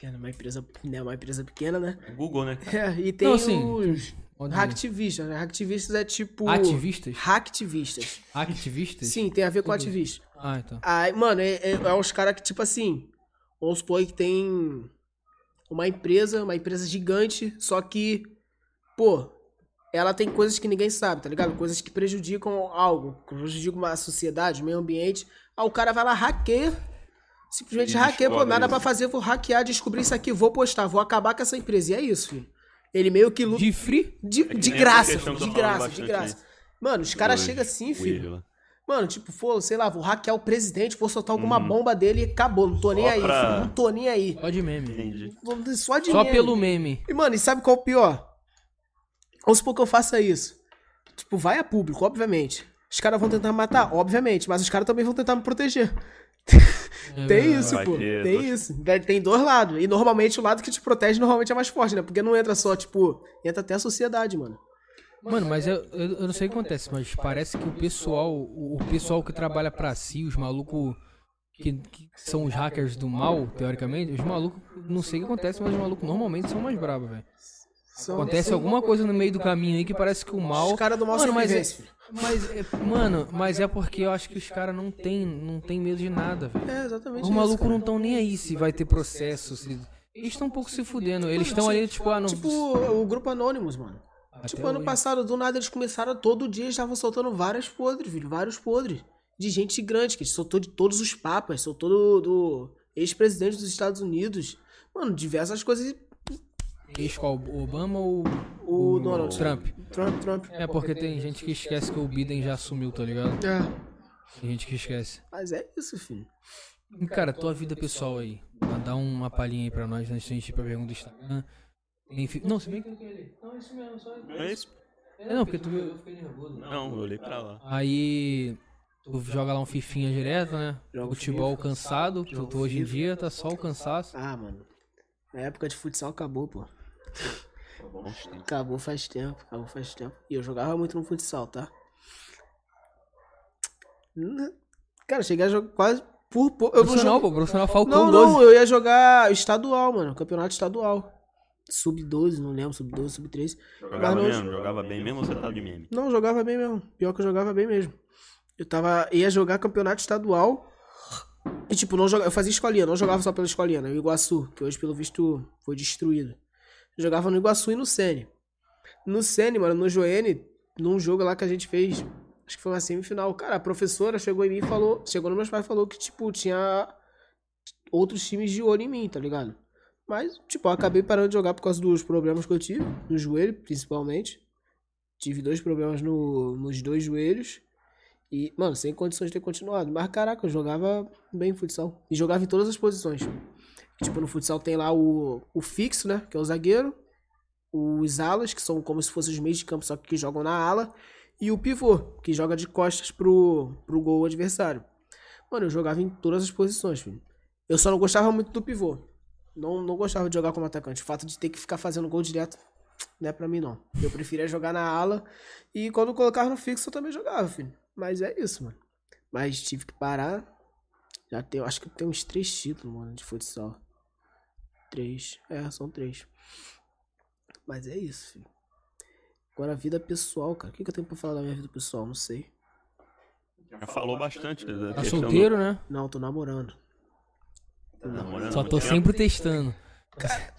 É uma empresa, né, uma empresa pequena, né? É Google, né? É, e tem Não, assim, os ir. hacktivistas, né? Hacktivistas é tipo... Ativistas? Hacktivistas. Ativistas? Sim, tem a ver com Entendi. ativista. Ah, então. Aí, mano, é, é, é uns caras que, tipo assim, vamos supor que tem uma empresa, uma empresa gigante, só que, pô, ela tem coisas que ninguém sabe, tá ligado? Coisas que prejudicam algo, que prejudicam uma sociedade, o meio ambiente. Aí o cara vai lá, hackeia, simplesmente E hackeia, pô, nada pra fazer, vou hackear, descobrir isso aqui, vou postar, vou acabar com essa empresa. E é isso, filho. Ele meio que luta De free? de, É de graça, de graça, de bastante, graça. né? Mano, os caras chegam assim, filho. Mano, tipo, for, sei lá, vou hackear o presidente, vou soltar alguma bomba dele e acabou. Não tô nem. Só aí, pra- filho, não tô nem aí. Só de meme. Entendi. Só de Só meme. pelo meme. E, mano, e sabe qual é o pior? Vamos supor que eu faça isso. Tipo, vai a público, obviamente. Os caras vão tentar me matar, obviamente, mas os caras também vão tentar me proteger. É Tem isso, pô. Tem isso. Tem dois lados. E normalmente o lado que te protege normalmente é mais forte, né? Porque não entra só, tipo, entra até a sociedade, mano. Mano, mas eu, eu, eu não sei o que acontece, mas parece que o pessoal, o, o pessoal que trabalha pra si, os malucos que, que são os hackers do mal, teoricamente, os malucos, não sei o que acontece, mas os malucos normalmente são mais bravos, velho. Acontece alguma coisa no meio do caminho aí que parece que o mal. Os caras do mal Mano, mas é, mas é, mano, mas é porque eu acho que os caras não tem, não tem medo de nada, velho. É, exatamente Os malucos não estão nem aí se vai ter processo, se eles estão um pouco se fudendo. Eles estão ali tipo, ah, não Tipo o grupo Anonymous, mano. Até tipo, ano hoje. passado, do nada, eles começaram, todo dia, estavam soltando vários podres, filho. Vários podres. De gente grande, que soltou de todos os papas, soltou do, do ex-presidente dos Estados Unidos. Mano, diversas coisas. Ex qual? O Obama ou O Donald Trump? Trump, Trump. É porque tem gente que esquece que o Biden já assumiu, tá ligado? É. Tem gente que esquece. Mas é isso, filho. E, Cara, tua vida pessoal aí. Dá uma palhinha aí pra nós antes da gente ir pra pergunta do Instagram. Não, se bem que eu queria ler. Não, é isso mesmo, só. É isso? É, não, porque tu eu fiquei nervoso. Não, eu olhei pra lá. Aí. Tu joga lá um fifinha direto, né? Jogo Futebol cansado, tu, Jogo tu hoje em dia tá só o cansaço. Ah, mano. A época de futsal acabou, pô. Acabou faz tempo, acabou faz tempo. E eu jogava muito no futsal, tá? Cara, cheguei a jogar quase por pouco. Eu não Profissional, jogo- pô, profissional Falcão Não, 12. não, eu ia jogar estadual, mano. Campeonato estadual. Sub-12, não lembro, sub-12, sub-13. Jogava não- mesmo? Jogava bem mesmo ou você tava de meme? Não, jogava bem mesmo. Pior que eu jogava bem mesmo. Eu tava. ia jogar campeonato estadual. E tipo, não joga, eu fazia escolinha, não jogava só pela escolinha, né? O Iguaçu, que hoje, pelo visto, foi destruído. Eu jogava no Iguaçu e no Sene. No Sene, mano, no Joene, num jogo lá que a gente fez, acho que foi uma semifinal. Cara, a professora chegou em mim e falou. Chegou nos meus pais e falou que, tipo, tinha outros times de olho em mim, tá ligado? Mas, tipo, eu acabei parando de jogar por causa dos problemas que eu tive, no joelho, principalmente. Tive dois problemas no, nos dois joelhos. E, mano, sem condições de ter continuado. Mas, caraca, eu jogava bem futsal. E jogava em todas as posições. Tipo, no futsal tem lá o, o fixo, né? Que é o zagueiro. Os alas, que são como se fossem os meios de campo, só que jogam na ala. E o pivô, que joga de costas pro, pro gol adversário. Mano, eu jogava em todas as posições, filho. Eu só não gostava muito do pivô. Não, não gostava de jogar como atacante. O fato de ter que ficar fazendo gol direto não é pra mim, não. Eu preferia jogar na ala. E quando colocava no fixo, eu também jogava, filho. Mas é isso, mano. Mas tive que parar. Já tenho, acho que eu tenho uns três títulos, mano, de futsal. Três. É, são três. Mas é isso, filho. Agora, a vida pessoal, cara. O que, que eu tenho pra falar da minha vida pessoal? Não sei. Já falou bastante Tá questão do- solteiro, né? Não, tô namorando. Tá namorando Só tô muito tempo? sempre testando.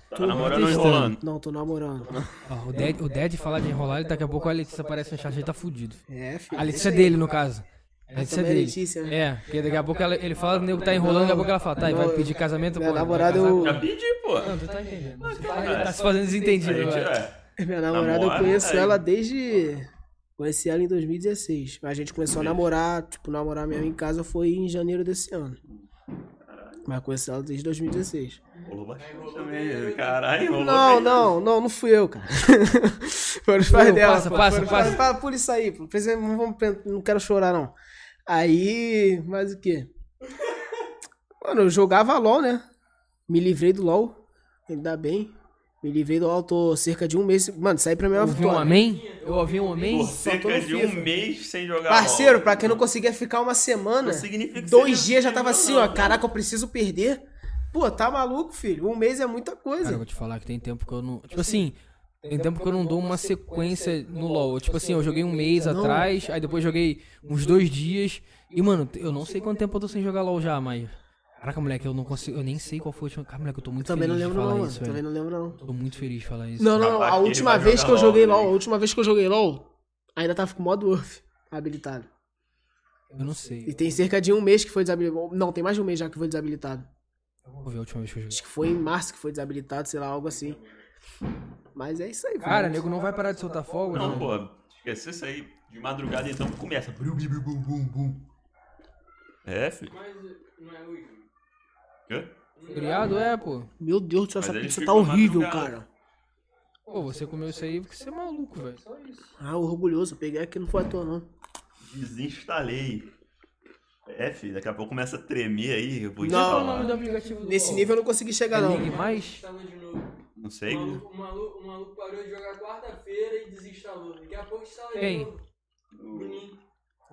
Tá namorando ou testando. enrolando? Não, tô namorando. Ó, o Ded, o Ded falar de enrolar, e daqui a pouco a Letícia aparece no chat, ele tá fudido. É, filho. A Letícia é dele, no caso. A Letícia é é dele. Letícia, né? É, porque daqui a pouco ela- ele fala que o nego tá enrolando, daqui a pouco ela fala, tá, e vai pedir casamento, minha pô. vai namorada, casar eu- Já pedi, pô. Não, tu tá entendendo. Você tá, cara, tá se fazendo desentendido gente agora. é. Minha namorada, Namora, eu conheço aí. ela desde. Conheci ela em 2016. A gente começou a namorar, tipo, namorar mesmo em casa foi em janeiro desse ano. Mas conheço ela desde 2016. Rolou bastante também. Caralho, rolou Não, não, não, não fui eu, cara. Foram os pais dela. passa, pô. passa, passa. por isso aí, pô. Não, vamos não quero chorar, não. Aí, mas o quê? Mano, eu jogava LOL, né? Me livrei do LOL. Ainda bem. Me livrei do tô cerca de um mês. Mano, saí pra minha Ouvi um vitória. amém? Eu ouvi um amém? Por cerca de um mês sem jogar Parceiro, LOL. pra quem não conseguia ficar uma semana, Não dois dias já tava assim, possível, ó. não. Caraca, eu preciso perder. Pô, tá maluco, filho? Um mês é muita Cara, coisa. eu vou te falar que tem tempo que eu não. Tipo assim, tem tempo que eu não dou uma sequência no LoL. Tipo assim, eu joguei um mês atrás, aí depois joguei uns dois dias. E, mano, eu não sei quanto tempo eu tô sem jogar LoL já, mas. Caraca, moleque, eu não consigo. Eu nem sei qual foi a última. Cara, moleque, eu tô muito Também não feliz de lembro, falar não, mano. isso, Também velho. não lembro, não. Tô muito feliz de falar isso. Não, não, não. A última vez que eu joguei? LOL, a última vez que eu joguei LOL, ainda tava com o modo Earth habilitado. Eu não sei. E tem cerca de um mês que foi desabilitado. Não, tem mais de um mês já que foi desabilitado. Vou ver a última vez que eu joguei. Acho que foi em março que foi desabilitado, sei lá, algo assim. Mas é isso aí, Cara, nego não vai parar de soltar fogo, Não, né? pô. Esquece isso aí. De madrugada então começa. Brum, brum, bum, bum, bum. É, filho. Mas não é hoje. Quê? Feriado é, pô. Meu Deus do céu, Mas essa pizza tá horrível, madrugada. cara. Pô, você comeu isso aí porque você é maluco, velho. Só isso. Ah, orgulhoso. Peguei aqui, não foi à toa, não. Desinstalei. É, filho. Daqui a pouco começa a tremer aí. Eu vou Não. Qual é o nome do aplicativo do Nesse nível eu não consegui chegar, não. League Mais? Instalou de novo. Não O sei. maluco, o, maluco, o maluco parou de jogar quarta-feira e desinstalou. Daqui a pouco instala de Quem? novo. O menino.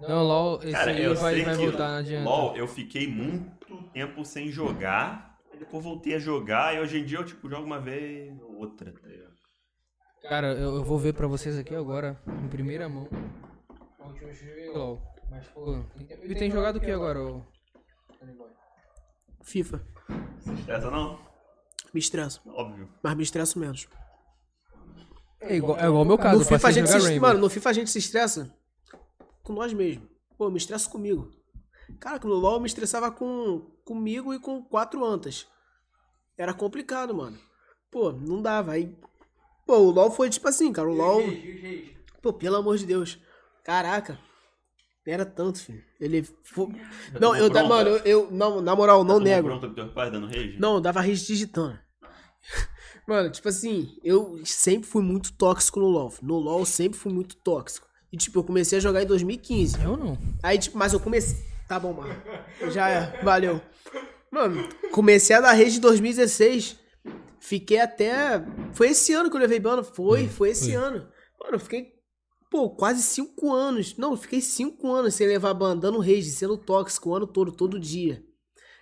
Não, LoL, esse Cara, aí eu vai, sei vai que voltar, não adianta. LOL, eu fiquei muito tempo sem jogar. aí Depois voltei a jogar e hoje em dia eu tipo jogo uma vez ou outra. tá ligado? Cara, eu, eu vou ver pra vocês aqui agora, em primeira mão. LOL. Mas, pô, tem- e tem jogado o que agora, ô? FIFA. Se estressa não? Me estresso. Óbvio. Mas me estresso menos. É igual, é igual o meu caso, no eu FIFA a gente se. Mano, no FIFA a gente se estressa com nós mesmos. Pô, me estresso comigo. Cara, que no LoL eu me estressava com, comigo e com quatro antas. Era complicado, mano. Pô, não dava. Aí. Pô, o LoL foi tipo assim, cara. O LoL. Pô, pelo amor de Deus. Caraca. Não era tanto, filho. Ele. fo- Não, eu. da- Pronto. Mano, eu, eu- Não, na moral, não Tomou nego. bronca do teu pai dando rage? Não, eu dava rage digitando. Mano, tipo assim, eu sempre fui muito tóxico no LoL. No LoL eu sempre fui muito tóxico. E, tipo, eu comecei a jogar em 2015. Eu não. Aí, tipo, mas eu comecei. Tá bom, mano. Já é, valeu. Mano, comecei a dar rede em 2016. Fiquei até. Foi esse ano que eu levei banda? Foi, foi esse foi. ano. Mano, eu fiquei. Pô, quase cinco anos. Não, eu fiquei cinco anos sem levar banda, dando rage, sendo tóxico o ano todo, todo dia.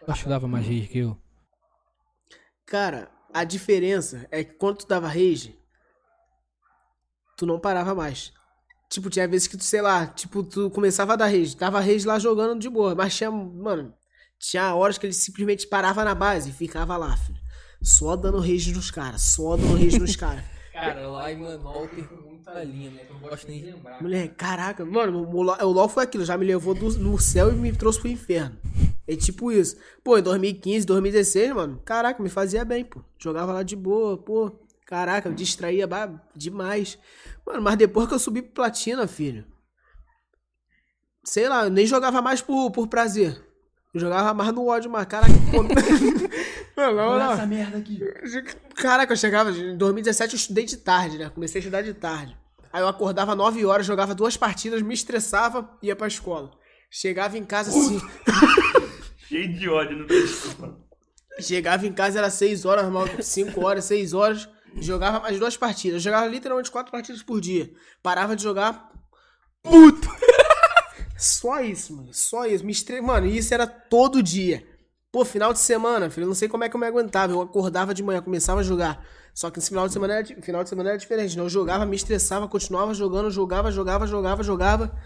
Eu acho que dava mais rage que eu. Cara, a diferença é que quando tu dava rage, tu não parava mais. Tipo, tinha vezes que tu, sei lá, tipo, tu começava a dar rage, dava rage lá jogando de boa, mas tinha, mano, tinha horas que ele simplesmente parava na base e ficava lá, filho. Só dando rage nos caras, só dando rage nos caras. Cara, lá em Manaus perco muita linha, né? Eu não gosto nem de lembrar. Moleque, caraca, mano, o LOL, o LOL foi aquilo, já me levou do, no céu e me trouxe pro inferno. É tipo isso. Pô, em 2015, 2016, mano, caraca, me fazia bem, pô. Jogava lá de boa, pô. Caraca, eu distraía demais. Mano, mas depois que eu subi pro platina, filho. Sei lá, eu nem jogava mais por, por prazer. Eu jogava mais no ódio, mas caraca, pô. Mano, na moral. merda aqui. Caraca, eu chegava. Em 2017 eu estudei de tarde, né? Comecei a estudar de tarde. Aí eu acordava 9 horas, jogava duas partidas, me estressava e ia pra escola. Chegava em casa assim. Cheio de ódio no peito. mano. Chegava em casa, era 6 horas, mal 5 horas, 6 horas. Jogava mais duas partidas. Eu jogava literalmente quatro partidas por dia. Parava de jogar. Puto! Só isso, mano. Só isso. Me estre... Mano, e isso era todo dia. Pô, final de semana, filho, eu não sei como é que eu me aguentava. Eu acordava de manhã, começava a jogar. Só que esse final de semana era, di- final de semana era diferente. Né? Eu jogava, me estressava, continuava jogando, jogava, jogava, jogava, jogava.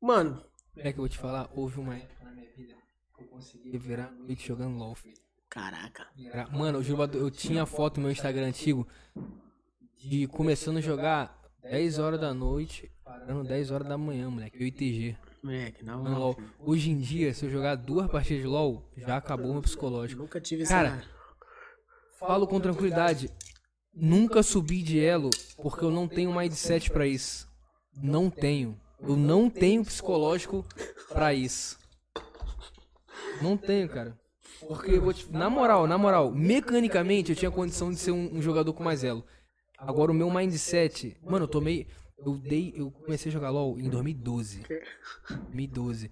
Mano, É que eu vou te falar, houve uma época na minha vida que eu consegui virar a noite jogando LOL. filho. Caraca. Mano, eu juro, eu tinha foto no meu Instagram antigo de começando a jogar 10 horas da noite, parando 10 horas da manhã, moleque. Eu e TG. Moleque, na moral. Hoje em dia, se eu jogar duas partidas de LOL, já acabou meu psicológico. Nunca tive esse Cara, Falo com tranquilidade. Nunca subi de elo porque eu não tenho mindset pra isso. Não tenho. Eu não tenho psicológico pra isso. Não tenho, cara. Porque eu vou te... na moral, na moral, mecanicamente eu tinha condição de ser um, um jogador com mais elo. Agora o meu mindset, mano, eu tomei, eu dei, eu comecei a jogar LoL em 2012. 2012.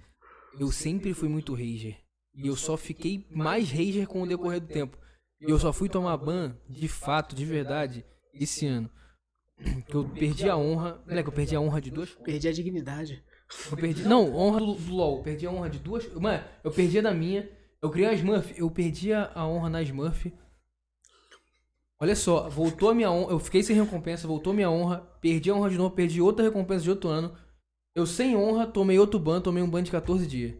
Eu sempre fui muito rager. E eu só fiquei mais rager com o decorrer do tempo. E eu só fui tomar ban, de fato, de verdade, esse ano. Que eu perdi a honra. Moleque, eu perdi a honra de duas. Perdi a dignidade. Eu perdi. Não, honra do, do LOL. Eu perdi a honra de duas. Mano, eu perdi a da minha. Eu criei a Smurf. Eu perdi a, honra na Smurf. Olha só, voltou a minha honra. Eu fiquei sem recompensa, voltou a minha honra. Perdi a honra de novo, perdi outra recompensa de outro ano. Eu sem honra, tomei outro ban, tomei um ban de 14 dias.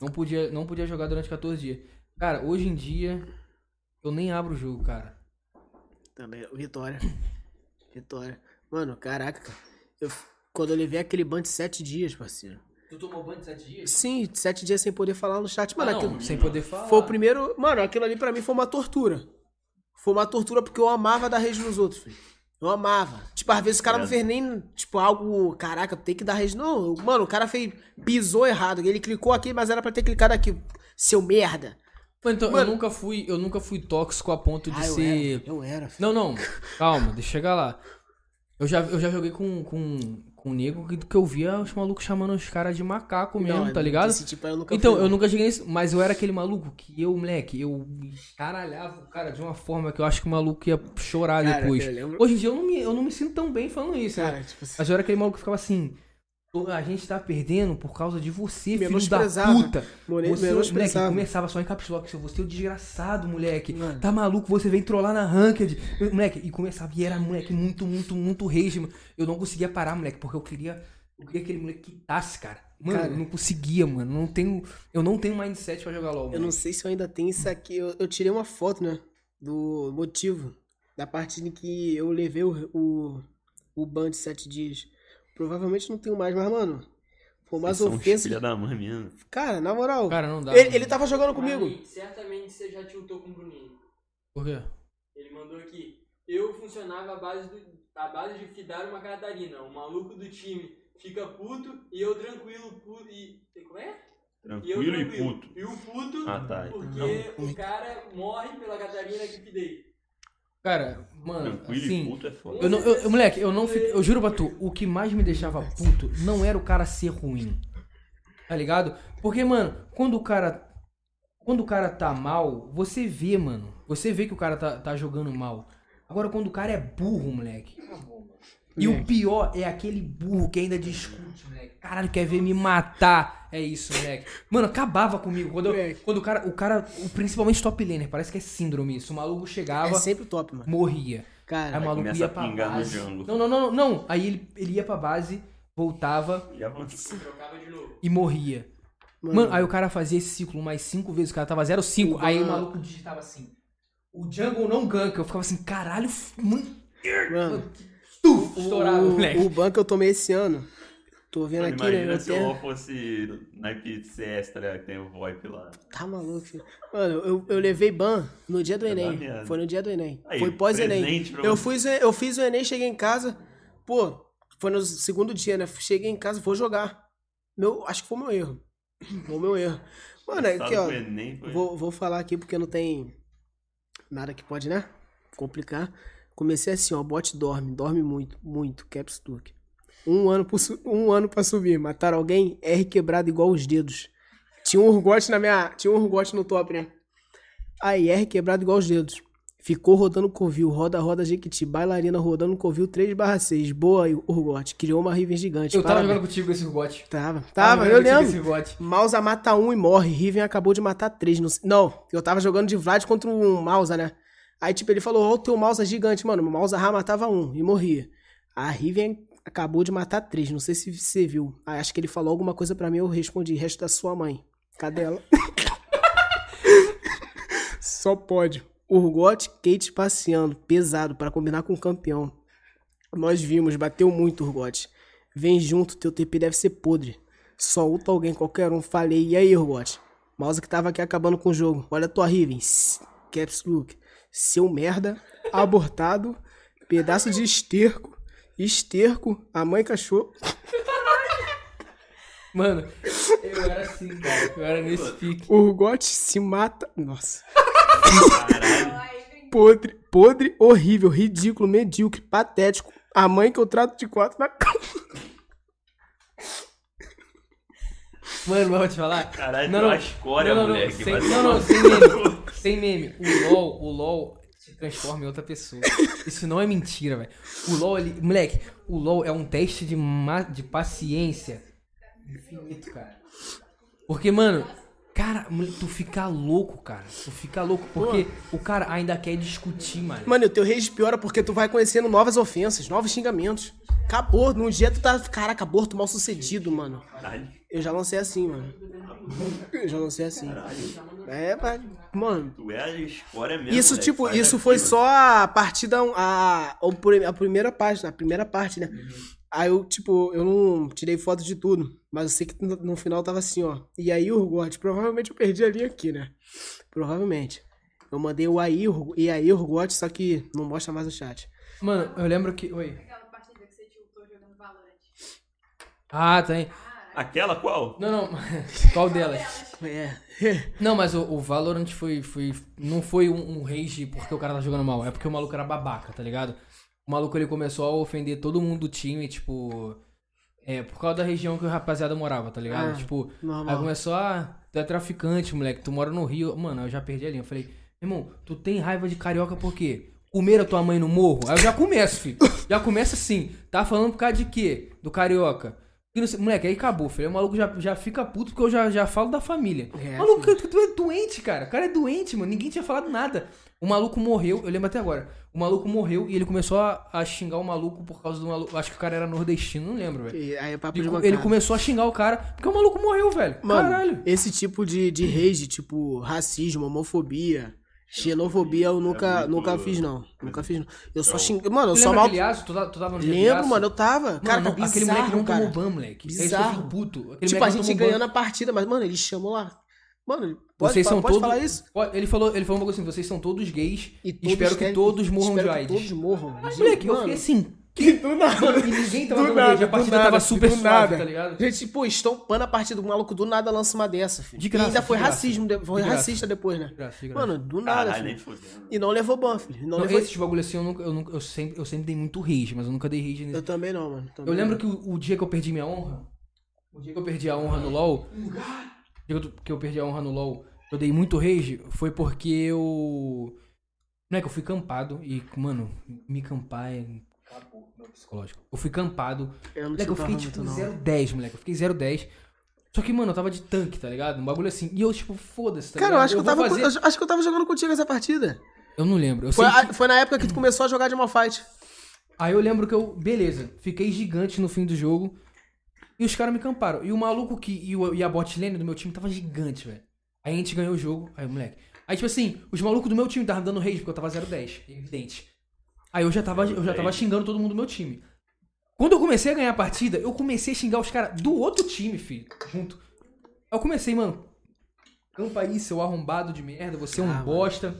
Não podia, não podia jogar durante 14 dias. Cara, hoje em dia, eu nem abro o jogo, cara. Também, Vitória. Vitória. Mano, caraca, cara. Eu, quando eu levei aquele ban de sete dias, parceiro. Tu tomou ban de 7 dias? Sim, sete dias sem poder falar no chat. Mano, Ah, não, aquilo sem poder falar. foi o primeiro. Mano, aquilo ali pra mim foi uma tortura. Foi uma tortura porque eu amava dar rage nos outros, filho. Eu amava. Tipo, às vezes o cara não fez nem, tipo, algo. Caraca, tem que dar rage. Não, eu- mano, o cara fez. Pisou errado. Ele clicou aqui, mas era pra ter clicado aqui. Seu merda. Mano, então, Mano- eu nunca fui, eu nunca fui tóxico a ponto de Ah, eu ser. era. Eu era. filho. Não, não. Calma, deixa eu chegar lá. Eu já, eu já joguei com, com, com nego que, que eu via os malucos chamando os caras de macaco mesmo, Não, tá ligado? tipo eu Então, fui, eu nunca cheguei nisso, mas eu era aquele maluco que eu, moleque, eu caralhava o cara de uma forma que eu acho que o maluco ia chorar Cara, depois. Hoje em dia eu não, me, eu não me sinto tão bem falando isso, né? Cara, tipo assim. Mas eu era aquele maluco que ficava assim. "Pô, A gente tá perdendo por causa de você, filho da puta. Você, moleque, menosprezava. começava só em caps lock. Você é o desgraçado, moleque. Mano. Tá maluco? Você vem trollar na ranked. Moleque, e começava. E era, moleque, muito, muito, muito rage. mano. Eu não conseguia parar, moleque, porque eu queria. Eu queria que aquele moleque quitasse, cara. Mano, Cara. eu não conseguia, mano. Não tenho, eu não tenho mindset pra jogar LOL. Eu não moleque. sei se eu ainda tenho isso aqui. Eu, eu tirei uma foto, né? Do motivo. Da parte em que eu levei o, o, o ban de sete dias. Provavelmente não tenho mais, mas, mano. Foi uns ofensas. filha da mãe mesmo. Cara, na moral. Cara, não dá. ele, ele tava jogando comigo. Mas, certamente você já tiltou com o Bruninho. Por quê? Ele mandou aqui. Eu funcionava à base, do, à base de fidar uma Catarina. O maluco do time fica puto e eu tranquilo. Puto, e, como é? E eu Tranquilo e tranquilo. puto. E o puto, Ah, tá. porque o cara morre pela Catarina que fidei. Cara, mano, Tranquilo e assim. puto é foda. Eu não, eu, eu- moleque, eu não fico. Eu juro pra tu, o que mais me deixava puto não era o cara ser ruim. Tá ligado? Porque, mano, quando o cara. Quando o cara tá mal, você vê, mano. Você vê que o cara tá, tá jogando mal. Agora, quando o cara é burro, moleque. E o pior é aquele burro que ainda discute, moleque. Caralho, quer ver me matar. É isso, moleque. Mano, acabava comigo. Quando, eu- quando o cara. O cara. o- Principalmente top laner, parece que é síndrome isso. O maluco chegava, É sempre top, mano. morria. Aí Cara, o maluco começa ia a pra pingar no base. Não, não, não, não. Aí ele, ele ia pra base, voltava E avança. Trocava de novo. e morria. Mano, aí o cara fazia esse ciclo mais cinco vezes, o cara tava 0,5. Aí o maluco digitava assim. O jungle não gank. Eu ficava assim, caralho, muito. mano, Estourado, o, moleque. o ban que eu tomei esse ano. Tô vendo Mano, aqui, né? imagina Eu se o. LoL fosse naipe CS, tá ligado? Que tem o VoIP lá. Tá maluco, filho. Mano, eu, eu levei ban no dia do dar Enem. Foi no dia do Enem. Aí, foi pós-Enem. Eu, fiz, eu fiz o Enem, cheguei em casa. Pô, foi no segundo dia, né? Cheguei em casa, vou jogar. Meu, acho que foi o meu erro. Foi o meu erro. Mano, é aqui, ó. Enem. Vou, vou falar aqui porque não tem nada que pode, né? Complicar. Comecei assim, ó. Bot dorme, dorme muito, muito. Caps Turk. Um ano, um ano pra subir. Mataram alguém, R quebrado igual os dedos. Tinha um urgote na minha. Tinha um urgote no top, né? Aí, R quebrado igual os dedos. Ficou rodando covil, roda, roda, Jequiti, bailarina rodando covil 3 barra 6. Boa, Urgot. Criou uma Riven gigante. Eu tava jogando contigo esse bot. Tava, tava, eu jogando contigo lembro. Mausa mata um e morre. Riven acabou de matar três. Não, não, eu tava jogando de Vlad contra um Mausa, né? Aí, tipo, ele falou: Ó, o teu Mausa gigante, mano. O Mausa Ra matava um e morria. A Riven acabou de matar três. Não sei se você viu. Aí, acho que ele falou alguma coisa pra mim. Eu respondi: resto da sua mãe. Cadê ela? Só pode. Urgot, Kate passeando. Pesado pra combinar com o campeão. Nós vimos, bateu muito, Urgot. Vem junto, teu TP deve ser podre. Só ulta alguém, qualquer um. Falei, e aí, Urgot? Mouse que tava aqui acabando com o jogo. Olha a tua Riven. Caps Look. Seu merda, abortado, pedaço de esterco, esterco, a mãe cachorro. Mano, eu era assim, cara. Eu era nesse pique. Urgot se mata. Nossa. Caralho. Podre, podre, horrível, ridículo, medíocre, patético. A mãe que eu trato de quatro na cama. Mano, mas vou te falar. Caralho, Não, não. uma escória, não, não, moleque. Não, sem, não, não, sem meme. Sem meme. O LOL, o LOL se transforma em outra pessoa. Isso não é mentira, velho. O LOL, ele, moleque, o LOL é um teste de, ma, de paciência infinito, cara. Porque, mano, cara, tu fica louco, cara. Tu fica louco. Porque o cara ainda quer discutir, mano. Mano, o teu rage piora porque tu vai conhecendo novas ofensas, novos xingamentos. Acabou, num dia tu tá, caraca, aborto mal sucedido, mano. Caralho. Eu já lancei assim, mano. Eu já lancei assim. É, mas, mano. Tu é a escória mesmo. Isso, moleque, tipo, isso foi mano. só a partida, a, a, a primeira parte, a primeira parte, né? Aí eu, tipo, eu não tirei foto de tudo, mas eu sei que no, no final tava assim, ó. E aí, Urgot, provavelmente eu perdi a linha aqui, né? Provavelmente. Eu mandei o aí, e aí, Urgot, só que não mostra mais o chat. Mano, eu lembro que. Oi. Aquela partida que você tiltou jogando Valorant. Ah, tem. Aquela qual? Não, não. Qual delas? É. Não, mas o, o Valorant foi, foi. Não foi um, um rage porque o cara tá jogando mal. É porque o maluco era babaca, tá ligado? O maluco ele começou a ofender todo mundo do time, tipo. É, por causa da região que o rapaziada morava, tá ligado? Ah, tipo, normal. aí começou, ah, tu é traficante, moleque, tu mora no Rio. Mano, eu já perdi a linha. Eu falei, irmão, tu tem raiva de carioca por quê? Comer a tua mãe no morro? Aí eu já começo, filho. Já começa assim. Tá falando por causa de quê? Do carioca. Moleque, aí acabou, filho. O maluco já, já fica puto porque eu já, já falo da família. É, maluco, tu, tu é doente, cara. O cara é doente, mano. Ninguém tinha falado nada. O maluco morreu, eu lembro até agora. O maluco morreu e ele começou a, a xingar o maluco por causa do maluco. Acho que o cara era nordestino, não lembro, velho. Aí é papo Ele, de ele começou a xingar o cara porque o maluco morreu, velho. Mano, Caralho. esse tipo de, de rage, tipo racismo, homofobia, xenofobia, eu nunca, muito- nunca fiz, não. Nunca fiz, não. Eu só xinguei. Mano, eu só mal. aquele aço? Tu, tá- tu tava no Lembro, mano, eu tava. cara, Mano, tá aquele moleque não bizarro, tomou cara. ban, moleque. É que eu Bizarro. fico puto. Aquele Tipo, a gente ganhando a partida, mas, mano, ele chamou lá. Mano, pode, Vocês são pode todos. falar isso? Ele falou, ele falou uma coisa assim: vocês são todos gays e, todos espero que querem- todos morram de que AIDS. Todos morram. Mas, moleque, eu mano, fiquei assim, Que do nada. Mano, e ninguém tava Do dando nada, rage, a partida nada, tava super suave, nada. tá ligado? Gente, pô, estampando a partida do maluco do nada lança uma dessa, filho. De graça, e ainda foi de graça. racismo, de- foi De graça. racista depois, né? De graça, de graça. Mano, do nada, Caralho, filho. E não levou ban, filho. Não, Não, levou... esses bagulho assim, eu, nunca, eu, nunca, eu, sempre, eu sempre dei muito rage, mas eu nunca dei rage Eu nesse. também não, mano. também Eu lembro não. que o, o dia que eu perdi minha honra, o dia que eu perdi a honra no LoL, o dia que eu, que eu perdi a honra no LoL, eu dei muito rage, foi porque eu... Não é que eu fui campado e, mano, me campar é... Acabou, meu psicológico. Eu fui campado, Eu não moleque, eu fiquei tipo muito, não. 0-10, moleque, eu fiquei 0-10. Só que, mano, eu tava de tanque, tá ligado? Um bagulho assim. E eu, tipo, foda-se, tá Cara, eu ligado? acho, que eu, tava, fazer- eu acho que eu tava jogando contigo essa partida. Eu não lembro. Eu Foi, sei que- a- foi na época que tu começou a jogar de uma fight. Aí eu lembro que eu, beleza, fiquei gigante no fim do jogo. E os caras me camparam. E o maluco que. E, o- e a bot lane do meu time tava gigante, velho. Aí a gente ganhou o jogo. Aí, moleque. Aí, tipo assim, os malucos do meu time estavam dando rage porque eu tava 0-10. Evidente. Aí eu já tava, eu já tava xingando todo mundo do meu time. Quando eu comecei a ganhar a partida, eu comecei a xingar os caras do outro time, filho. Junto. Aí eu comecei, mano. Campa aí, seu arrombado de merda. Você é um Ah, mano. bosta.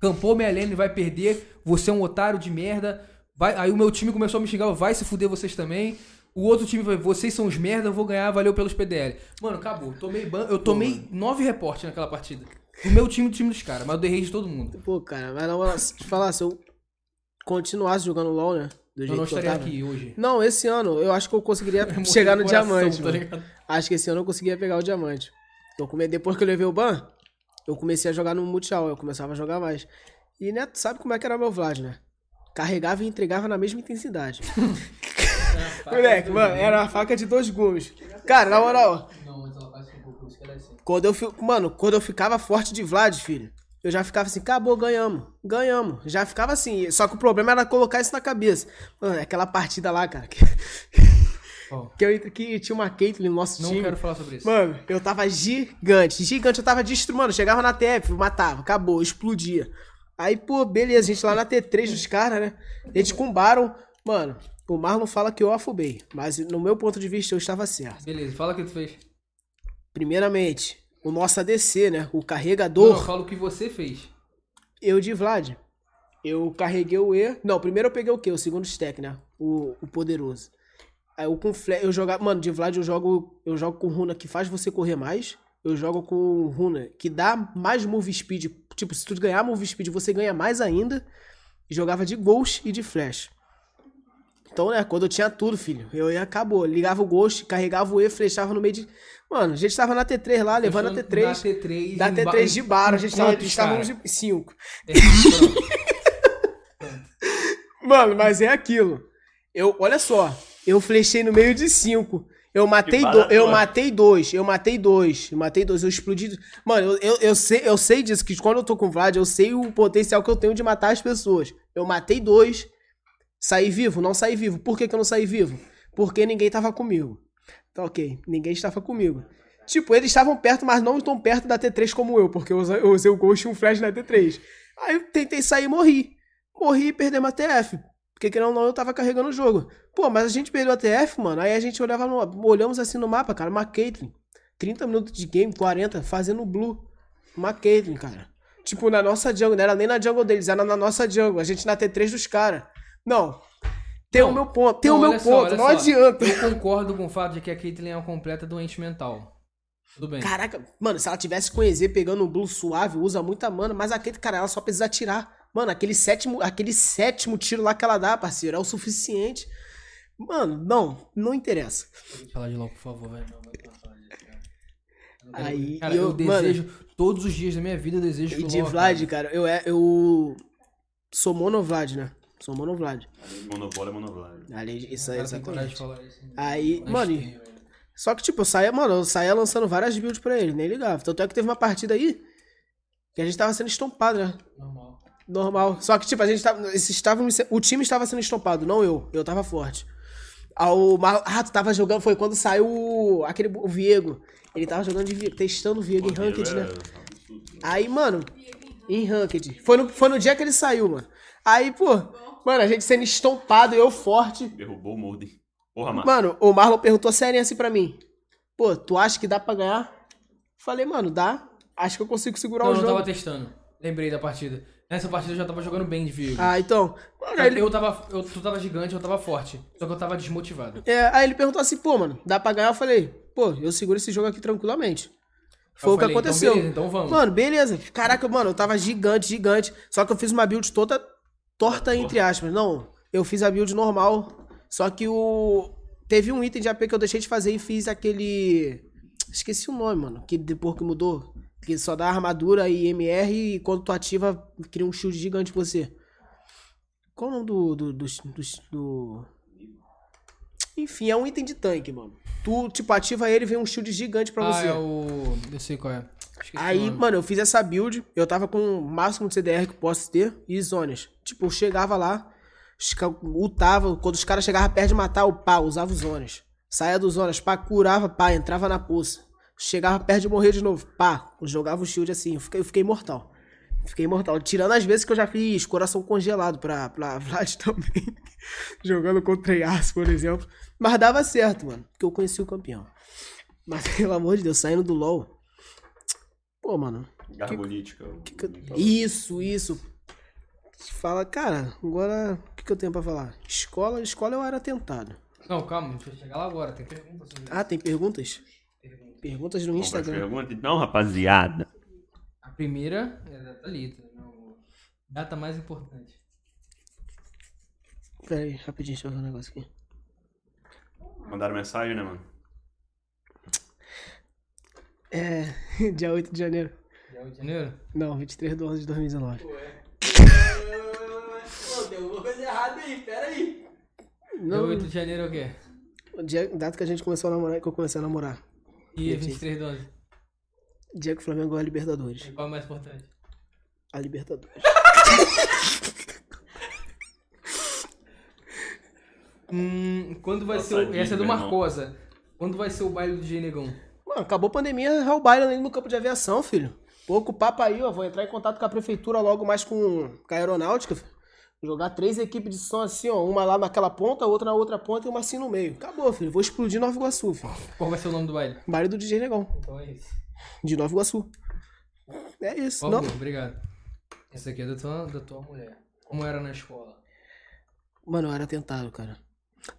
Campou minha lane, vai perder. Você é um otário de merda. Vai... Aí o meu time começou a me xingar. Vai se fuder vocês também. O outro time vai, vocês são os merda, eu vou ganhar, valeu pelos PDL. Mano, acabou. Tomei ban... Eu tomei nove reportes naquela partida. Do meu time e do time dos caras, mas eu dei rage de todo mundo. Pô, cara, mas na moral, se te falar, se eu continuasse jogando LOL, né? Do Eu jeito não que eu estaria tava. aqui hoje. Não, esse ano eu acho que eu conseguiria Morri chegar no coração, diamante, tá? Acho que esse ano eu conseguia pegar o diamante. Eu come... Depois que eu levei o ban, eu comecei a jogar no Multishow, eu começava a jogar mais. E, né, tu sabe como é que era meu Vlad, né? Carregava e entregava na mesma intensidade. Moleque, mano, era uma faca de dois gumes. Cara, na moral, Não, mas ela faz um pouco, isso que ela é assim. quando eu, mano, quando eu ficava forte de Vlad, filho, eu já ficava assim, acabou, ganhamos, ganhamos. Já ficava assim, só que o problema era colocar isso na cabeça. Mano, aquela partida lá, cara, que, Ó, que, eu, que tinha uma Caitlyn no nosso não time. quero falar sobre isso. Mano, eu tava gigante, gigante, eu tava destruindo, mano, chegava na TF, matava, acabou, explodia. Aí, pô, beleza, a gente lá na T3 dos caras, né? Eles combaram, mano, o Marlon fala que eu afobei, mas no meu ponto de vista eu estava certo. Beleza, fala o que tu fez. Primeiramente, o nosso ADC, né? O Não, carregador, eu falo o que você fez. eu de Vlad. Eu carreguei o E. Não, primeiro eu peguei o quê? O segundo stack, né? O, o poderoso. Aí eu com flash, eu jogava, mano, de Vlad eu jogo, eu jogo com runa que faz você correr mais. Eu jogo com runa que dá mais move speed. Tipo, se tu ganhar move speed, você ganha mais ainda. E jogava de Ghost e de Flash. Então, né, quando eu tinha tudo, filho, eu ia, acabou. Ligava o Ghost, carregava o E, flechava no meio de. Mano, a gente tava na T3 lá, levando a Na T3. T3. Da em T3 ba- de bar, a gente tava, Quantos, estávamos de 5. É. Mano, mas é aquilo. Eu, olha só, eu flechei no meio de cinco. Eu matei, Que do, barato, eu mano. matei dois, eu matei dois, eu matei dois, eu explodi. Mano, eu, eu, eu sei, eu sei disso, que quando eu tô com o Vlad, eu sei o potencial que eu tenho de matar as pessoas. Eu matei dois, saí vivo, não saí vivo. Por que, que eu não saí vivo? Porque ninguém tava comigo. Tá ok, ninguém estava comigo. Tipo, eles estavam perto, mas não tão perto da T3 como eu, porque eu usei, o Ghost e um Flash na T3. Aí eu tentei sair e morri. Morri e perdemos a TF. Porque querendo ou não, eu tava carregando o jogo. Pô, mas a gente perdeu a TF, mano. Aí a gente olhava no, olhamos assim no mapa, cara, uma Caitlyn. 30 minutos de game, 40, fazendo blue. Uma Caitlyn, cara. Tipo, na nossa jungle, não era nem na jungle deles, era na nossa jungle. A gente na T3 dos caras. Não. Tem o meu ponto, tem o meu só, ponto, olha não só. adianta. Eu concordo com o fato de que a Caitlyn é uma completa doente mental. Tudo bem. Caraca, mano, se ela tivesse com EZ pegando um blue suave, usa muita mana, mas aquele, cara, ela só precisa atirar. Mano, aquele sétimo, aquele sétimo tiro lá que ela dá, parceiro, é o suficiente. Mano, não, não interessa. Fala de LOL, por favor, velho. Cara. Eu Aí, cara, eu, eu- mano, desejo, todos os dias da minha vida, eu desejo E de Vlad, cara, eu, é, eu sou monovlad, né? Sou monovlad. Monobola é monobola. Ali, isso O aí, exatamente. falar isso. né? Aí, Mas mano, tem, só que, tipo, eu saía, mano, eu saía lançando várias builds pra ele, nem ligava. Tanto é que teve uma partida aí que a gente tava sendo estompado, né? Normal. Normal. Só que, tipo, a gente tava. Esses estavam, o time estava sendo estompado, não eu. Eu tava forte. Ao, ah, tu tava jogando, foi quando saiu o, aquele, o Viego. Ele tava jogando de Viego, testando o Viego em Ranked, é né? Aí, mano, em Ranked. Foi no, foi no dia que ele saiu, mano. Aí, pô, mano, a gente sendo estompado, eu forte. Derrubou o Molden. Porra, mano. Mano, o Marlon perguntou sério assim pra mim. Pô, tu acha que dá pra ganhar? Falei, mano, dá. Acho que eu consigo segurar Não, o eu jogo. tava testando. Lembrei da partida. Nessa partida eu já tava jogando bem de Vigo. Ah, então. Mano, aí ele, Eu tava. Eu, tu tava gigante, eu tava forte. Só que eu tava desmotivado. é, aí ele perguntou assim, pô, mano, dá pra ganhar? Eu falei, pô, eu seguro esse jogo aqui tranquilamente. Foi Eu o que falei, então aconteceu. beleza, então vamos. Mano, beleza. Caraca, mano, eu tava gigante, gigante. Só que eu fiz uma build toda torta, entre aspas. Não, eu fiz a build normal. Só que o. Teve um item de AP que eu deixei de fazer e fiz aquele. Esqueci o nome, mano. Que depois que mudou. Que só dá armadura e MR e quando tu ativa, cria um shield gigante pra você. Qual o nome do. do, do, do, do- Enfim, é um item de tanque, mano. Tu, tipo, ativa ele e vem um shield gigante pra ah, você. é o. Eu sei qual é. Esqueci Aí, mano, eu fiz essa build, eu tava com o máximo de CDR que posso ter e zonas. Tipo, eu chegava lá, ultava, quando os caras chegavam perto de matar, o pá, usava os zonas. Saía dos zonas, pá, curava, pá, entrava na poça. Chegava perto de morrer de novo, pá, eu jogava o shield assim, eu fiquei, eu fiquei imortal. Fiquei imortal. Tirando as vezes que eu já fiz coração congelado pra, pra Vlad também. Jogando contra Yas, por exemplo. Mas dava certo, mano. Porque eu conheci o campeão. Mas, pelo amor de Deus, saindo do LoL. Pô, mano. Garbolítica. que que eu- Isso, isso. Fala, cara, agora o que, que eu tenho pra falar? Escola, escola eu era tentado. Não, calma, deixa eu chegar lá agora. Tem pergunta sobre isso. Ah, tem perguntas? Perguntas no Instagram. Pergunta então, rapaziada. Primeira é da Thalita. não- Data mais importante. Pera aí, rapidinho, deixa eu ver um negócio aqui. Mandaram mensagem, né, mano? É, dia 8 de janeiro. Dia 8 de janeiro? Não, 23 de 11 de 2019. Pô, tem alguma coisa errada aí, pera aí. Dia Não, 8 de janeiro é o quê? o dia, data que a gente começou a namorar, que eu comecei a namorar. E 23 de 11. Dia que o Flamengo ganhou a Libertadores. Qual é o mais importante? A Libertadores. Hum, quando vai Nossa, ser o... Essa é do irmão. Marcosa. Quando vai ser o baile do DJ Negão? Mano, acabou a pandemia, é o baile ali no campo de aviação, filho. Pouco papo aí, ó. Vou entrar em contato com a prefeitura logo mais com, com a aeronáutica. filho. Jogar três equipes de som assim, ó. Uma lá naquela ponta, outra na outra ponta e uma assim no meio. Acabou, filho. Vou explodir Nova Iguaçu, filho. Qual vai ser o nome do baile? Baile do DJ Negão, Então é isso. De Nova Iguaçu. É isso, Por não. obrigado. Essa aqui é da tua, da tua mulher. Como era na escola? Mano, eu era tentado, cara.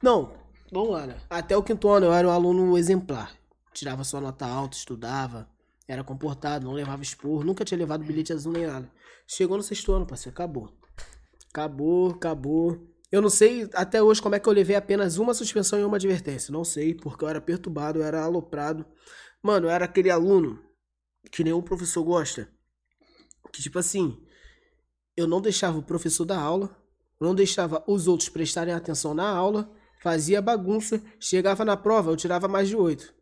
Não, vamos lá, né? Até o quinto ano eu era um aluno exemplar. Tirava só nota alta, estudava, era comportado, não levava expor, nunca tinha levado bilhete azul nem nada. Chegou no sexto ano, parceiro, acabou. Acabou, acabou. Eu não sei até hoje como é que eu levei apenas uma suspensão e uma advertência. Não sei, porque eu era perturbado, eu era aloprado. Mano, eu era aquele aluno que nenhum professor gosta. Que tipo assim, eu não deixava o professor dar aula, não deixava os outros prestarem atenção na aula, fazia bagunça, chegava na prova, eu tirava mais de oito.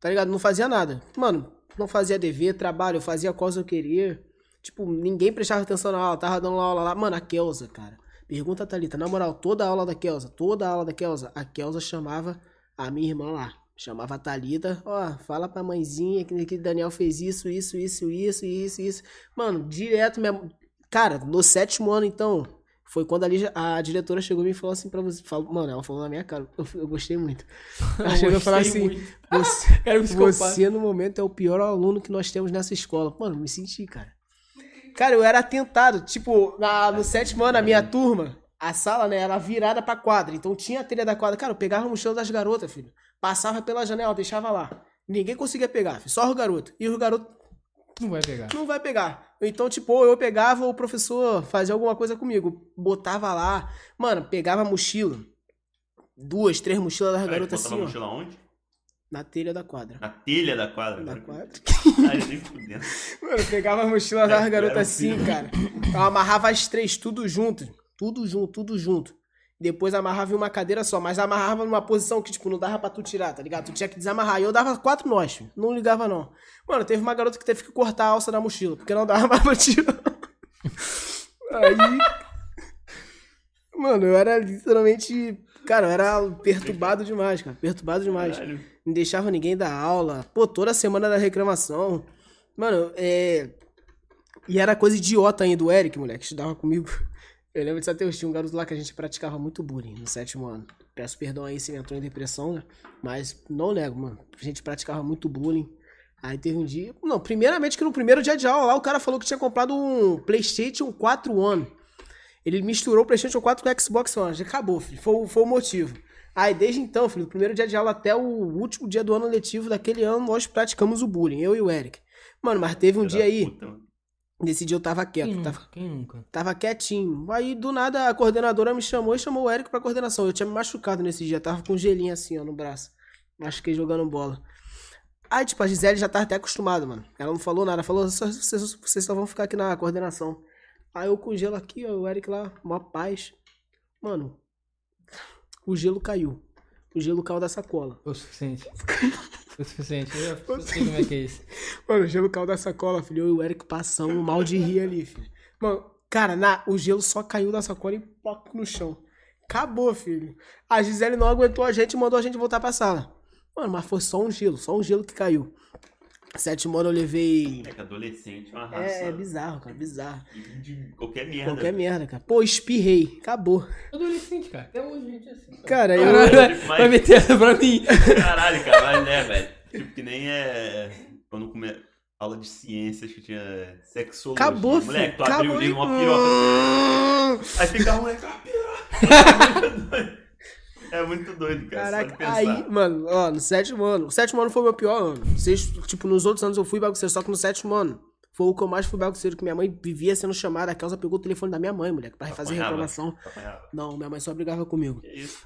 Tá ligado? Não fazia nada. Mano, não fazia dever, trabalho, eu fazia coisa que eu queria. Tipo, ninguém prestava atenção na aula, tava dando aula lá. Mano, a Kelza, cara. Pergunta a Thalita, na moral, toda a aula da Kelza, toda a aula da Kelza, a Kelza chamava a minha irmã lá. Chamava a Thalita, ó, fala pra mãezinha que, que Daniel fez isso, isso, isso, isso, isso, isso. Mano, direto mesmo. Cara, no sétimo ano, então, foi quando ali a diretora chegou e me falou assim pra você. Falou, mano, ela falou na minha cara. Eu, eu gostei muito. Ela chegou e falou assim. Você, você, no momento, é o pior aluno que nós temos nessa escola. Mano, me senti, cara. Cara, eu era atentado. Tipo, na, no sétimo ano, a minha turma, a sala, né, era virada pra quadra. Então tinha a telha da quadra. Cara, eu pegava a mochila das garotas, filho. Passava pela janela, deixava lá. Ninguém conseguia pegar, filho. Só os garotos. E os garotos Não vai pegar. não vai pegar. Então, tipo, eu pegava, o professor fazia alguma coisa comigo. Botava lá. Mano, pegava a mochila. Duas, três mochilas das garotas botava assim, a ó. mochila onde? Na telha da quadra. Na telha da quadra. Na cara. quadra. Ai, nem fudendo. Mano, eu pegava a mochila das garotas um assim, filho. cara. Eu amarrava as três, tudo junto. Tudo junto, tudo junto. Depois amarrava em uma cadeira só, mas amarrava numa posição que, tipo, não dava pra tu tirar, tá ligado? Tu tinha que desamarrar. E eu dava quatro nós, filho. Não ligava, não. Mano, teve uma garota que teve que cortar a alça da mochila, porque não dava mais pra tirar. Aí. Mano, eu era literalmente. Cara, eu era perturbado demais, cara. Perturbado demais. Caralho. Não deixava ninguém dar aula. Pô, toda semana da reclamação. Mano, é. E era coisa idiota ainda, o Eric, moleque, que estudava comigo. Eu lembro de até tinha um garoto lá que a gente praticava muito bullying no sétimo ano. Peço perdão aí se ele entrou em depressão, né? Mas não nego, mano. A gente praticava muito bullying. Aí teve um dia. Não, primeiramente que no primeiro dia de aula lá o cara falou que tinha comprado um PlayStation 4 One. Ele misturou o PlayStation 4 com o Xbox One. Já acabou, filho. Foi, foi o motivo. Aí desde então, filho, do primeiro dia de aula até o último dia do ano letivo daquele ano, nós praticamos o bullying, eu e o Eric. Mano, mas teve um da dia aí. puta. Nesse dia eu tava Quem quieto. nunca? Tava, Quem nunca? tava quietinho. Aí do nada a coordenadora me chamou e chamou o Eric pra coordenação. Eu tinha me machucado nesse dia. Tava com um gelinho assim, ó, no braço. Machuquei jogando bola. Aí, tipo, a Gisele já tava até acostumada, mano. Ela não falou nada. Falou, só, vocês, vocês só vão ficar aqui na coordenação. Aí eu com gelo aqui, ó, o Eric lá, uma paz. Mano, o gelo caiu. O gelo caiu da sacola. O suficiente. Foi o suficiente. Eu eu sei como é que é isso. Mano, o gelo caiu da sacola, filho. Eu e o Eric passamos mal de rir ali, filho. Mano, cara, na, o gelo só caiu da sacola e poc no chão. Acabou, filho. A Gisele não aguentou a gente e mandou a gente voltar pra sala. Mano, mas foi só um gelo, só um gelo que caiu. Sétimo ano eu levei. É que adolescente é uma raça. É, é bizarro, cara, bizarro. de qualquer merda. Qualquer merda, cara. Pô, espirrei. Acabou. Adolescente, cara. Até hoje a gente é assim. Cara, eu. Caralho, Mas- Vai meter essa pra mim. Caralho, cara, mas né, velho. Tipo, que nem é. Quando come... aula de ciências que tinha sexologia. Acabou, filho. Moleque, tu abriu Acabou. o livro, uma piroca. Aí fica um moleque, uma piroca. É muito doido, cara. Caraca, aí, mano, ó, no sétimo ano. O sétimo ano foi o meu pior ano. Tipo, nos outros anos eu fui bagunceiro, só que no sétimo ano foi o que eu mais fui bagunceiro, que minha mãe vivia sendo chamada. A Kelsa pegou o telefone da minha mãe, moleque, pra fazer reclamação. Não, minha mãe só brigava comigo. Que isso?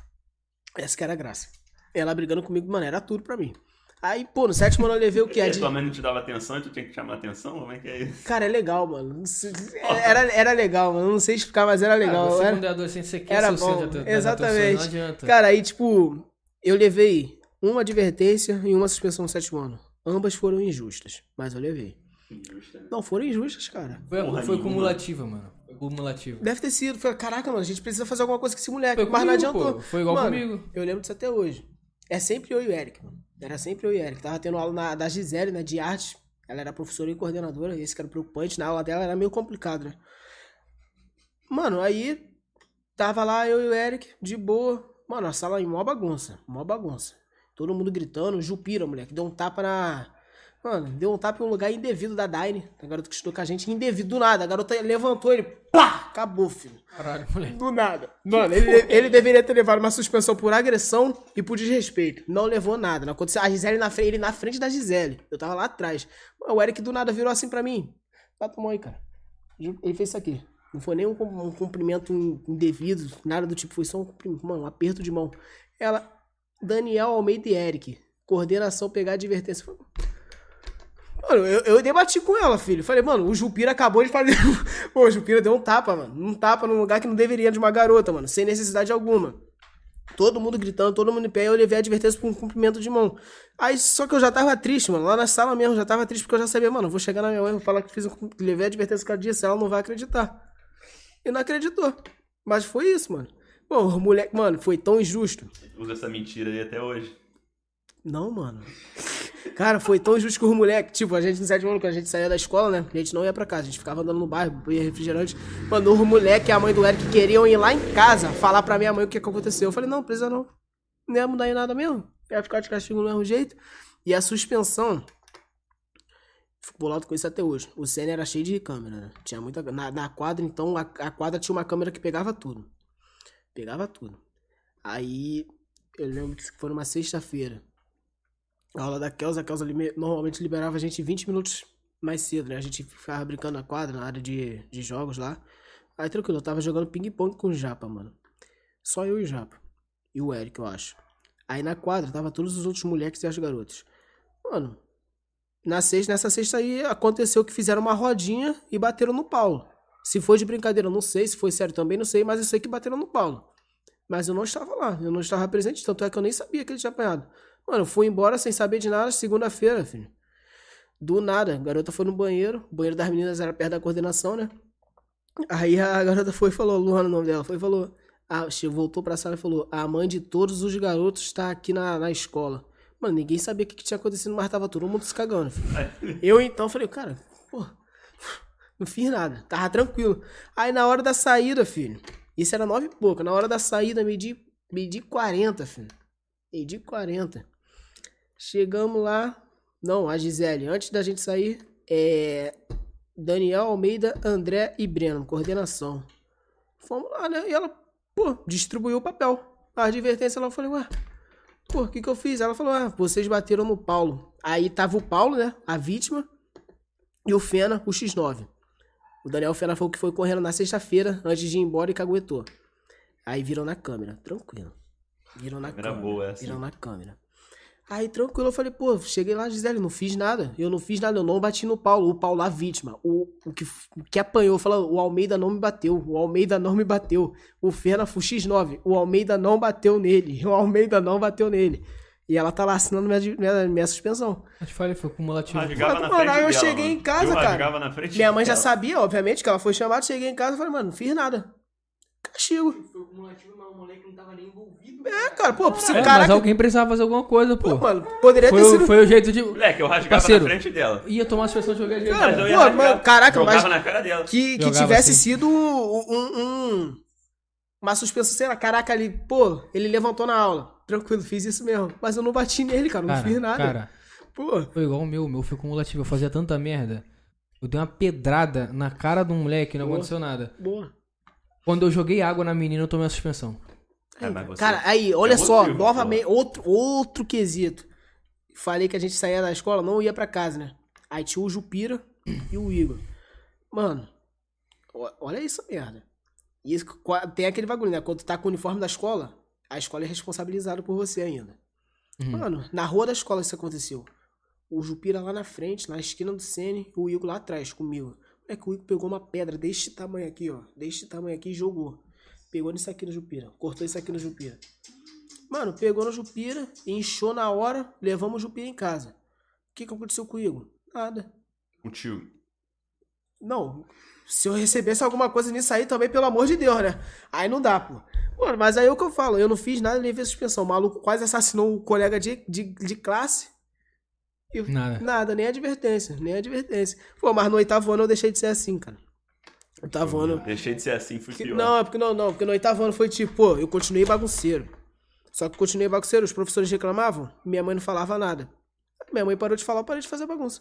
Essa que era a graça. Ela brigando comigo, mano, era tudo pra mim. Aí, pô, no sétimo ano eu levei o quê? A de- tua mãe não te dava atenção e tu tinha que chamar atenção? Como é que é isso? Cara, é legal, mano. Não Era, era legal, mano. Não sei explicar, mas era legal. Ah, você Era- quando é adolescente, você quer Era bom, da exatamente. atenção, Não adianta. Cara, aí, tipo, eu levei uma advertência e uma suspensão no sétimo ano. Ambas foram injustas, mas eu levei. Injusta, né? Não, foram injustas, cara. Foi, Porra foi cumulativa, mano. Foi cumulativa. Deve ter sido. Falei, caraca, mano, a gente precisa fazer alguma coisa com esse moleque. Foi mas não comigo, adiantou. pô. Foi igual Mano, comigo. Eu lembro disso até hoje. É sempre eu e o Eric, mano. Era sempre eu e Eric. Tava tendo aula na, da Gisele, né, de arte. Ela era professora e coordenadora. Esse que era preocupante. Na aula dela era meio complicado, né? Mano, aí tava lá eu e o Eric, de boa. Mano, a sala em mó bagunça. Mó bagunça. Todo mundo gritando. Jupira, moleque. Deu um tapa na. Mano, deu um tapa em um lugar indevido da Daine. A garota que estudou com a gente, indevido do nada. A garota levantou ele. Pá! Acabou, filho. Caralho, moleque. Do nada. Mano, ele, ele deveria ter levado uma suspensão por agressão e por desrespeito. Não levou nada. Não aconteceu. A Gisele na frente, ele na frente da Gisele. Eu tava lá atrás. O Eric do nada virou assim pra mim. Tá, tomou aí, cara. Ele fez isso aqui. Não foi nem um, um cumprimento indevido, nada do tipo. Foi só um cumprimento, mano, um aperto de mão. Ela, Daniel Almeida e Eric. Coordenação, pegar advertência. Mano, eu, eu debati com ela, filho. Falei, mano, o Jupira acabou de fazer. Pô, o Jupira deu um tapa, mano. Um tapa num lugar que não deveria de uma garota, mano. Sem necessidade alguma. Todo mundo gritando, todo mundo em pé. Eu levei a advertência por um cumprimento de mão. Aí, só que eu já tava triste, mano. Lá na sala mesmo, já tava triste porque eu já sabia, mano, vou chegar na minha mãe e vou falar que fiz um, levei a advertência cada dia, se ela não vai acreditar. E não acreditou. Mas foi isso, mano. Pô, o moleque, mano, foi tão injusto. Usa essa mentira aí até hoje. Não, mano. Cara, foi tão justo que o moleque, tipo, a gente no sétimo ano, quando a gente saía da escola, né? A gente não ia pra casa, a gente ficava andando no bairro, bebia refrigerante. Mano, o moleque e a mãe do Eric queriam ir lá em casa falar pra minha mãe o que, que aconteceu. Eu falei, não, precisa não. Não ia mudar em nada mesmo. Ia ficar de castigo do mesmo jeito. E a suspensão. Fico bolado com isso até hoje. O Senna era cheio de câmera, né? Tinha muita. Na, na quadra, então, a, a quadra tinha uma câmera que pegava tudo. Pegava tudo. Aí, eu lembro que foi numa sexta-feira. A aula da Kelsa, a Kelsa normalmente liberava a gente 20 minutos mais cedo, né? A gente ficava brincando na quadra, na área de, de jogos lá. Aí tranquilo, eu tava jogando ping-pong com o Japa, mano. Só eu e o Japa. E o Eric, eu acho. Aí na quadra tava todos os outros moleques e as garotas. Mano, na sexta, nessa sexta aí aconteceu que fizeram uma rodinha e bateram no Paulo. Se foi de brincadeira, não sei. Se foi sério também, não sei. Mas eu sei que bateram no Paulo. Mas eu não estava lá. Eu não estava presente. Tanto é que eu nem sabia que ele tinha apanhado. Mano, eu fui embora sem saber de nada. Segunda-feira, filho. Do nada. A garota foi no banheiro. O banheiro das meninas era perto da coordenação, né? Aí a garota foi e falou, Luana, o nome dela, foi e falou. A, voltou pra sala e falou: A mãe de todos os garotos está aqui na, na escola. Mano, ninguém sabia o que, que tinha acontecido, mas tava todo mundo se cagando. filho. Eu então falei, cara, pô, não fiz nada, tava tranquilo. Aí na hora da saída, filho, isso era nove e pouco, na hora da saída, medi, medi 40, filho. Medi 40. Chegamos lá, Não, a Gisele. Antes da gente sair, é. Daniel Almeida, André e Breno, coordenação. Fomos lá, né? E ela, pô, distribuiu o papel. A advertência, ela falei, ué, pô, o que que eu fiz? Ela falou, ah, vocês bateram no Paulo. Aí tava o Paulo, né? A vítima. E o Fena, o X9. O Daniel Fena foi o que foi correndo na sexta-feira, antes de ir embora e caguetou. Aí viram na câmera, tranquilo. Viram na Câmera câmera. boa essa, Viram hein? na câmera. Aí, tranquilo, eu falei, pô, cheguei lá, Gisele, não fiz nada. Eu não fiz nada, eu não bati no Paulo. O Paulo, a vítima. O, o, que, o que apanhou, falou, o Almeida não me bateu. O Almeida não me bateu. O Fena foi X9. O Almeida não bateu nele. O Almeida não bateu nele. E ela tá lá assinando minha, minha, minha suspensão. Te falei, foi cumulativo. Rasgava Mano, na frente aí eu dela, cheguei mano. em casa, eu cara. na frente Minha mãe já dela. sabia, obviamente, que ela foi chamada. Cheguei em casa e falei, mano, não fiz nada. Castigo. Foi cumulativo, mas o moleque não tava nem envolvido. É, cara, pô, se É, o mas cara. alguém precisava fazer alguma coisa, pô. Pô, mano, poderia Foi, ter o- sido. foi o jeito de. Moleque, eu rasgava Parceiro. na frente dela. Ia tomar a suspensão de jogar de Cara, Mas eu ia pô, rasgar. mas- caraca, mas- na cara dela. Que, que tivesse assim. sido um, um- um- Uma suspensão, sei lá, caraca, ali, pô, ele levantou na aula. Tranquilo, fiz isso mesmo. Mas eu não bati nele, cara, não Cara, fiz nada. cara, Pô, foi igual o meu, o meu foi cumulativo. Eu fazia tanta merda. Eu dei uma pedrada na cara de um moleque e não Boa. aconteceu nada. boa. Quando eu joguei água na menina, eu tomei a suspensão. É, mas você- Cara, aí, olha é só, motivo, novamente, outro, outro quesito. Falei que a gente saía da escola, não ia pra casa, né? Aí tinha o Jupira e o Igor. Mano, olha isso, merda. E isso, tem aquele bagulho, né? Quando tu tá com o uniforme da escola, a escola é responsabilizada por você ainda. Uhum. Mano, na rua da escola isso aconteceu. O Jupira lá na frente, na esquina do Sene, e o Igor lá atrás comigo. É que o Igor pegou uma pedra deste tamanho aqui, ó. Deste tamanho aqui e jogou. Pegou nisso aqui no Jupira. Cortou isso aqui no Jupira. Mano, pegou no Jupira, inchou na hora, levamos o Jupira em casa. O que, que aconteceu com o Igor? Nada. Contigo. Não. Se eu recebesse alguma coisa nisso aí também, pelo amor de Deus, né? Aí não dá, pô. Mano, mas aí é o que eu falo, eu não fiz nada, levei suspensão. O maluco quase assassinou um colega de, de, de classe. E Nada. Nada, nem advertência, nem advertência. Pô, mas no oitavo ano eu deixei de ser assim, cara. Oitavo ano. Deixei de ser assim, fui Que- pior. não, é porque não, não, porque no oitavo ano foi tipo, pô, eu continuei bagunceiro. Só que eu continuei bagunceiro, os professores reclamavam, minha mãe não falava nada. Minha mãe parou de falar, eu parei de fazer bagunça.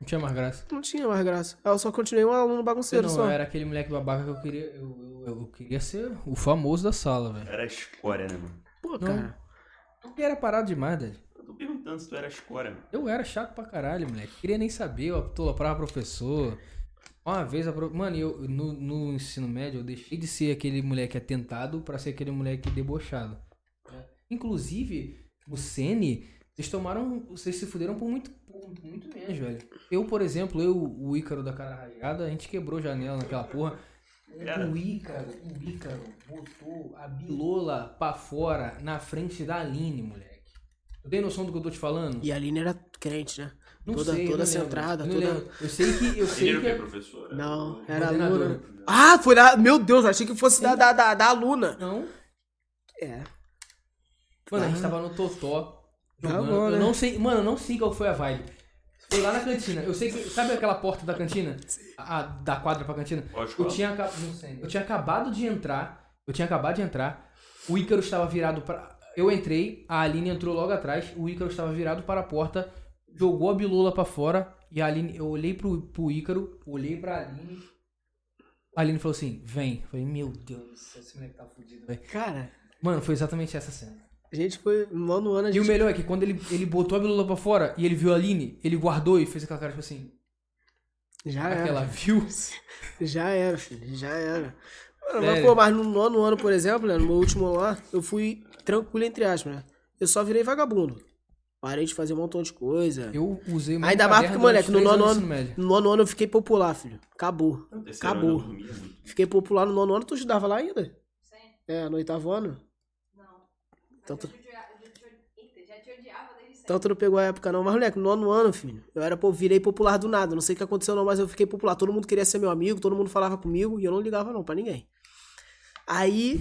Não tinha mais graça. Não tinha mais graça. Eu só continuei um aluno bagunceiro não, só. eu era aquele moleque babaca que eu queria. Eu, eu, eu queria ser o famoso da sala, velho. Era a escória, né, mano? Pô, Não. cara. Eu era parado demais, velho. Tô perguntando se tu era escória, mano. Eu era chato pra caralho, moleque. Queria nem saber, eu atoprava professor. Uma vez, a pro... mano, eu no, no ensino médio eu deixei de ser aquele moleque atentado pra ser aquele moleque debochado. Inclusive, o Sene, vocês tomaram. Vocês se fuderam por muito, por muito menos, velho. Eu, por exemplo, eu, o Ícaro da cara rasgada, a gente quebrou janela naquela porra. Cara. O Ícaro, o Ícaro botou a bilola pra fora na frente da Aline, moleque. Tu tem noção do que eu tô te falando? E a Aline era crente, né? Não toda sei, eu toda não lembro. centrada, Eu não toda. lembro. Eu sei que. Eu sei que. quê, professor? Não, era aluna. Ah, foi da. Meu Deus, achei que fosse da, da, da, da aluna. Não. É. Mano, a gente Ah. tava no Totó. Tá Jogando. bom, eu né? não sei. Mano, eu não sei qual foi a vibe. Foi lá na cantina. Eu sei que. Sabe aquela porta da cantina? A, da quadra pra cantina? Eu tinha, não sei. eu tinha acabado de entrar. Eu tinha acabado de entrar. O Ícaro estava virado para. Eu entrei, a Aline entrou logo atrás. O Ícaro estava virado para a porta, jogou a bilula pra fora. E a Aline, eu olhei pro, pro Ícaro, olhei pra Aline. A Aline falou assim: vem. Eu falei, meu Deus do céu, esse moleque tá fudido, velho. Cara, Mano, foi exatamente essa cena. a gente foi. No nono ano a E gente. o melhor é que quando ele, ele botou a bilula pra fora e ele viu a Aline, ele guardou e fez aquela cara tipo assim. Já era. Aquela viu? Já era, filho. Já era. Mano, mas, pô, mas no nono ano, por exemplo, né, no meu último ano lá, eu fui tranquilo, entre aspas, né? Eu só virei vagabundo. Parei de fazer um montão de coisa. Eu usei mesmo Ainda mais porque, moleque, no nono ano, no nono ano eu fiquei popular, filho. Acabou. Acabou. Fiquei popular no nono ano, tu estudava lá ainda? Sim. É, no oitavo ano? Não. Então tu-. Então tu não pegou a época não. Mas, moleque, no nono ano, filho, eu era, pô, virei popular do nada. Não sei o que aconteceu não, mas eu fiquei popular. Todo mundo queria ser meu amigo, todo mundo falava comigo e eu não ligava não pra ninguém. Aí,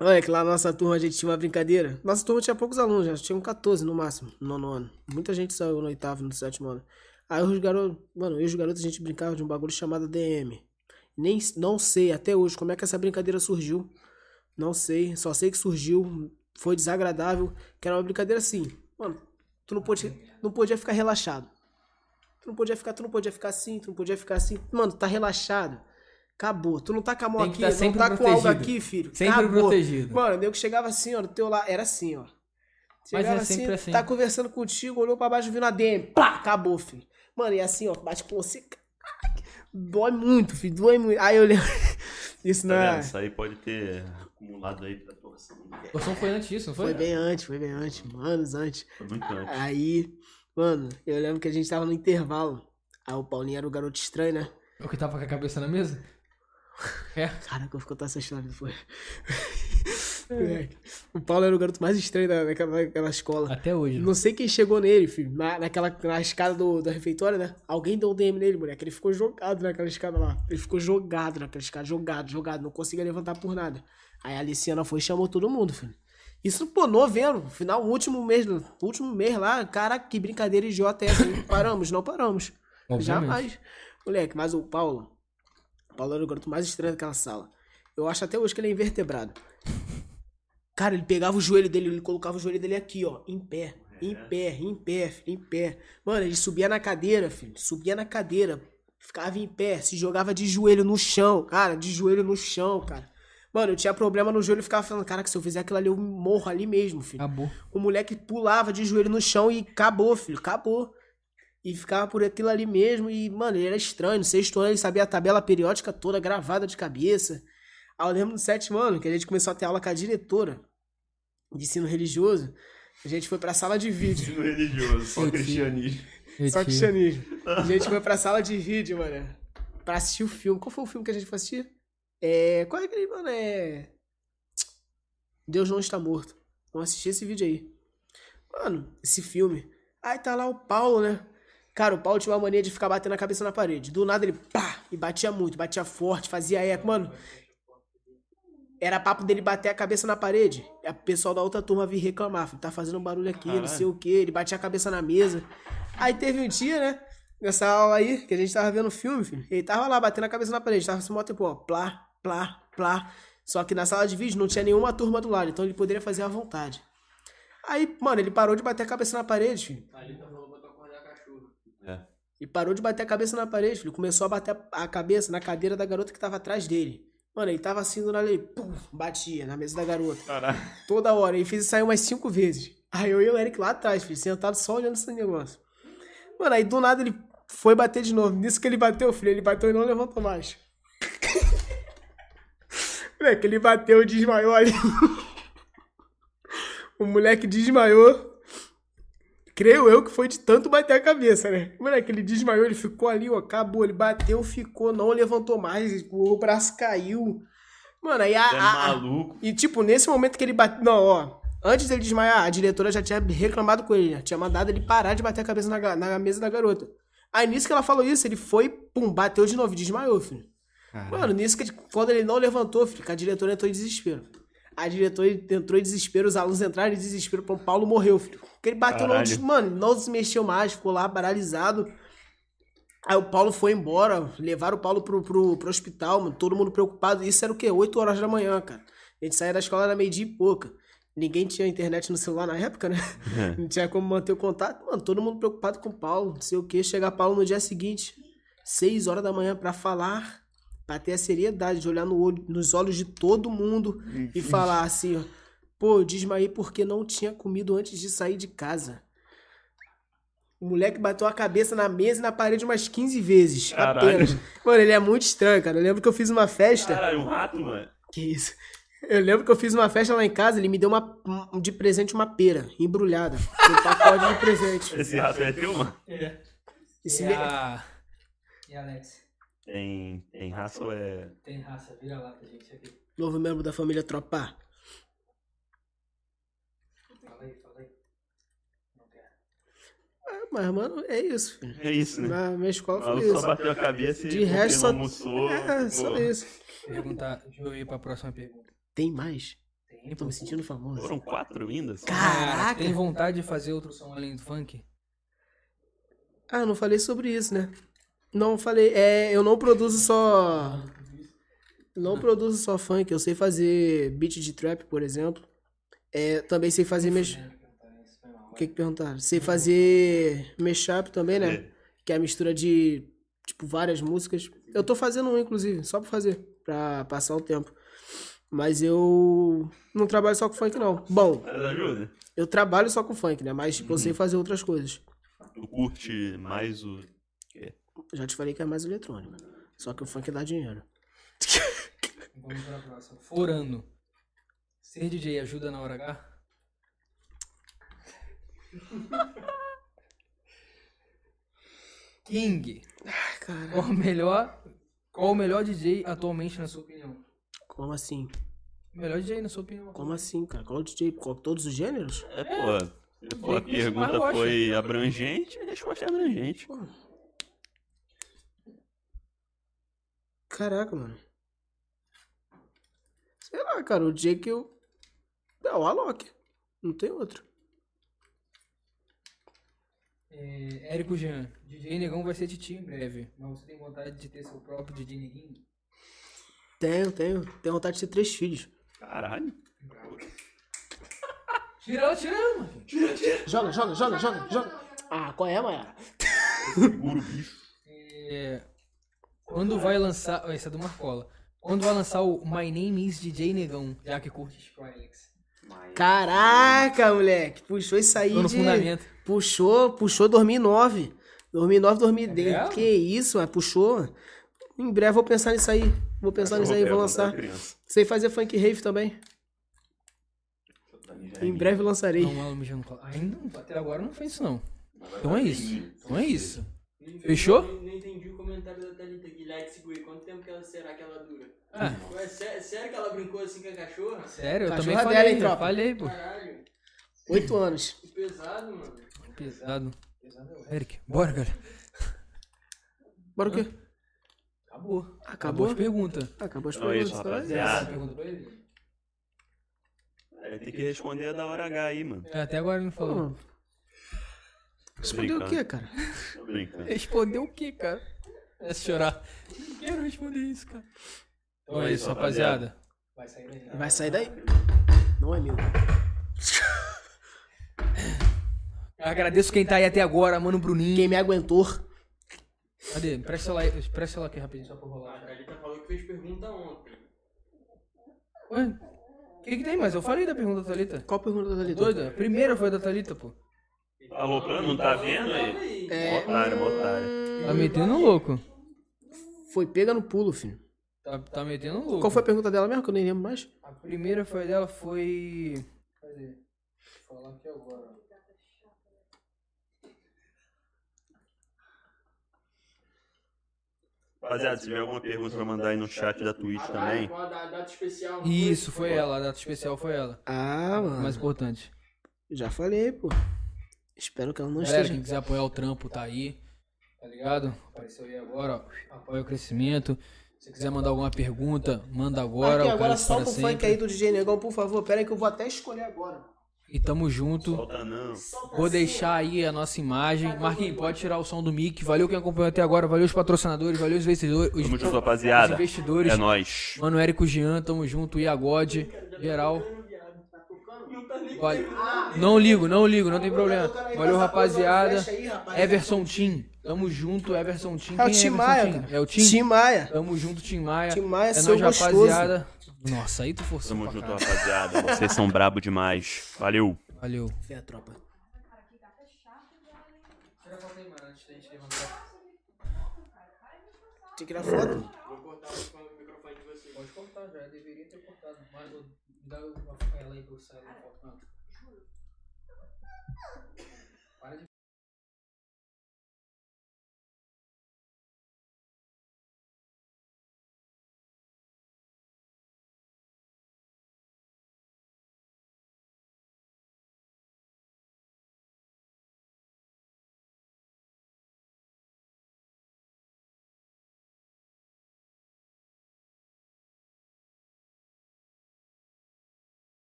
olha que lá na nossa turma a gente tinha uma brincadeira. Nossa turma tinha poucos alunos, já tinham 14 no máximo, no nono ano. Muita gente saiu no oitavo, no sétimo ano. Aí os garotos, mano, eu e os garotos a gente brincava de um bagulho chamado DM. Nem, não sei até hoje como é que essa brincadeira surgiu. Não sei, só sei que surgiu, foi desagradável, que era uma brincadeira assim. Mano, Tu não podia, não podia ficar relaxado. Tu não podia ficar, tu não podia ficar assim, tu não podia ficar assim. Mano, tá relaxado. Acabou. Tu não tá com a mão que aqui, tá não tá com algo protegido. aqui, filho. Sempre Acabou. protegido. Mano, o nego chegava assim, ó, no teu lado. Era assim, ó. Chegava é sempre assim. Tá conversando contigo, olhou pra baixo, viu na DM. Pá, acabou, filho. Mano, e assim, ó, bate com você. Dói muito, filho, dói muito. Aí eu lembro. Isso não é. Isso aí pode ter acumulado aí pra torção. Torção foi antes disso, não foi? Foi bem antes, foi bem antes, anos antes. Foi muito antes. Aí, mano, eu lembro que a gente tava no intervalo. Aí o Paulinho era o garoto estranho, né? O que tava com a cabeça na mesa? É. Caraca, eu vou contar essa história depois. Moleque, o Paulo era o garoto mais estranho da- daquela, daquela escola. Até hoje. Não sei quem chegou nele, filho. Na, naquela na escada do, da refeitória, né? Alguém deu um DM nele, moleque. Ele ficou jogado naquela escada lá. Ele ficou jogado naquela escada, jogado, jogado. Não conseguia levantar por nada. Aí a Aliciana foi e chamou todo mundo, filho. Isso, pô, novembro, final, último mês, último mês lá. Caraca, que brincadeira idiota é essa? Paramos, não paramos. Obviamente. Jamais. Moleque, mas o Paulo. O Paulo era o garoto mais estranho daquela sala. Eu acho até hoje que ele é invertebrado. Cara, ele pegava o joelho dele, ele colocava o joelho dele aqui, ó, em pé. Em pé, em pé, filho, em pé. Mano, ele subia na cadeira, filho. Subia na cadeira. Ficava em pé, se jogava de joelho no chão. Cara, de joelho no chão, cara. Mano, eu tinha problema no joelho e ficava falando, cara, que se eu fizer aquilo ali, eu morro ali mesmo, filho. Acabou. O moleque pulava de joelho no chão e acabou, filho, acabou. E ficava por aquilo ali mesmo. E, mano, ele era estranho. No sexto ano ele sabia a tabela periódica toda gravada de cabeça. Aí eu lembro no sétimo ano que a gente começou a ter aula com a diretora de ensino religioso. A gente foi pra sala de vídeo. Ensino religioso, só cristianismo. Só Retiro. cristianismo. A gente foi pra sala de vídeo, mano. Pra assistir o filme. Qual foi o filme que a gente foi assistir? É. Qual é aquele, mano? É. Deus não está morto. Vamos assistir esse vídeo aí. Mano, esse filme. Aí tá lá o Paulo, né? Cara, o Paulo tinha uma mania de ficar batendo a cabeça na parede. Do nada ele pá! E batia muito, batia forte, fazia eco. Mano, era papo dele bater a cabeça na parede. E o pessoal da outra turma vir reclamar. Filho, tá fazendo um barulho aqui, não Caralho. sei o que. Ele batia a cabeça na mesa. Aí teve um dia, né? Nessa aula aí, que a gente tava vendo filme, filho. Ele tava lá batendo a cabeça na parede. Tava assim, mó tempo, ó. Plá, plá, plá. Só que na sala de vídeo não tinha nenhuma turma do lado. Então ele poderia fazer à vontade. Aí, mano, ele parou de bater a cabeça na parede, filho. Ali tá falando pra tu acordar cachorro. É. E parou de bater a cabeça na parede, filho. Começou a bater a cabeça na cadeira da garota que tava atrás dele. Mano, ele tava assim do nada, ele pum, batia na mesa da garota. Caralho. Toda hora. Ele fez isso sair umas cinco vezes. Aí eu e o Eric lá atrás, filho, sentado só olhando esse negócio. Mano, aí do nada ele foi bater de novo. Nisso que ele bateu, filho, ele bateu e não levantou mais. Moleque, ele bateu e desmaiou ali. o moleque desmaiou. Creio eu que foi de tanto bater a cabeça, né? Moleque, ele desmaiou, ele ficou ali, ó, acabou. Ele bateu, ficou, não levantou mais, o braço caiu. Mano, aí a, é a- a- maluco. e, tipo, nesse momento que ele bateu. Não, ó. Antes dele desmaiar, a diretora já tinha reclamado com ele, né? Tinha mandado ele parar de bater a cabeça na, na mesa da garota. Aí nisso que ela falou isso, ele foi, pum, bateu de novo e desmaiou, filho. Mano, nisso que quando ele não levantou, filho, que a diretora entrou em desespero. A diretora entrou em desespero, os alunos entraram em desespero, o Paulo morreu, filho. Porque ele bateu, Caralho. des- mano, não se mexeu mais, ficou lá paralisado. Aí o Paulo foi embora, levaram o Paulo pro, pro, pro hospital, mano, todo mundo preocupado. Isso era o quê? 8 horas da manhã, cara. A gente saía da escola era meio-dia e pouca. Ninguém tinha internet no celular na época, né? Não tinha como manter o contato. Mano, todo mundo preocupado com o Paulo, não sei o quê. Chegar Paulo no dia seguinte, 6 horas da manhã, pra falar, pra ter a seriedade de olhar no olho, nos olhos de todo mundo e falar assim, ó. Pô, eu desmaiei porque não tinha comido antes de sair de casa. O moleque bateu a cabeça na mesa e na parede umas 15 vezes. Caralho. Apenas. Mano, ele é muito estranho, cara. Eu lembro que eu fiz uma festa. Caralho, um rato, mano. Que isso? Eu lembro que eu fiz uma festa lá em casa, ele me deu uma, um- de presente uma pera, embrulhada. Um pacote de presente. Esse rato é teu, mano? Esse E me- a... E a Alex? Tem, tem raça ou é. Tem raça, vira lá pra gente aqui. Novo membro da família Tropa. Fala aí, fala aí. Não quero. Ah, Mas, mano, é isso, filho. É isso, né? Na minha escola foi isso. só bateu a cabeça e De resto, só. almoçou. É, só pô. isso. Perguntar, deixa eu ir pra próxima pergunta. Tem mais? Tem, Eu tô me sentindo famoso. Foram quatro ainda? só? Caraca! Tem vontade de fazer outro som além do funk? Ah, não falei sobre isso, né? Não falei. É, eu não produzo só. Não produzo só funk, eu sei fazer beat de trap, por exemplo. É, também sei fazer meus. que que perguntaram? Sei fazer mashup também, né? É. Que é a mistura de, tipo, várias músicas. Eu tô fazendo um, inclusive, só pra fazer, pra passar o tempo. Mas eu não trabalho só com funk, não. Bom, eu trabalho só com funk, né? Mas, tipo, eu Uhum. sei fazer outras coisas. Tu curte mais o. Já te falei que é mais eletrônico. Só que o funk dá dinheiro. Vamos pra próxima. Forando. Ser DJ ajuda na hora H? King. Ai. Qual o melhor, qual o melhor DJ atualmente na sua opinião? Como assim? Melhor DJ na sua opinião. Como assim, cara? Qual DJ? Qual, todos os gêneros? É, pô. se for a chamar pergunta foi abrangente, a resposta é abrangente. Caraca, mano. Sei lá, cara. O DJ que eu. É o Alok. Não tem outro. É, Érico Jean. DJ Negão vai ser titio em breve. Mas você tem vontade de ter seu próprio DJ Neguinho? Tenho, tenho. Tenho vontade de ter três filhos. Caralho. Tira ela, tira ela, mano. Joga, joga, joga, joga, joga. Ah, qual é, Maia? Segura o bicho. É, quando vai lançar. ó, Esse é do Marcola. Quando vai lançar o My Name is DJ Negão, já que curte Skrillex? Caraca, moleque. Puxou isso aí Tô no de... fundamento. Puxou, puxou 2009. 2009, 2010. É? Que isso, mas puxou. Em breve vou pensar nisso aí. Vou pensar nisso aí, vou lançar. Sei fazer funk rave também. Em breve lançarei. Não. Ainda não, até agora não fez isso não. Então é isso. Então é isso. Fechou? Não, não entendi o comentário da Thalita aqui. Like Segui, quanto tempo que ela, será que ela dura? Ah, Ué, sé- sério que ela brincou assim com a cachorra? sério, eu Cachorra também dela, falei, hein, tropa? falei, pô. Caralho, Oito anos. que pesado, mano. Pesado. Pesado é o Eric. Bora, cara. Bora o quê? Acabou. Acabou? Acabou as perguntas. Acabou as Então é isso, perguntas. rapaziada. Essa pergunta pra ele? É, tem que responder a da hora H aí, mano. É, até agora ele não falou. Pô, Respondeu o quê, cara? Tô brincando. Respondeu o quê, cara? É chorar. Não quero responder isso, cara. Então é isso, rapaziada. Vai sair daí. Vai sair daí? Não é meu. Agradeço quem tá aí até agora, mano Bruninho. Quem me aguentou. Cadê? Presta aí- presta celular aqui rapidinho, só pra A rolar. Thalita falou que fez pergunta ontem. Ué? O que que tem mais? Eu falei da pergunta da Thalita. Qual pergunta da Thalita? Doida? A primeira foi da Thalita, pô. Falou pra não tá vendo aí? É. Otário, otário. Tá metendo louco. Foi pega no pulo, filho. Tá, tá metendo louco. Qual foi a pergunta dela mesmo? Que eu nem lembro mais. A primeira foi dela foi. Cadê? Eu falar aqui agora. Rapaziada, se tiver alguma pergunta pra mandar aí no chat da Twitch também. Qual a da- data especial? não Isso, foi ela, a data especial foi ela. Ah, mano. Mais importante. Já falei, pô. Espero que ela não Galera, esteja. quem quiser apoiar o trampo tá aí. Tá ligado? Apareceu aí agora, ó. Apoia o crescimento. Se quiser mandar alguma pergunta, manda agora. Aqui, agora solta o funk aí do DJ Negão, por favor. Pera aí que eu vou até escolher agora. E tamo junto. Solta não. Vou deixar aí a nossa imagem. Marquinhos, pode tirar o som do mic. Valeu quem acompanhou até agora. Valeu os patrocinadores. Valeu os investidores. Os, Tamo junto, os rapaziada. investidores. É nóis. Mano, Érico Jean, tamo junto. Iagode, geral. Vale- Não ligo, não ligo, não tem problema. Valeu, rapaziada. Everson Tim, tamo junto, Everson Tim. É o Quem Tim Maia. É o Tim? Tim Maia. Tamo junto, Tim Maia. Tim Maia, é seu nóis, gostoso. rapaziada. Nossa, aí tu forçou Tamo junto, rapaziada. Vocês são brabo demais. Valeu. Valeu. Vem a tropa. Tem que tirar foto. Vou cortar o microfone de vocês. Pode cortar, já deveria ter cortado. Mas dá ela aí pro sair da foto. Para